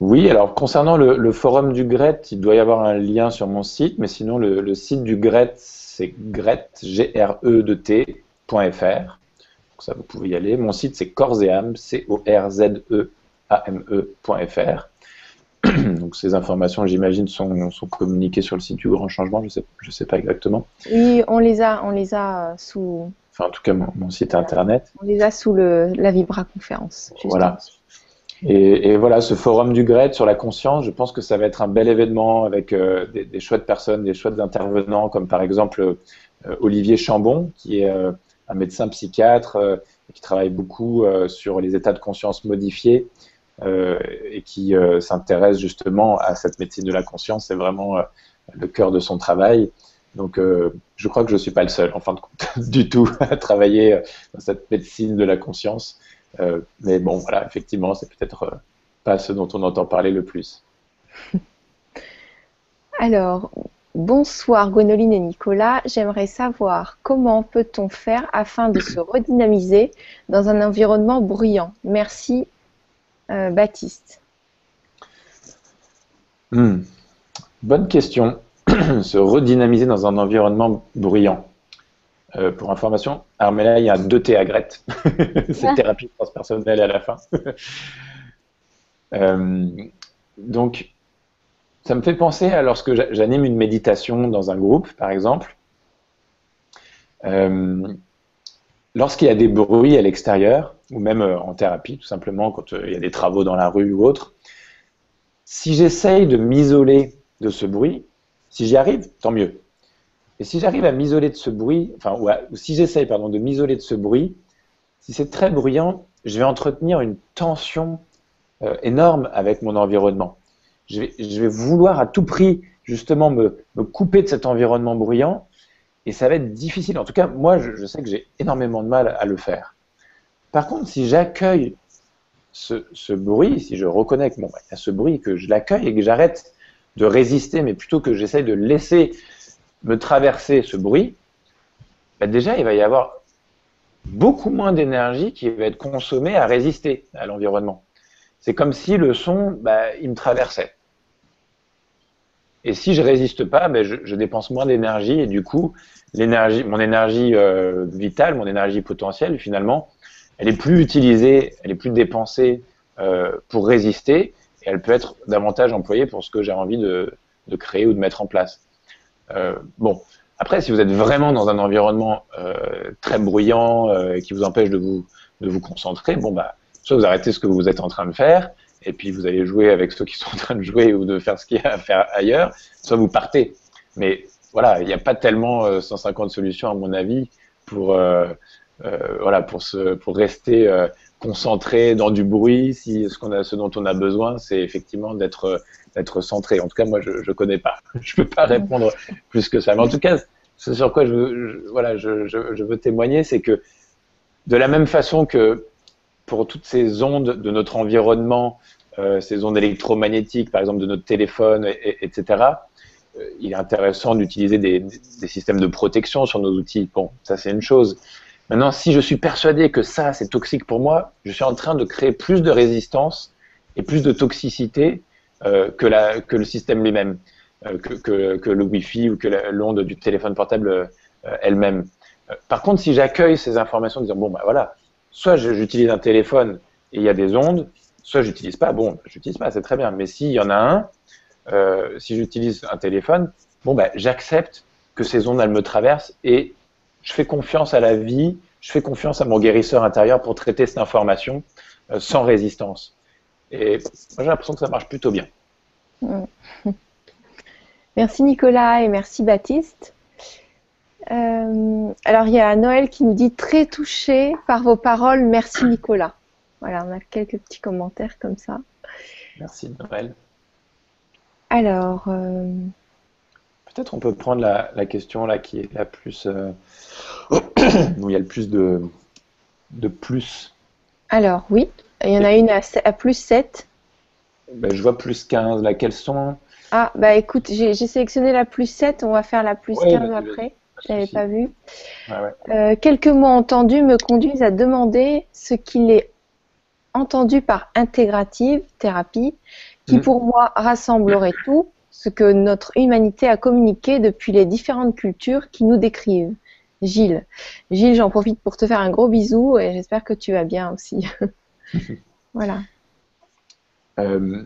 [SPEAKER 1] Oui, alors concernant le, forum du GRET, il doit y avoir un lien sur mon site, mais sinon le, site du GRET, c'est gret, g r e -T .fr. Donc ça, vous pouvez y aller. Mon site, c'est âme, C-O-R-Z-E ame.fr. [clears throat] Donc ces informations, j'imagine, sont, sont, communiquées sur le site du Grand Changement. Je ne sais, je sais pas exactement.
[SPEAKER 2] Oui, on les a, on les a euh, sous.
[SPEAKER 1] Enfin, en tout cas, mon, site internet.
[SPEAKER 2] On les a sous le, la Vibra conférence.
[SPEAKER 1] Voilà. Et, voilà, ce forum du GRED sur la conscience, je pense que ça va être un bel événement avec euh, des, des, chouettes personnes, des chouettes intervenants, comme par exemple euh, Olivier Chambon, qui est un médecin psychiatre qui travaille beaucoup sur les états de conscience modifiés et qui euh, s'intéresse justement à cette médecine de la conscience. C'est vraiment euh, le cœur de son travail. Donc, je crois que je ne suis pas le seul, en fin de compte, [laughs] du tout, à travailler dans cette médecine de la conscience. mais bon, voilà, effectivement, c'est peut-être pas ce dont on entend parler le plus. [laughs]
[SPEAKER 2] Alors, bonsoir Gwénoline et Nicolas. J'aimerais savoir comment peut-on faire afin de se redynamiser dans un environnement bruyant. Merci euh, Baptiste
[SPEAKER 1] hmm. Bonne question. [clears throat] Se redynamiser dans un environnement bruyant. Euh, pour information, Armella, il y a deux T à Grette. [laughs] C'est ah. thérapie transpersonnelle à la fin. [laughs] Euh, donc, ça me fait penser à lorsque j'anime une méditation dans un groupe, par exemple. Lorsqu'il y a des bruits à l'extérieur, ou même euh, en thérapie, tout simplement, quand euh, il y a des travaux dans la rue ou autre, si j'essaye de m'isoler de ce bruit, si j'y arrive, tant mieux. Et si j'arrive à m'isoler de ce bruit, enfin, ou, si j'essaye, pardon, de m'isoler de ce bruit, si c'est très bruyant, je vais entretenir une tension euh, énorme avec mon environnement. Je vais, vouloir à tout prix, justement, me, me couper de cet environnement bruyant et ça va être difficile. En tout cas, moi, je, sais que j'ai énormément de mal à le faire. Par contre, si j'accueille ce, bruit, si je reconnais que bah, ce bruit, que je l'accueille et que j'arrête de résister, mais plutôt que j'essaye de laisser me traverser ce bruit, bah, déjà, il va y avoir beaucoup moins d'énergie qui va être consommée à résister à l'environnement. C'est comme si le son, bah, il me traversait. Et si je résiste pas, je, dépense moins d'énergie et du coup, mon énergie euh, vitale, mon énergie potentielle, finalement, elle est plus utilisée, elle est plus dépensée euh, pour résister et elle peut être davantage employée pour ce que j'ai envie de, de, créer ou de mettre en place. Euh, bon, après, si vous êtes vraiment dans un environnement euh, très bruyant euh, qui vous empêche de vous, de vous concentrer, bon bah, soit vous arrêtez ce que vous êtes en train de faire, et puis vous allez jouer avec ceux qui sont en train de jouer ou de faire ce qu'il y a à faire ailleurs, soit vous partez. Mais voilà, il n'y a pas tellement 150 euh, solutions à mon avis pour euh, voilà pour se pour rester concentré dans du bruit. Si ce qu'on a, ce dont on a besoin, c'est effectivement d'être d'être centré. En tout cas, moi, je ne connais pas. [laughs] Je peux pas répondre plus que ça. Mais en tout cas, ce sur quoi je voilà, je, je, veux témoigner, c'est que de la même façon que pour toutes ces ondes de notre environnement, euh, ces ondes électromagnétiques, par exemple de notre téléphone, etc., euh, il est intéressant d'utiliser des, systèmes de protection sur nos outils. Bon, ça c'est une chose. Maintenant, si je suis persuadé que ça, c'est toxique pour moi, je suis en train de créer plus de résistance et plus de toxicité euh, que, le système lui-même, euh, que, le Wi-Fi ou que l'onde du téléphone portable euh, elle-même. Par contre, si j'accueille ces informations en disant, bon, bah voilà, soit j'utilise un téléphone et il y a des ondes, soit j'utilise pas, bon, j'utilise pas, c'est très bien. Mais s'il y en a un, si j'utilise un téléphone, bon, bah, j'accepte que ces ondes, elles me traversent et je fais confiance à la vie, je fais confiance à mon guérisseur intérieur pour traiter cette information euh, sans résistance. Et moi, j'ai l'impression que ça marche plutôt bien. [laughs]
[SPEAKER 2] Merci Nicolas et merci Baptiste. Euh, alors, il y a Noël qui nous dit très touché par vos paroles. Merci Nicolas. Voilà, on a quelques petits commentaires comme ça.
[SPEAKER 1] Merci Noël.
[SPEAKER 2] Alors. Euh,
[SPEAKER 1] Peut-être on peut prendre la, question là qui est la plus. Euh, [clears throat] où il y a le plus de, de plus.
[SPEAKER 2] Alors, oui. Il y en a une à, plus 7.
[SPEAKER 1] Ben, je vois plus 15. Là, quelles sont?
[SPEAKER 2] Ah, bah écoute, j'ai sélectionné la plus 7. On va faire la plus 15 après. Je n'avais pas vu. Euh, quelques mots entendus me conduisent à demander ce qu'il est entendu par intégrative thérapie, qui hmm. pour moi rassemblerait tout ce que notre humanité a communiqué depuis les différentes cultures qui nous décrivent. Gilles. Gilles, j'en profite pour te faire un gros bisou et j'espère que tu vas bien aussi. [laughs] voilà.
[SPEAKER 1] Euh,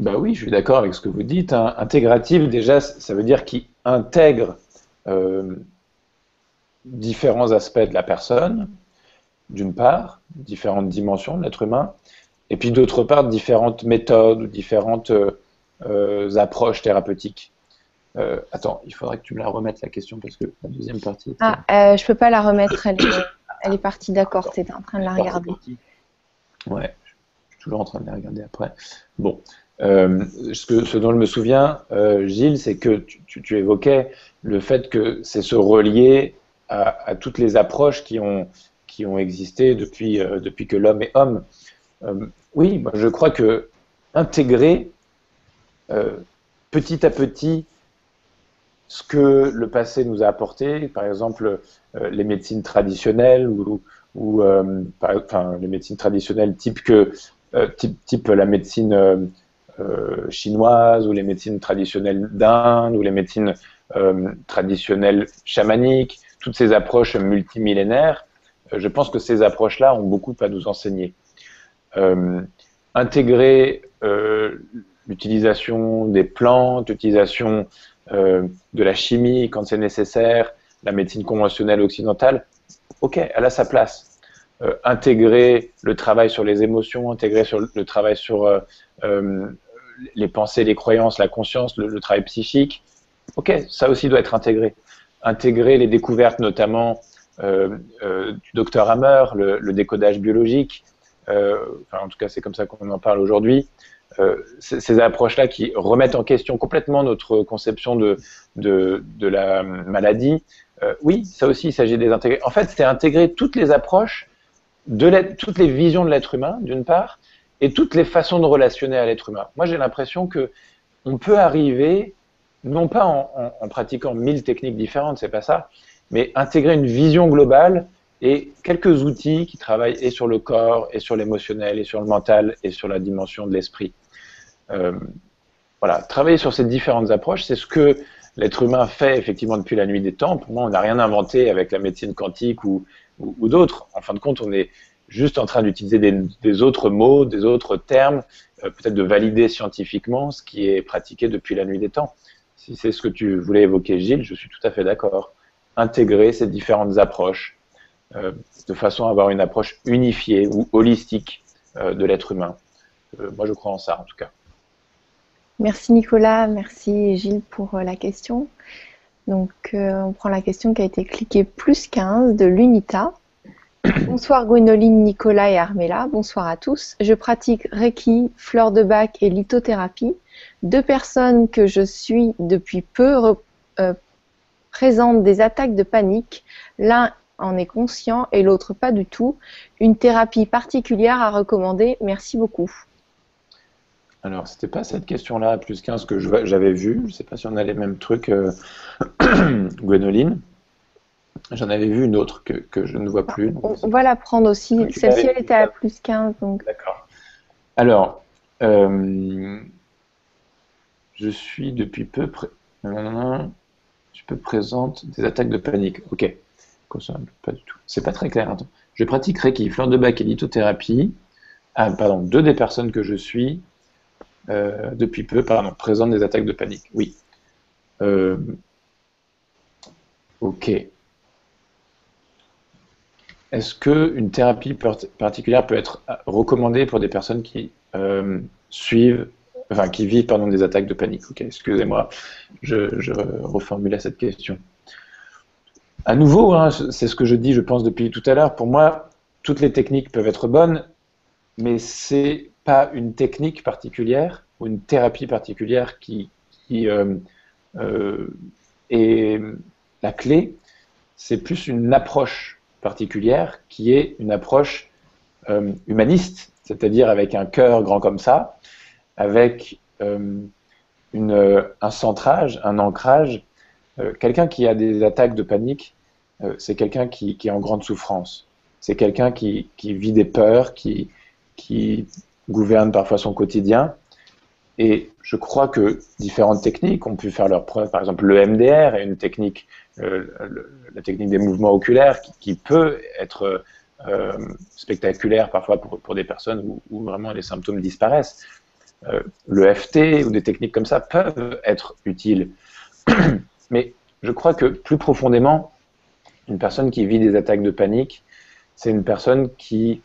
[SPEAKER 1] bah oui, je suis d'accord avec ce que vous dites. Hein. Intégrative, déjà, ça veut dire qu'il intègre euh, différents aspects de la personne, d'une part, différentes dimensions de l'être humain, et puis d'autre part, différentes méthodes ou différentes euh, approches thérapeutiques. Euh, attends, il faudrait que tu me la remettes la question parce que la deuxième partie.
[SPEAKER 2] Ah, je peux pas la remettre, elle est, [coughs] elle est partie, d'accord, tu es en train de la regarder.
[SPEAKER 1] Ouais, je suis toujours en train de la regarder après. Bon, ce, que, ce, dont je me souviens, Gilles, c'est que tu, tu, évoquais le fait que c'est se relier à, toutes les approches qui ont, qui ont existé depuis, euh, depuis que l'homme est homme. Euh, oui, je crois que intégrer euh, petit à petit ce que le passé nous a apporté, par exemple les médecines traditionnelles ou, enfin, les médecines traditionnelles type type, type la médecine chinoise ou les médecines traditionnelles d'Inde ou les médecines euh, traditionnelles chamaniques, toutes ces approches multimillénaires, euh, je pense que ces approches-là ont beaucoup à nous enseigner. Euh, intégrer l'utilisation des plantes, l'utilisation de la chimie quand c'est nécessaire, la médecine conventionnelle occidentale, ok, elle a sa place. intégrer le travail sur les émotions, intégrer sur le travail sur les pensées, les croyances, la conscience, le travail psychique, Ok, ça aussi doit être intégré. Intégrer les découvertes, notamment euh, euh, du docteur Hammer, le, décodage biologique, euh, en tout cas c'est comme ça qu'on en parle aujourd'hui, ces approches-là qui remettent en question complètement notre conception de, la maladie, oui, ça aussi il s'agit de les intégrer. En fait, c'est intégrer toutes les approches, toutes les visions de l'être humain, d'une part, et toutes les façons de relationner à l'être humain. Moi j'ai l'impression que on peut arriver non pas en, pratiquant mille techniques différentes, c'est pas ça, mais intégrer une vision globale et quelques outils qui travaillent et sur le corps, et sur l'émotionnel, et sur le mental, et sur la dimension de l'esprit. Euh, voilà, travailler sur ces différentes approches, c'est ce que l'être humain fait effectivement depuis la nuit des temps. Pour moi, on n'a rien inventé avec la médecine quantique ou, d'autres. En fin de compte, on est juste en train d'utiliser des, autres mots, des autres termes, euh, peut-être de valider scientifiquement ce qui est pratiqué depuis la nuit des temps si c'est ce que tu voulais évoquer, Gilles, je suis tout à fait d'accord. Intégrer ces différentes approches euh, de façon à avoir une approche unifiée ou holistique de l'être humain. Moi, je crois en ça, en tout cas.
[SPEAKER 2] Merci Nicolas, merci Gilles pour la question. Donc, on prend la question qui a été cliquée plus 15 de l'UNITA. [coughs] Bonsoir Gwénoline, Nicolas et Armella. Bonsoir à tous. Je pratique Reiki, fleur de bac et lithothérapie deux personnes que je suis depuis peu euh, présentent des attaques de panique. L'un en est conscient et l'autre pas du tout. Une thérapie particulière à recommander. Merci beaucoup.
[SPEAKER 1] Alors, c'était pas cette question-là, plus 15 que j'avais vu. Je ne sais pas si on a les mêmes trucs, euh, [clears throat] Gwénoline. J'en avais vu une autre que, que je ne vois plus.
[SPEAKER 2] On, va la prendre aussi. Celle-ci, elle était à plus 15. Donc...
[SPEAKER 1] D'accord. Alors, euh, je suis depuis peu, pré... je peux présente des attaques de panique. Ok. Pas du tout. C'est pas très clair. Attends. Je pratique Reiki, fleur de bac et lithothérapie. Ah, pardon, deux des personnes que je suis euh, depuis peu, pardon, présentent des attaques de panique. Oui. Euh, ok. Est-ce qu'une thérapie particulière peut être recommandée pour des personnes qui euh, suivent, enfin qui vivent pardon, des attaques de panique? Ok, excusez-moi, je, je reformulais cette question. À nouveau, hein, c'est ce que je dis, je pense, depuis tout à l'heure. Pour moi, toutes les techniques peuvent être bonnes, mais c'est pas une technique particulière ou une thérapie particulière qui, euh, euh, est la clé. C'est plus une approche particulière qui est une approche euh, humaniste, c'est-à-dire avec un cœur grand comme ça, avec un centrage, un ancrage. quelqu'un qui a des attaques de panique, c'est quelqu'un qui, est en grande souffrance. C'est quelqu'un qui, vit des peurs, qui gouverne parfois son quotidien. Et je crois que différentes techniques ont pu faire leur preuve. Par exemple, le MDR est une technique, euh, la technique des mouvements oculaires, qui, peut être euh, spectaculaire parfois pour, pour des personnes où, vraiment les symptômes disparaissent. Euh, le FT ou des techniques comme ça peuvent être utiles. [clears throat] Mais je crois que plus profondément, une personne qui vit des attaques de panique, c'est une personne qui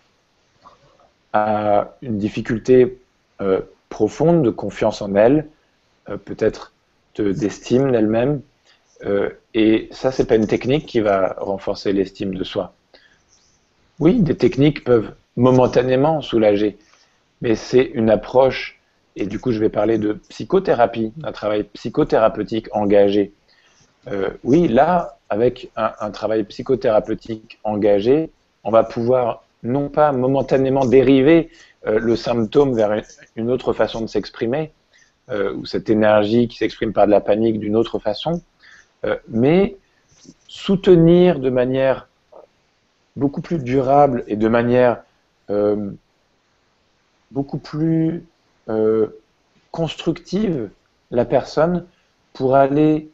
[SPEAKER 1] a une difficulté euh, profonde de confiance en elle, euh, peut-être d'estime d'elle-même. Euh, et ça, c'est pas une technique qui va renforcer l'estime de soi. Oui, des techniques peuvent momentanément soulager, mais c'est une approche, et du coup je vais parler de psychothérapie, d'un travail psychothérapeutique engagé. oui, là, avec un travail psychothérapeutique engagé, on va pouvoir non pas momentanément dériver euh, le symptôme vers une autre façon de s'exprimer, euh, ou cette énergie qui s'exprime par de la panique d'une autre façon, euh, mais soutenir de manière beaucoup plus durable et de manière beaucoup plus constructive la personne pour aller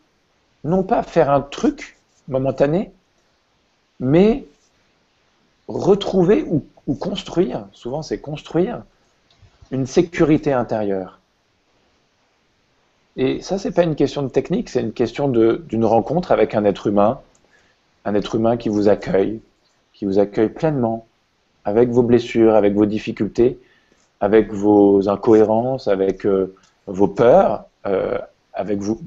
[SPEAKER 1] non pas faire un truc momentané, mais retrouver ou, construire, souvent c'est construire, une sécurité intérieure. Et ça, c'est pas une question de technique, c'est une question d'une rencontre avec un être humain, un être humain qui vous accueille, qui vous accueille pleinement, avec vos blessures, avec vos difficultés, avec vos incohérences, avec euh, vos peurs, euh, avec vous,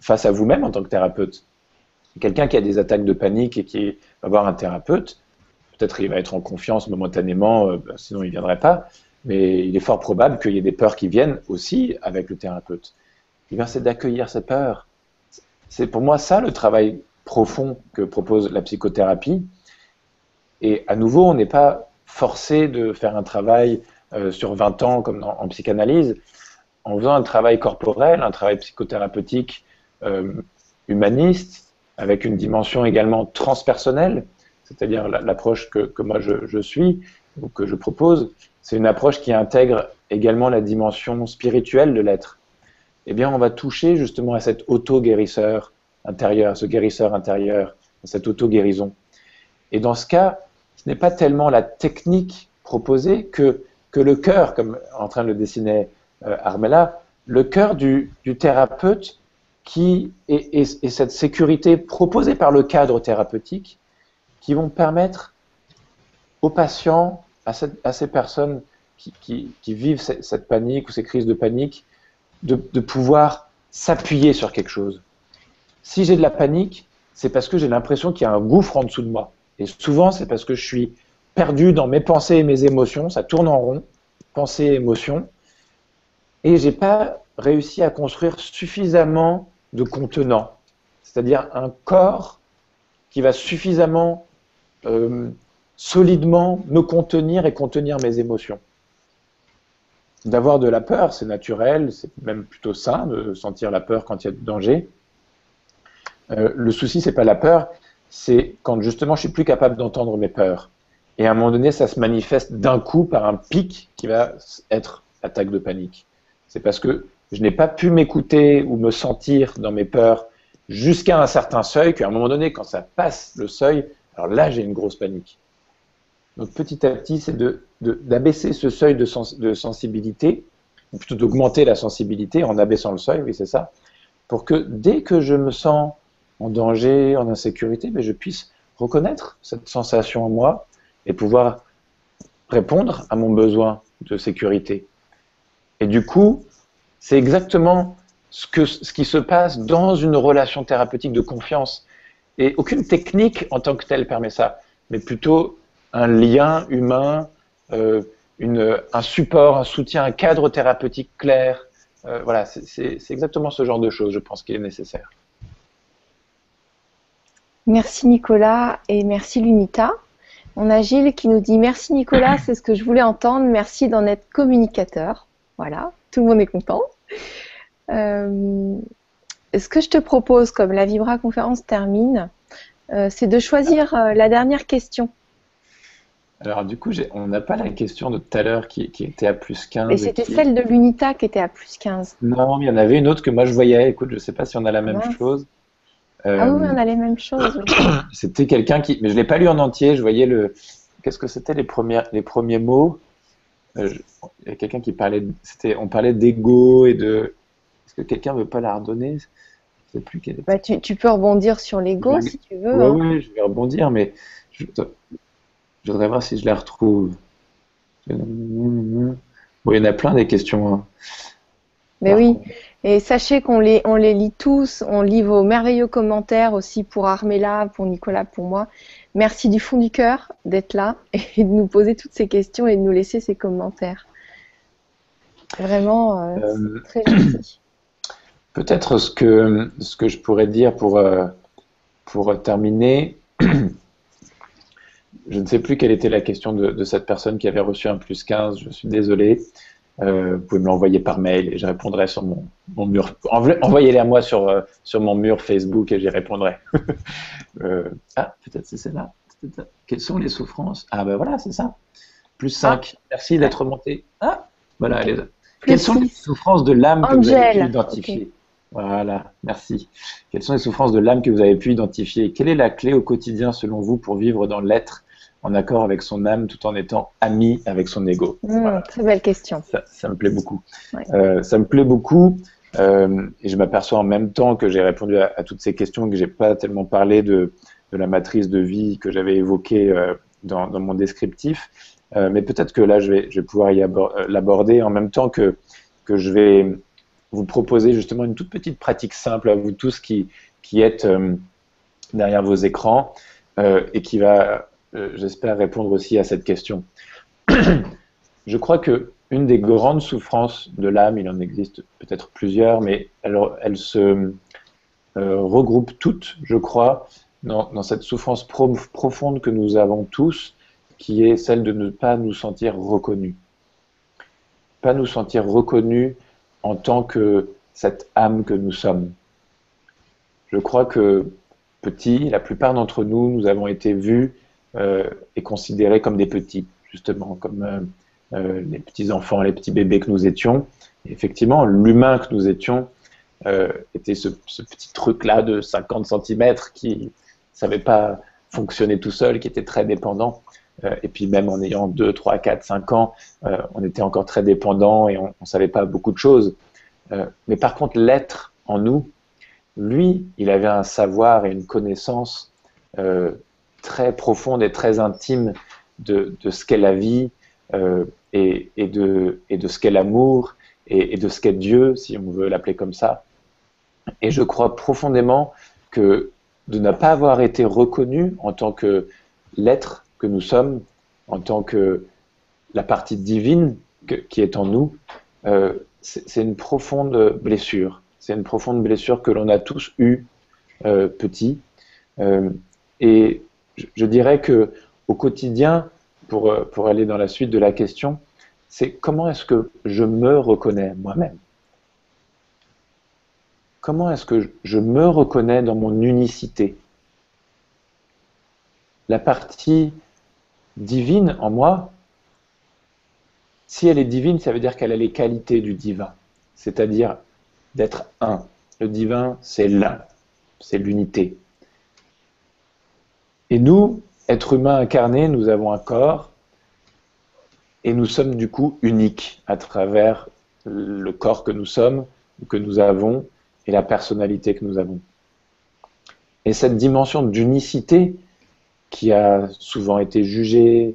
[SPEAKER 1] face à vous-même en tant que thérapeute. Quelqu'un qui a des attaques de panique et qui va voir un thérapeute, Peut-être il va être en confiance momentanément, euh, bah, sinon il ne viendrait pas. Mais il est fort probable qu'il y ait des peurs qui viennent aussi avec le thérapeute. Et bien, c'est d'accueillir ces peurs. C'est pour moi ça le travail profond que propose la psychothérapie. Et à nouveau, on n'est pas forcé de faire un travail euh, sur 20 ans comme en psychanalyse. En faisant un travail corporel, un travail psychothérapeutique euh, humaniste, avec une dimension également transpersonnelle, c'est-à-dire l'approche que, moi je, suis ou que je propose, c'est une approche qui intègre également la dimension spirituelle de l'être. Eh bien, on va toucher justement à cet auto-guérisseur intérieur, ce guérisseur intérieur, cette auto-guérison. Et dans ce cas, ce n'est pas tellement la technique proposée que, que le cœur, comme en train de le dessiner euh, Armella, le cœur du, thérapeute qui est, cette sécurité proposée par le cadre thérapeutique qui vont permettre aux patients, à, ces personnes qui, vivent cette, panique ou ces crises de panique, de, pouvoir s'appuyer sur quelque chose. Si j'ai de la panique, c'est parce que j'ai l'impression qu'il y a un gouffre en dessous de moi. Et souvent, c'est parce que je suis perdu dans mes pensées et mes émotions, ça tourne en rond, pensées et émotions, et j'ai pas réussi à construire suffisamment de contenants, c'est-à-dire un corps qui va suffisamment euh, solidement me contenir et contenir mes émotions. D'avoir de la peur, c'est naturel, c'est même plutôt sain de sentir la peur quand il y a du danger. Euh, le souci, c'est pas la peur, c'est quand justement je suis plus capable d'entendre mes peurs. Et à un moment donné, ça se manifeste d'un coup par un pic qui va être attaque de panique. C'est parce que je n'ai pas pu m'écouter ou me sentir dans mes peurs jusqu'à un certain seuil qu'à un moment donné, quand ça passe le seuil, alors là, j'ai une grosse panique. Donc petit à petit, c'est d'abaisser de, ce seuil de, de sensibilité, ou plutôt d'augmenter la sensibilité en abaissant le seuil, oui c'est ça, pour que dès que je me sens en danger, en insécurité, mais je puisse reconnaître cette sensation en moi et pouvoir répondre à mon besoin de sécurité. Et du coup, c'est exactement ce, que, ce qui se passe dans une relation thérapeutique de confiance. Et aucune technique en tant que telle permet ça, mais plutôt un lien humain, euh, un support, un soutien, un cadre thérapeutique clair. Euh, voilà, c'est exactement ce genre de choses, je pense, qui est nécessaire.
[SPEAKER 2] Merci Nicolas et merci Lunita. On a Gilles qui nous dit merci Nicolas, c'est ce que je voulais entendre, merci d'en être communicateur. Voilà, tout le monde est content. Euh, ce que je te propose, comme la Vibra conférence termine, euh, c'est de choisir euh, la dernière question.
[SPEAKER 1] Alors du coup, on n'a pas la question de tout à l'heure qui, était à plus 15.
[SPEAKER 2] Et c'était celle de l'UNITA qui était à plus 15.
[SPEAKER 1] Non, mais il y en avait une autre que moi je voyais. Écoute, je ne sais pas si on a la même chose.
[SPEAKER 2] ah oui, on a les mêmes choses. [coughs]
[SPEAKER 1] C'était quelqu'un qui... Mais je ne l'ai pas lu en entier. Je voyais le... Qu'est-ce que c'était les, les premiers mots? Il y a quelqu'un qui parlait... On parlait d'ego et de... Que quelqu'un veut pas la redonner
[SPEAKER 2] Je sais plus quelle. Bah, tu, tu, peux rebondir sur l'ego si tu veux.
[SPEAKER 1] Oui, hein. je vais rebondir, mais je, voudrais voir si je la retrouve. Bon, il y en a plein des questions. Hein.
[SPEAKER 2] Mais oui, et sachez qu'on les, on les lit tous, on lit vos merveilleux commentaires aussi pour Armella, pour Nicolas, pour moi. Merci du fond du cœur d'être là [laughs] et de nous poser toutes ces questions et de nous laisser ces commentaires. Vraiment euh, euh, très gentil.
[SPEAKER 1] Peut-être ce que, ce que je pourrais dire pour, euh, pour terminer, je ne sais plus quelle était la question de, cette personne qui avait reçu un plus 15, je suis désolé. Euh, vous pouvez me l'envoyer par mail et je répondrai sur mon, mon mur. Envoyez-les à moi sur, euh, sur mon mur Facebook et j'y répondrai. [laughs] ah, peut-être c'est celle-là. Quelles sont les souffrances? Ah ben voilà, c'est ça. Plus 5. Ah. Merci d'être monté. Ah, voilà, elle est là. Quelles sont les souffrances de l'âme que vous avez pu identifier voilà, merci. Quelles sont les souffrances de l'âme que vous avez pu identifier? Quelle est la clé au quotidien selon vous pour vivre dans l'être en accord avec son âme tout en étant ami avec son ego?
[SPEAKER 2] Mmh, Très belle question.
[SPEAKER 1] Ça, me plaît beaucoup. Euh, ça me plaît beaucoup euh, et je m'aperçois en même temps que j'ai répondu à, toutes ces questions que j'ai pas tellement parlé de, la matrice de vie que j'avais évoquée euh, dans, mon descriptif. mais peut-être que là, je vais, je vais pouvoir l'aborder en même temps que, que je vais vous proposer justement une toute petite pratique simple à vous tous qui, qui êtes euh, derrière vos écrans euh, et qui va, euh, j'espère, répondre aussi à cette question. [clears throat] Je crois que une des grandes souffrances de l'âme, il en existe peut-être plusieurs, mais elles, se regroupent toutes, je crois, dans, cette souffrance profonde que nous avons tous, qui est celle de ne pas nous sentir reconnus. Pas nous sentir reconnus en tant que cette âme que nous sommes. Je crois que petit, la plupart d'entre nous, nous avons été vus euh, et considérés comme des petits, justement, comme euh, euh, les petits enfants, les petits bébés que nous étions. effectivement, l'humain que nous étions était ce, petit truc-là de 50 cm qui ne savait pas fonctionner tout seul, qui était très dépendant. Et puis même en ayant 2, 3, 4, 5 ans, on était encore très dépendant et on ne savait pas beaucoup de choses. mais par contre, l'être en nous, lui, il avait un savoir et une connaissance euh, très profonde et très intime de, ce qu'est la vie euh, et, de, ce qu'est l'amour et, de ce qu'est Dieu, si on veut l'appeler comme ça. Et je crois profondément que de ne pas avoir été reconnu en tant que l'être que nous sommes, en tant que la partie divine qui est en nous, euh, c'est une profonde blessure. C'est une profonde blessure que l'on a tous eue euh, petit. Euh, et je, dirais que au quotidien, pour, pour aller dans la suite de la question, c'est comment est-ce que je me reconnais moi-même? Comment est-ce que je me reconnais dans mon unicité? La partie divine en moi, si elle est divine, ça veut dire qu'elle a les qualités du divin, c'est-à-dire d'être un. Le divin, c'est l'un, c'est l'unité. Et nous, êtres humains incarnés, nous avons un corps et nous sommes du coup uniques à travers le corps que nous sommes, que nous avons et la personnalité que nous avons. Et cette dimension d'unicité qui a souvent été jugée,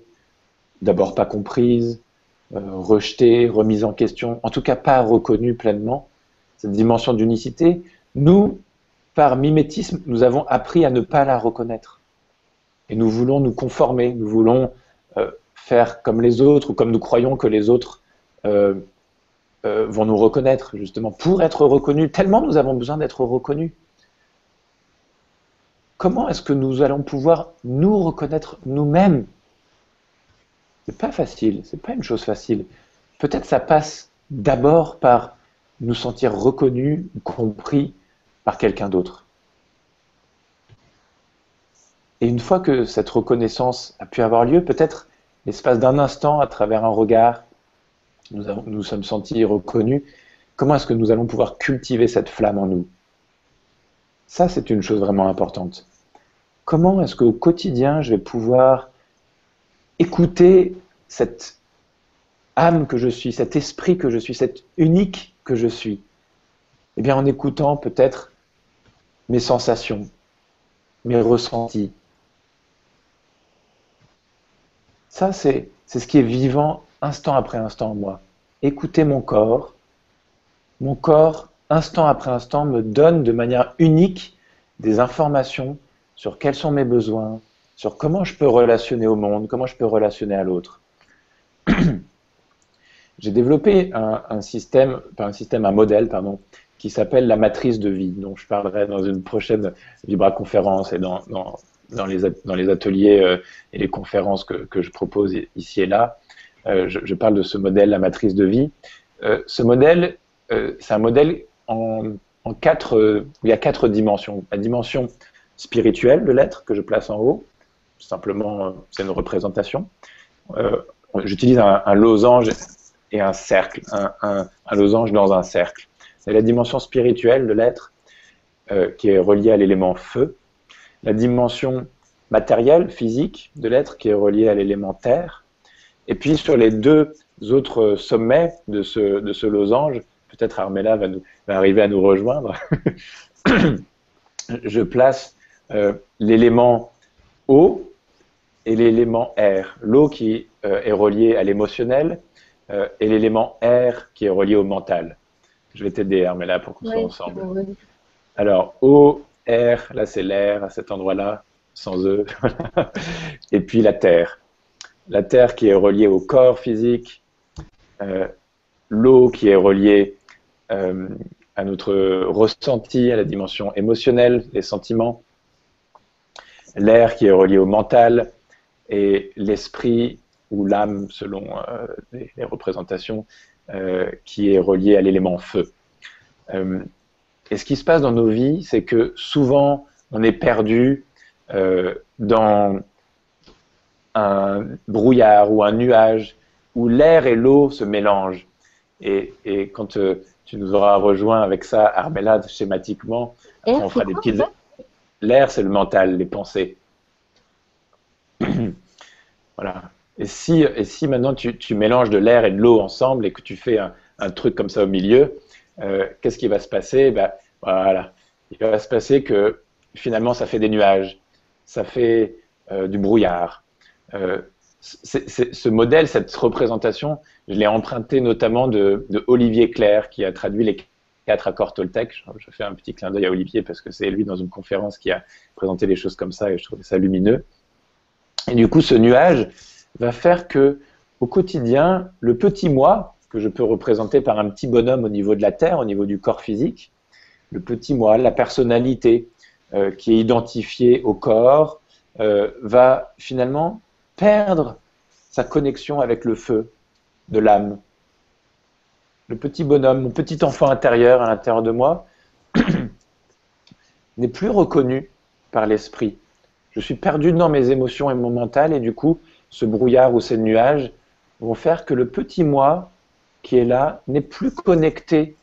[SPEAKER 1] d'abord pas comprise, euh, rejetée, remise en question, en tout cas pas reconnue pleinement, cette dimension d'unicité, nous, par mimétisme, nous avons appris à ne pas la reconnaître. Et nous voulons nous conformer, nous voulons euh, faire comme les autres ou comme nous croyons que les autres euh, vont nous reconnaître, justement, pour être reconnus. Tellement nous avons besoin d'être reconnus comment est-ce que nous allons pouvoir nous reconnaître nous-mêmes? C'est pas facile, c'est pas une chose facile. Peut-être ça passe d'abord par nous sentir reconnus, compris par quelqu'un d'autre. Et une fois que cette reconnaissance a pu avoir lieu, peut-être l'espace d'un instant, à travers un regard, nous nous sommes sentis reconnus, comment est-ce que nous allons pouvoir cultiver cette flamme en nous? Ça, c'est une chose vraiment importante. Comment est-ce qu'au quotidien, je vais pouvoir écouter cette âme que je suis, cet esprit que je suis, cet unique que je suis? Eh bien, en écoutant peut-être mes sensations, mes ressentis. Ça, c'est ce qui est vivant instant après instant en moi. Écouter mon corps. Mon corps instant après instant, me donne de manière unique des informations sur quels sont mes besoins, sur comment je peux relationner au monde, comment je peux relationner à l'autre. [clears throat] J'ai développé un, système, pas un système, un modèle, pardon, qui s'appelle la matrice de vie, dont je parlerai dans une prochaine Vibra-conférence et dans, dans, les, dans, les, ateliers euh, et les conférences que, que, je propose ici et là. Euh, je, parle de ce modèle, la matrice de vie. Euh, ce modèle, c'est un modèle en, quatre, euh, il y a quatre dimensions. La dimension spirituelle de l'être que je place en haut, simplement euh, c'est une représentation. Euh, j'utilise un, losange et un cercle, un, losange dans un cercle. C'est la dimension spirituelle de l'être qui est reliée à l'élément feu, la dimension matérielle, physique de l'être qui est reliée à l'élément terre, et puis sur les deux autres sommets de ce, de ce losange, peut-être Armella va, arriver à nous rejoindre, [coughs] je place euh, l'élément eau et l'élément air. L'eau qui euh, est reliée à l'émotionnel euh, et l'élément air qui est relié au mental. Je vais t'aider, Armella, pour qu'on soit ensemble. Alors, eau, air, là c'est l'air à cet endroit-là, sans [laughs] eux. et puis la terre. La terre qui est reliée au corps physique, l'eau qui est reliée euh, à notre ressenti, à la dimension émotionnelle, les sentiments, l'air qui est relié au mental et l'esprit ou l'âme selon euh, les, représentations euh, qui est relié à l'élément feu. et ce qui se passe dans nos vies, c'est que souvent on est perdu dans un brouillard ou un nuage où l'air et l'eau se mélangent. Et, et quand tu nous auras rejoint avec ça, Armella, schématiquement. on fera des petites. L'air, c'est le mental, les pensées. [clears throat] voilà. Et si, et si maintenant tu, tu mélanges de l'air et de l'eau ensemble et que tu fais un, un, truc comme ça au milieu, euh, qu'est-ce qui va se passer? Ben, voilà. Il va se passer que finalement, ça fait des nuages, ça fait euh, du brouillard. Euh, ce modèle, cette représentation, je l'ai emprunté notamment de, Olivier Claire, qui a traduit les quatre accords Toltec. Je, fais un petit clin d'œil à Olivier parce que c'est lui dans une conférence qui a présenté les choses comme ça et je trouvais ça lumineux. Et du coup, ce nuage va faire que, au quotidien, le petit moi, que je peux représenter par un petit bonhomme au niveau de la Terre, au niveau du corps physique, le petit moi, la personnalité euh, qui est identifiée au corps, euh, va finalement perdre sa connexion avec le feu de l'âme. Le petit bonhomme, mon petit enfant intérieur à l'intérieur de moi, [clears throat] n'est plus reconnu par l'esprit. je suis perdu dans mes émotions et mon mental, et du coup, ce brouillard ou ces nuages vont faire que le petit moi qui est là n'est plus connecté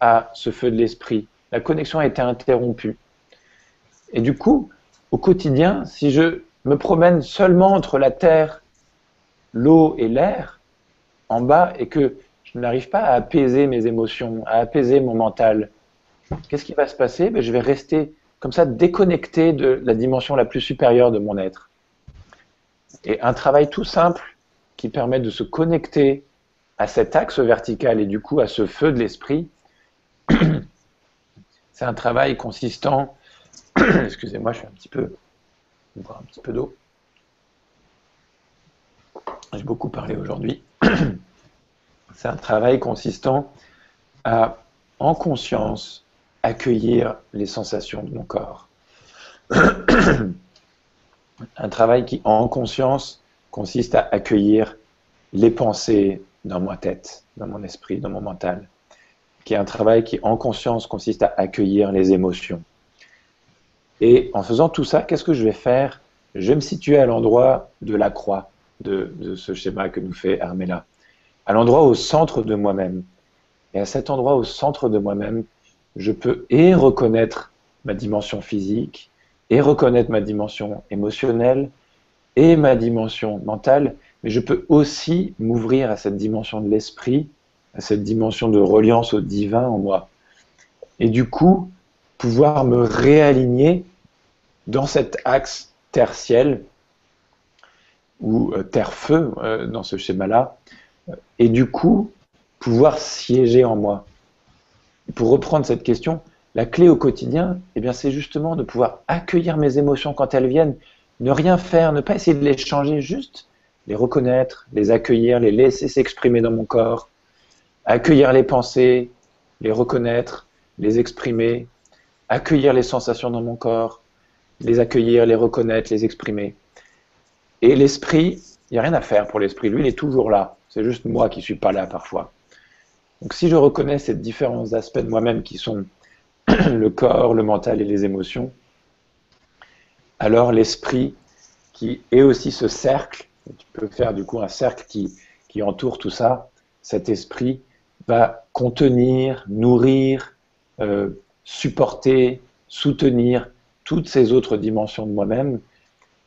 [SPEAKER 1] à ce feu de l'esprit. La connexion a été interrompue. Et du coup, au quotidien, si je me promène seulement entre la terre, l'eau et l'air, en bas, et que je n'arrive pas à apaiser mes émotions, à apaiser mon mental, qu'est-ce qui va se passer? Ben, Je vais rester comme ça déconnecté de la dimension la plus supérieure de mon être. Et un travail tout simple qui permet de se connecter à cet axe vertical et du coup à ce feu de l'esprit, [clears throat] c'est un travail consistant. [clears throat] Excusez-moi, je suis un petit peu. Boire un petit peu d'eau. J'ai beaucoup parlé aujourd'hui. [clears throat] c'est un travail consistant à, en conscience, accueillir les sensations de mon corps. [clears throat] un travail qui, en conscience, consiste à accueillir les pensées dans ma tête, dans mon esprit, dans mon mental. Qui est un travail qui, en conscience, consiste à accueillir les émotions. Et en faisant tout ça, qu'est-ce que je vais faire? Je vais me situer à l'endroit de la croix, de, ce schéma que nous fait Armella, à l'endroit au centre de moi-même. Et à cet endroit au centre de moi-même, je peux et reconnaître ma dimension physique, et reconnaître ma dimension émotionnelle, et ma dimension mentale, mais je peux aussi m'ouvrir à cette dimension de l'esprit, à cette dimension de reliance au divin en moi. Et du coup, pouvoir me réaligner dans cet axe terre-ciel, ou euh, terre-feu euh, dans ce schéma-là, et du coup, pouvoir siéger en moi. Pour reprendre cette question, la clé au quotidien, eh bien, c'est justement de pouvoir accueillir mes émotions quand elles viennent, ne rien faire, ne pas essayer de les changer, juste les reconnaître, les accueillir, les laisser s'exprimer dans mon corps, accueillir les pensées, les reconnaître, les exprimer, accueillir les sensations dans mon corps, les accueillir, les reconnaître, les exprimer. Et l'esprit, il n'y a rien à faire pour l'esprit, lui, il est toujours là. C'est juste moi qui ne suis pas là parfois. Donc si je reconnais ces différents aspects de moi-même qui sont [clears throat] le corps, le mental et les émotions, alors l'esprit, qui est aussi ce cercle, tu peux faire du coup un cercle qui, qui entoure tout ça, cet esprit va contenir, nourrir, euh, supporter, soutenir toutes ces autres dimensions de moi-même,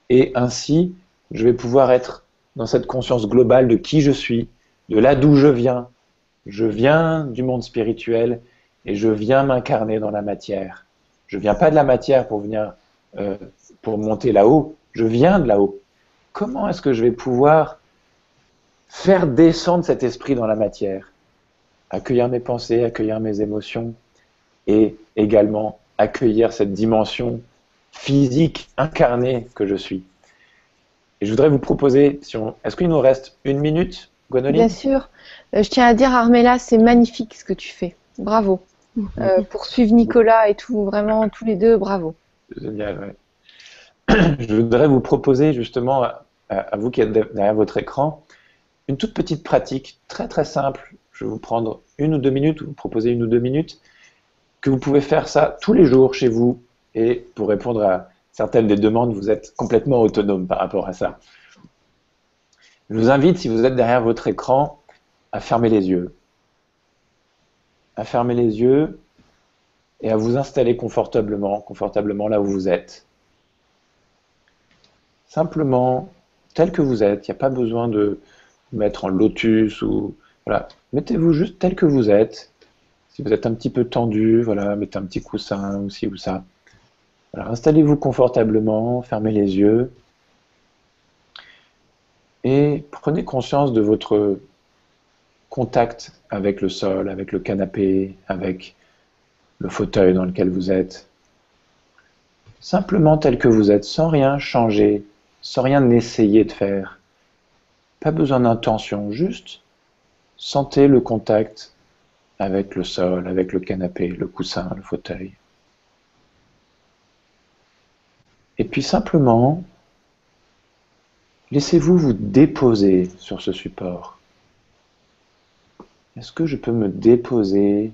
[SPEAKER 1] et ainsi je vais pouvoir être dans cette conscience globale de qui je suis, de là d'où je viens. Je viens du monde spirituel et je viens m'incarner dans la matière. Je viens pas de la matière pour venir euh, pour monter là-haut, je viens de là-haut. Comment est-ce que je vais pouvoir faire descendre cet esprit dans la matière? Accueillir mes pensées, accueillir mes émotions et également accueillir cette dimension physique incarnée que je suis. Et je voudrais vous proposer, si est-ce qu'il nous reste une minute, Gwenoline?
[SPEAKER 2] Bien sûr. Euh, je tiens à dire, Armella, c'est magnifique ce que tu fais. Bravo. Euh, pour suivre Nicolas et tout, vraiment, tous les deux, bravo.
[SPEAKER 1] Génial, ouais. [clears throat] je voudrais vous proposer justement, à, vous qui êtes derrière votre écran, une toute petite pratique très très simple. Je vais vous prendre une ou deux minutes, ou vous proposer une ou deux minutes, que vous pouvez faire ça tous les jours chez vous. Et pour répondre à certaines des demandes, vous êtes complètement autonome par rapport à ça. Je vous invite, si vous êtes derrière votre écran, à fermer les yeux. À fermer les yeux et à vous installer confortablement, confortablement là où vous êtes simplement tel que vous êtes. Il n'y a pas besoin de mettre en lotus ou voilà. Mettez-vous juste tel que vous êtes. Si vous êtes un petit peu tendu, voilà, mettez un petit coussin ou ci ou ça. Installez-vous confortablement, fermez les yeux et prenez conscience de votre contact avec le sol, avec le canapé, avec le fauteuil dans lequel vous êtes. Simplement tel que vous êtes, sans rien changer, sans rien essayer de faire. Pas besoin d'intention, juste sentez le contact avec le sol, avec le canapé, le coussin, le fauteuil. Et puis simplement, laissez-vous vous déposer sur ce support. Est-ce que je peux me déposer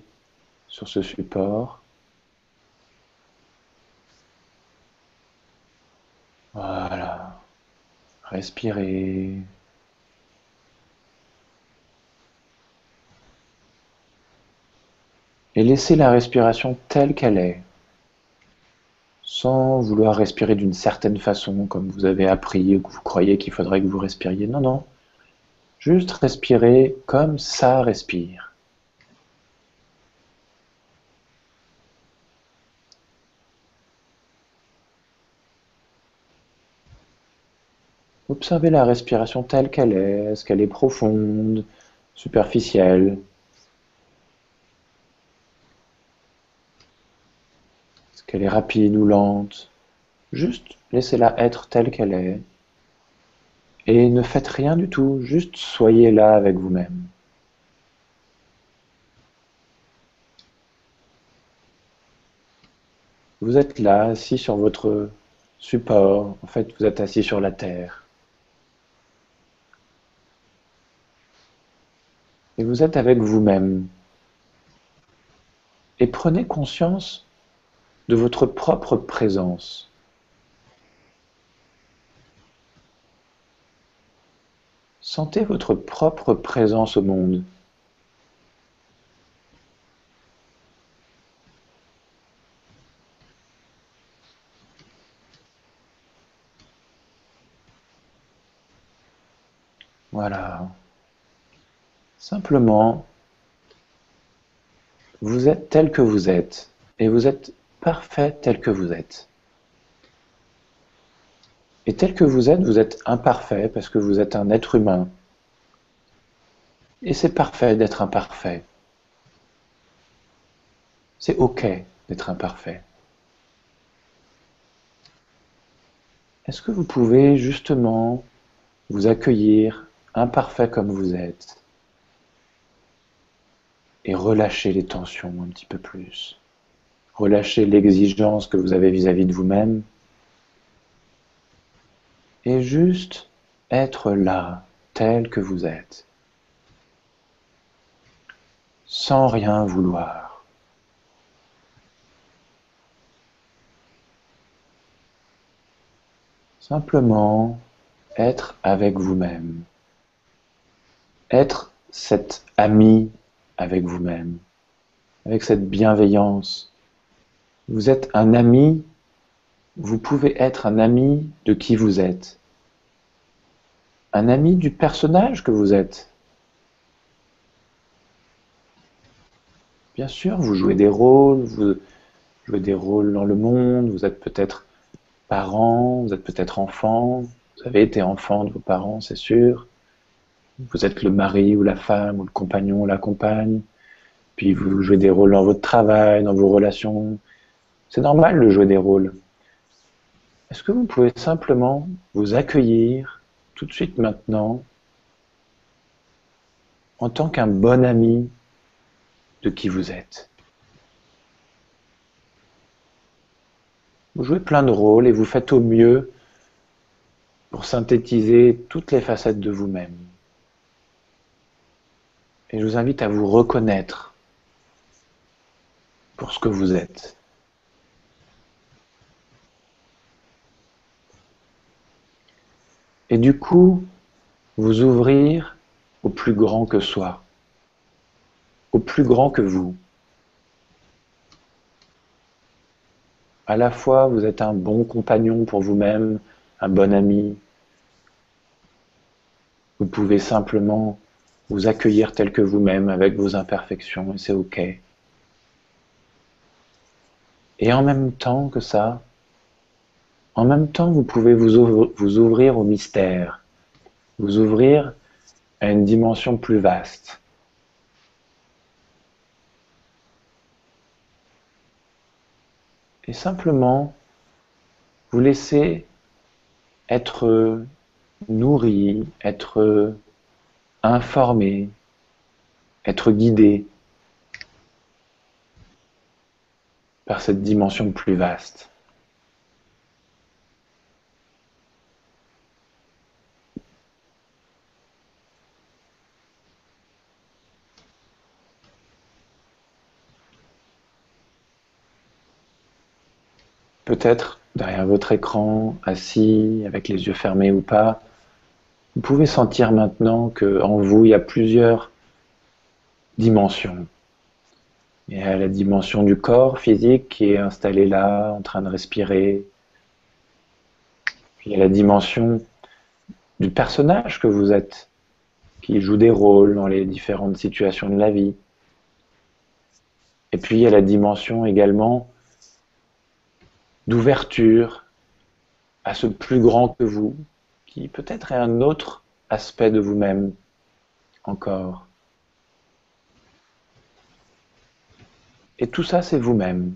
[SPEAKER 1] sur ce support? Respirez. Et laissez la respiration telle qu'elle est, sans vouloir respirer d'une certaine façon, comme vous avez appris ou que vous croyez qu'il faudrait que vous respiriez. Non, non. Juste respirer comme ça respire. Observez la respiration telle qu'elle est. Est-ce qu'elle est profonde, superficielle? Qu'elle est rapide ou lente Juste laissez-la être telle qu'elle est. Et ne faites rien du tout, juste soyez là avec vous-même. Vous êtes là, assis sur votre support. En fait, vous êtes assis sur la terre. et vous êtes avec vous-même. Et prenez conscience de votre propre présence. Sentez votre propre présence au monde. Voilà. Simplement, vous êtes tel que vous êtes, et vous êtes parfait tel que vous êtes. Et tel que vous êtes, vous êtes imparfait parce que vous êtes un être humain. Et c'est parfait d'être imparfait. C'est OK d'être imparfait. Est-ce que vous pouvez justement vous accueillir imparfait comme vous êtes et relâchez les tensions un petit peu plus? Relâchez l'exigence que vous avez vis-à-vis de vous-même et juste être là, tel que vous êtes, sans rien vouloir. Simplement être avec vous-même, être cet ami avec vous-même, avec cette bienveillance. Vous êtes un ami, vous pouvez être un ami de qui vous êtes, un ami du personnage que vous êtes. Bien sûr, vous jouez des rôles, vous jouez des rôles dans le monde, vous êtes peut-être parent, vous êtes peut-être enfant, vous avez été enfant de vos parents, c'est sûr. Vous êtes le mari ou la femme ou le compagnon ou la compagne. Puis vous jouez des rôles dans votre travail, dans vos relations. C'est normal de jouer des rôles. Est-ce que vous pouvez simplement vous accueillir tout de suite maintenant en tant qu'un bon ami de qui vous êtes? Vous jouez plein de rôles et vous faites au mieux pour synthétiser toutes les facettes de vous-même. Et je vous invite à vous reconnaître pour ce que vous êtes. Et du coup, vous ouvrir au plus grand que soi, au plus grand que vous. À la fois, vous êtes un bon compagnon pour vous-même, un bon ami. Vous pouvez simplement vous accueillir tel que vous-même avec vos imperfections et c'est ok. Et en même temps que ça, en même temps, vous pouvez vous ouvrir, au mystère, vous ouvrir à une dimension plus vaste. Et simplement, vous laisser être nourri, être informer, être guidé par cette dimension plus vaste. Peut-être derrière votre écran, assis, avec les yeux fermés ou pas, Vous pouvez sentir maintenant qu'en vous, il y a plusieurs dimensions. Il y a la dimension du corps physique qui est installé là, en train de respirer. Il y a la dimension du personnage que vous êtes, qui joue des rôles dans les différentes situations de la vie. Et puis il y a la dimension également d'ouverture à ce plus grand que vous, qui peut-être est un autre aspect de vous-même encore. Et tout ça, c'est vous-même.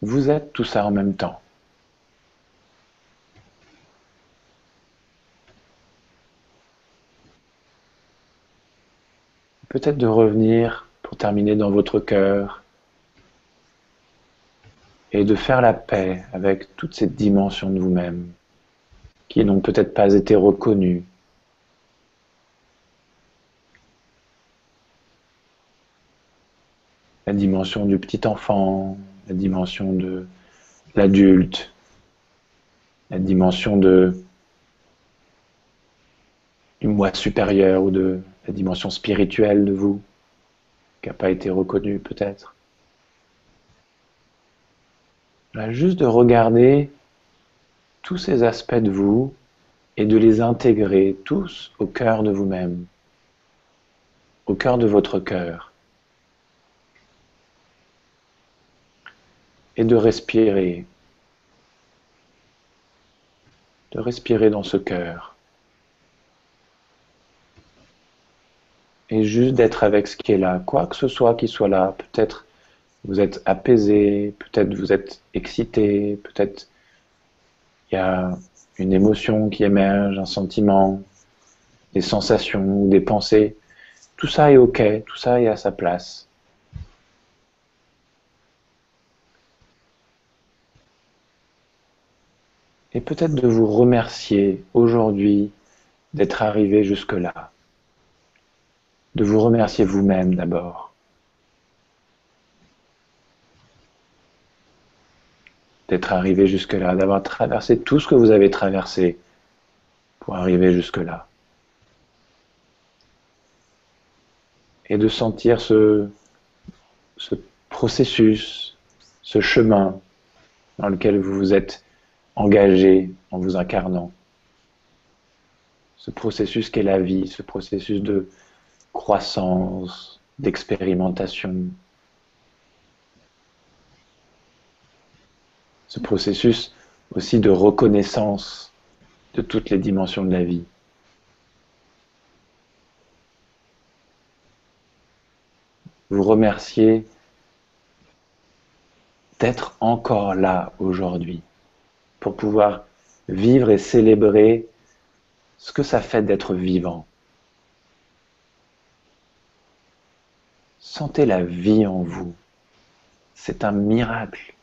[SPEAKER 1] Vous êtes tout ça en même temps. Peut-être de revenir pour terminer dans votre cœur et de faire la paix avec toute cette dimension de vous-même qui n'ont peut-être pas été reconnues la dimension du petit enfant, la dimension de l'adulte, la dimension de, du moi supérieur ou de la dimension spirituelle de vous, qui n'a pas été reconnue peut-être. Juste de regarder tous ces aspects de vous et de les intégrer tous au cœur de vous-même, au cœur de votre cœur. et de respirer, de respirer dans ce cœur. Et juste d'être avec ce qui est là, quoi que ce soit qui soit là. Peut-être vous êtes apaisé, peut-être vous êtes excité, peut-être il y a une émotion qui émerge, un sentiment, des sensations ou des pensées. Tout ça est OK, tout ça est à sa place. et peut-être de vous remercier aujourd'hui d'être arrivé jusque-là. De vous remercier vous-même d'abord. D'être arrivé jusque-là, d'avoir traversé tout ce que vous avez traversé pour arriver jusque-là. Et de sentir ce, ce processus, ce chemin dans lequel vous vous êtes engagé en vous incarnant. Ce processus qu'est la vie, ce processus de croissance, d'expérimentation. Ce processus aussi de reconnaissance de toutes les dimensions de la vie. Vous remercier d'être encore là aujourd'hui pour pouvoir vivre et célébrer ce que ça fait d'être vivant. Sentez la vie en vous. C'est un miracle.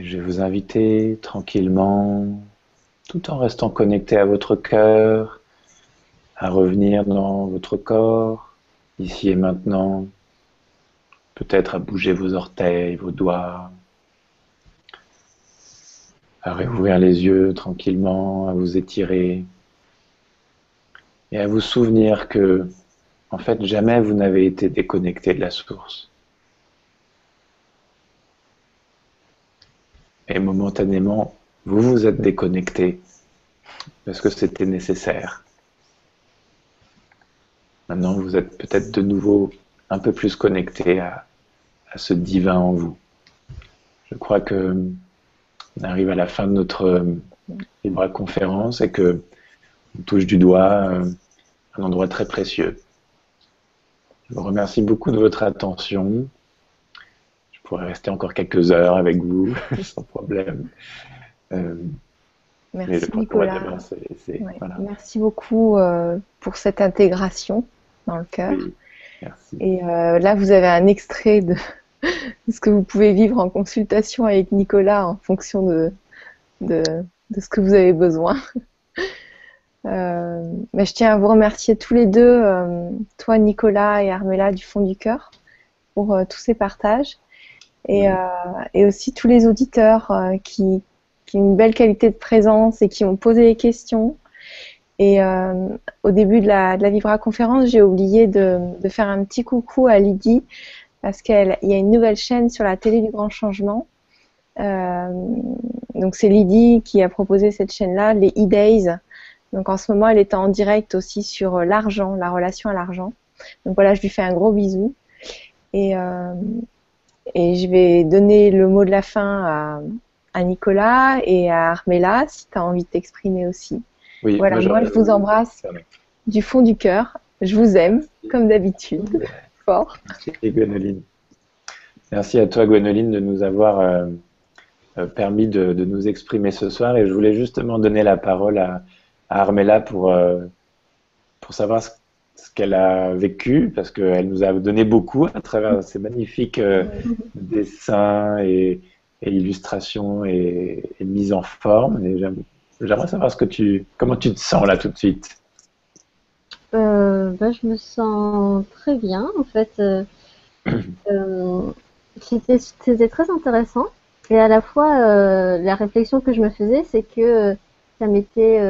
[SPEAKER 1] Je vais vous inviter tranquillement, tout en restant connecté à votre cœur, à revenir dans votre corps, ici et maintenant, peut-être à bouger vos orteils, vos doigts, à réouvrir les yeux tranquillement, à vous étirer et à vous souvenir que, en fait, jamais vous n'avez été déconnecté de la source. Et momentanément, vous vous êtes déconnecté parce que c'était nécessaire. Maintenant, vous êtes peut-être de nouveau un peu plus connecté à, à ce divin en vous. Je crois que on arrive à la fin de notre euh, libre conférence et que on touche du doigt euh, un endroit très précieux. Je vous remercie beaucoup de votre attention. Je pourrais rester encore quelques heures avec vous [laughs] sans problème.
[SPEAKER 2] Euh, Merci Nicolas. Merci beaucoup pour cette intégration dans le cœur. Et euh, là, vous avez un extrait [laughs] de, ce que vous pouvez vivre en consultation avec Nicolas en fonction de, de, ce que vous avez besoin. [laughs] Euh, mais je tiens à vous remercier tous les deux, euh, toi Nicolas et Armella du fond du cœur, pour tous ces partages. Et, et, aussi tous les auditeurs qui, qui, ont une belle qualité de présence et qui ont posé des questions. Et au début de la, de la Vibra conférence, j'ai oublié de, de, faire un petit coucou à Lydie parce qu'il y a une nouvelle chaîne sur la télé du grand changement. Euh, donc c'est Lydie qui a proposé cette chaîne-là, les e-days. Donc en ce moment, elle est en direct aussi sur l'argent, la relation à l'argent. Donc voilà, je lui fais un gros bisou. Et, euh, et je vais donner le mot de la fin à, à Nicolas et à Armella, si tu as envie de t'exprimer aussi. Oui, voilà, moi, je vous embrasse du fond du cœur. Je vous aime, comme d'habitude.
[SPEAKER 1] Merci Gwénoline. Merci à toi Gwénoline de nous avoir euh, euh, permis de, nous exprimer ce soir et je voulais justement donner la parole à, Armella pour, euh, pour savoir ce, qu'elle a vécu parce qu'elle nous a donné beaucoup à travers ces magnifiques dessins et, illustrations et, mises en forme. Et j'aimerais savoir ce que tu, comment tu te sens là tout de suite.
[SPEAKER 3] Euh, bah, je me sens très bien. En fait, euh, [clears throat] euh, c'était très intéressant. Et à la fois, la réflexion que je me faisais, c'est que ça m'était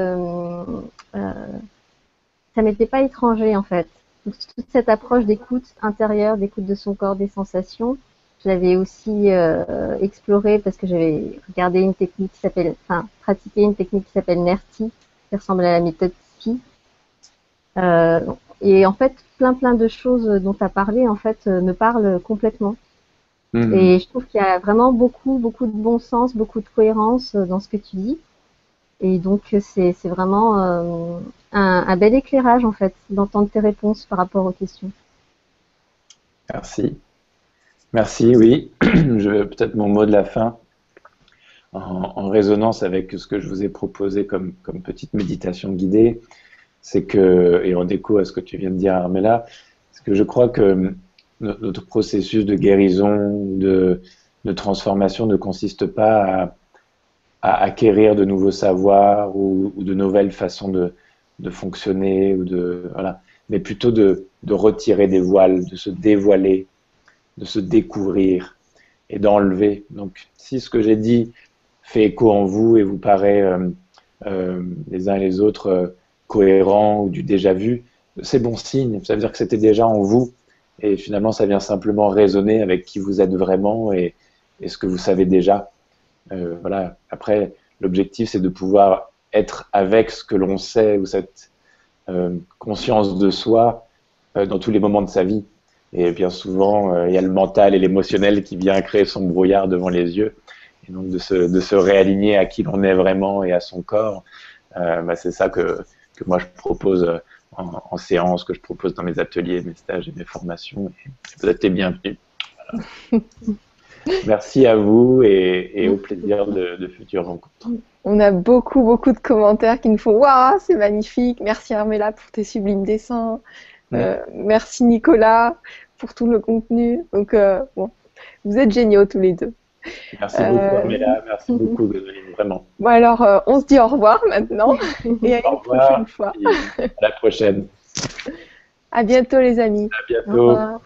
[SPEAKER 3] ça m'était pas étranger en fait. toute cette approche d'écoute intérieure, d'écoute de son corps, des sensations, je l'avais aussi explorée parce que j'avais regardé une technique qui s'appelle, enfin, pratiqué une technique qui s'appelle NERTI, qui ressemble à la méthode SPI, euh, et en fait, plein plein de choses dont tu as parlé, en fait, euh, me parlent complètement. Mhm. Et je trouve qu'il y a vraiment beaucoup, beaucoup de bon sens, beaucoup de cohérence euh, dans ce que tu dis. Et donc, c'est vraiment un, bel éclairage, en fait, d'entendre tes réponses par rapport aux questions.
[SPEAKER 1] Merci. Merci, oui. [clears throat] je Peut-être mon mot de la fin, en, résonance avec ce que je vous ai proposé comme, comme petite méditation guidée c'est que, et en déco à ce que tu viens de dire, Armella, c'est que je crois que notre processus de guérison, de, de transformation ne consiste pas à, acquérir de nouveaux savoirs ou, de nouvelles façons de, fonctionner, ou de, voilà, mais plutôt de, retirer des voiles, de se dévoiler, de se découvrir et d'enlever. Donc, si ce que j'ai dit fait écho en vous et vous paraît euh, euh, les uns et les autres euh, cohérent ou du déjà vu, c'est bon signe. Ça veut dire que c'était déjà en vous. Et finalement, ça vient simplement résonner avec qui vous êtes vraiment et, ce que vous savez déjà. Euh, voilà. Après, l'objectif, c'est de pouvoir être avec ce que l'on sait ou cette euh, conscience de soi euh, dans tous les moments de sa vie. Et bien souvent, il y a le mental et l'émotionnel qui vient créer son brouillard devant les yeux. Et donc, de se, réaligner à qui l'on est vraiment et à son corps, bah, c'est ça que, moi je propose en, séance, que je propose dans mes ateliers, mes stages et mes formations. vous êtes les bienvenus. [laughs] Merci à vous et, au plaisir de, futures rencontres.
[SPEAKER 2] On a beaucoup, beaucoup de commentaires qui nous font Waouh, c'est magnifique. Merci Armella pour tes sublimes dessins. Euh, merci Nicolas pour tout le contenu. Donc, euh, bon, vous êtes géniaux tous les deux.
[SPEAKER 1] Merci beaucoup, euh, Armella. Merci beaucoup, vraiment.
[SPEAKER 2] Bon, alors, on se dit au revoir maintenant. [laughs] et à une prochaine fois.
[SPEAKER 1] à la prochaine.
[SPEAKER 2] À bientôt, les amis.
[SPEAKER 1] À bientôt. Au revoir.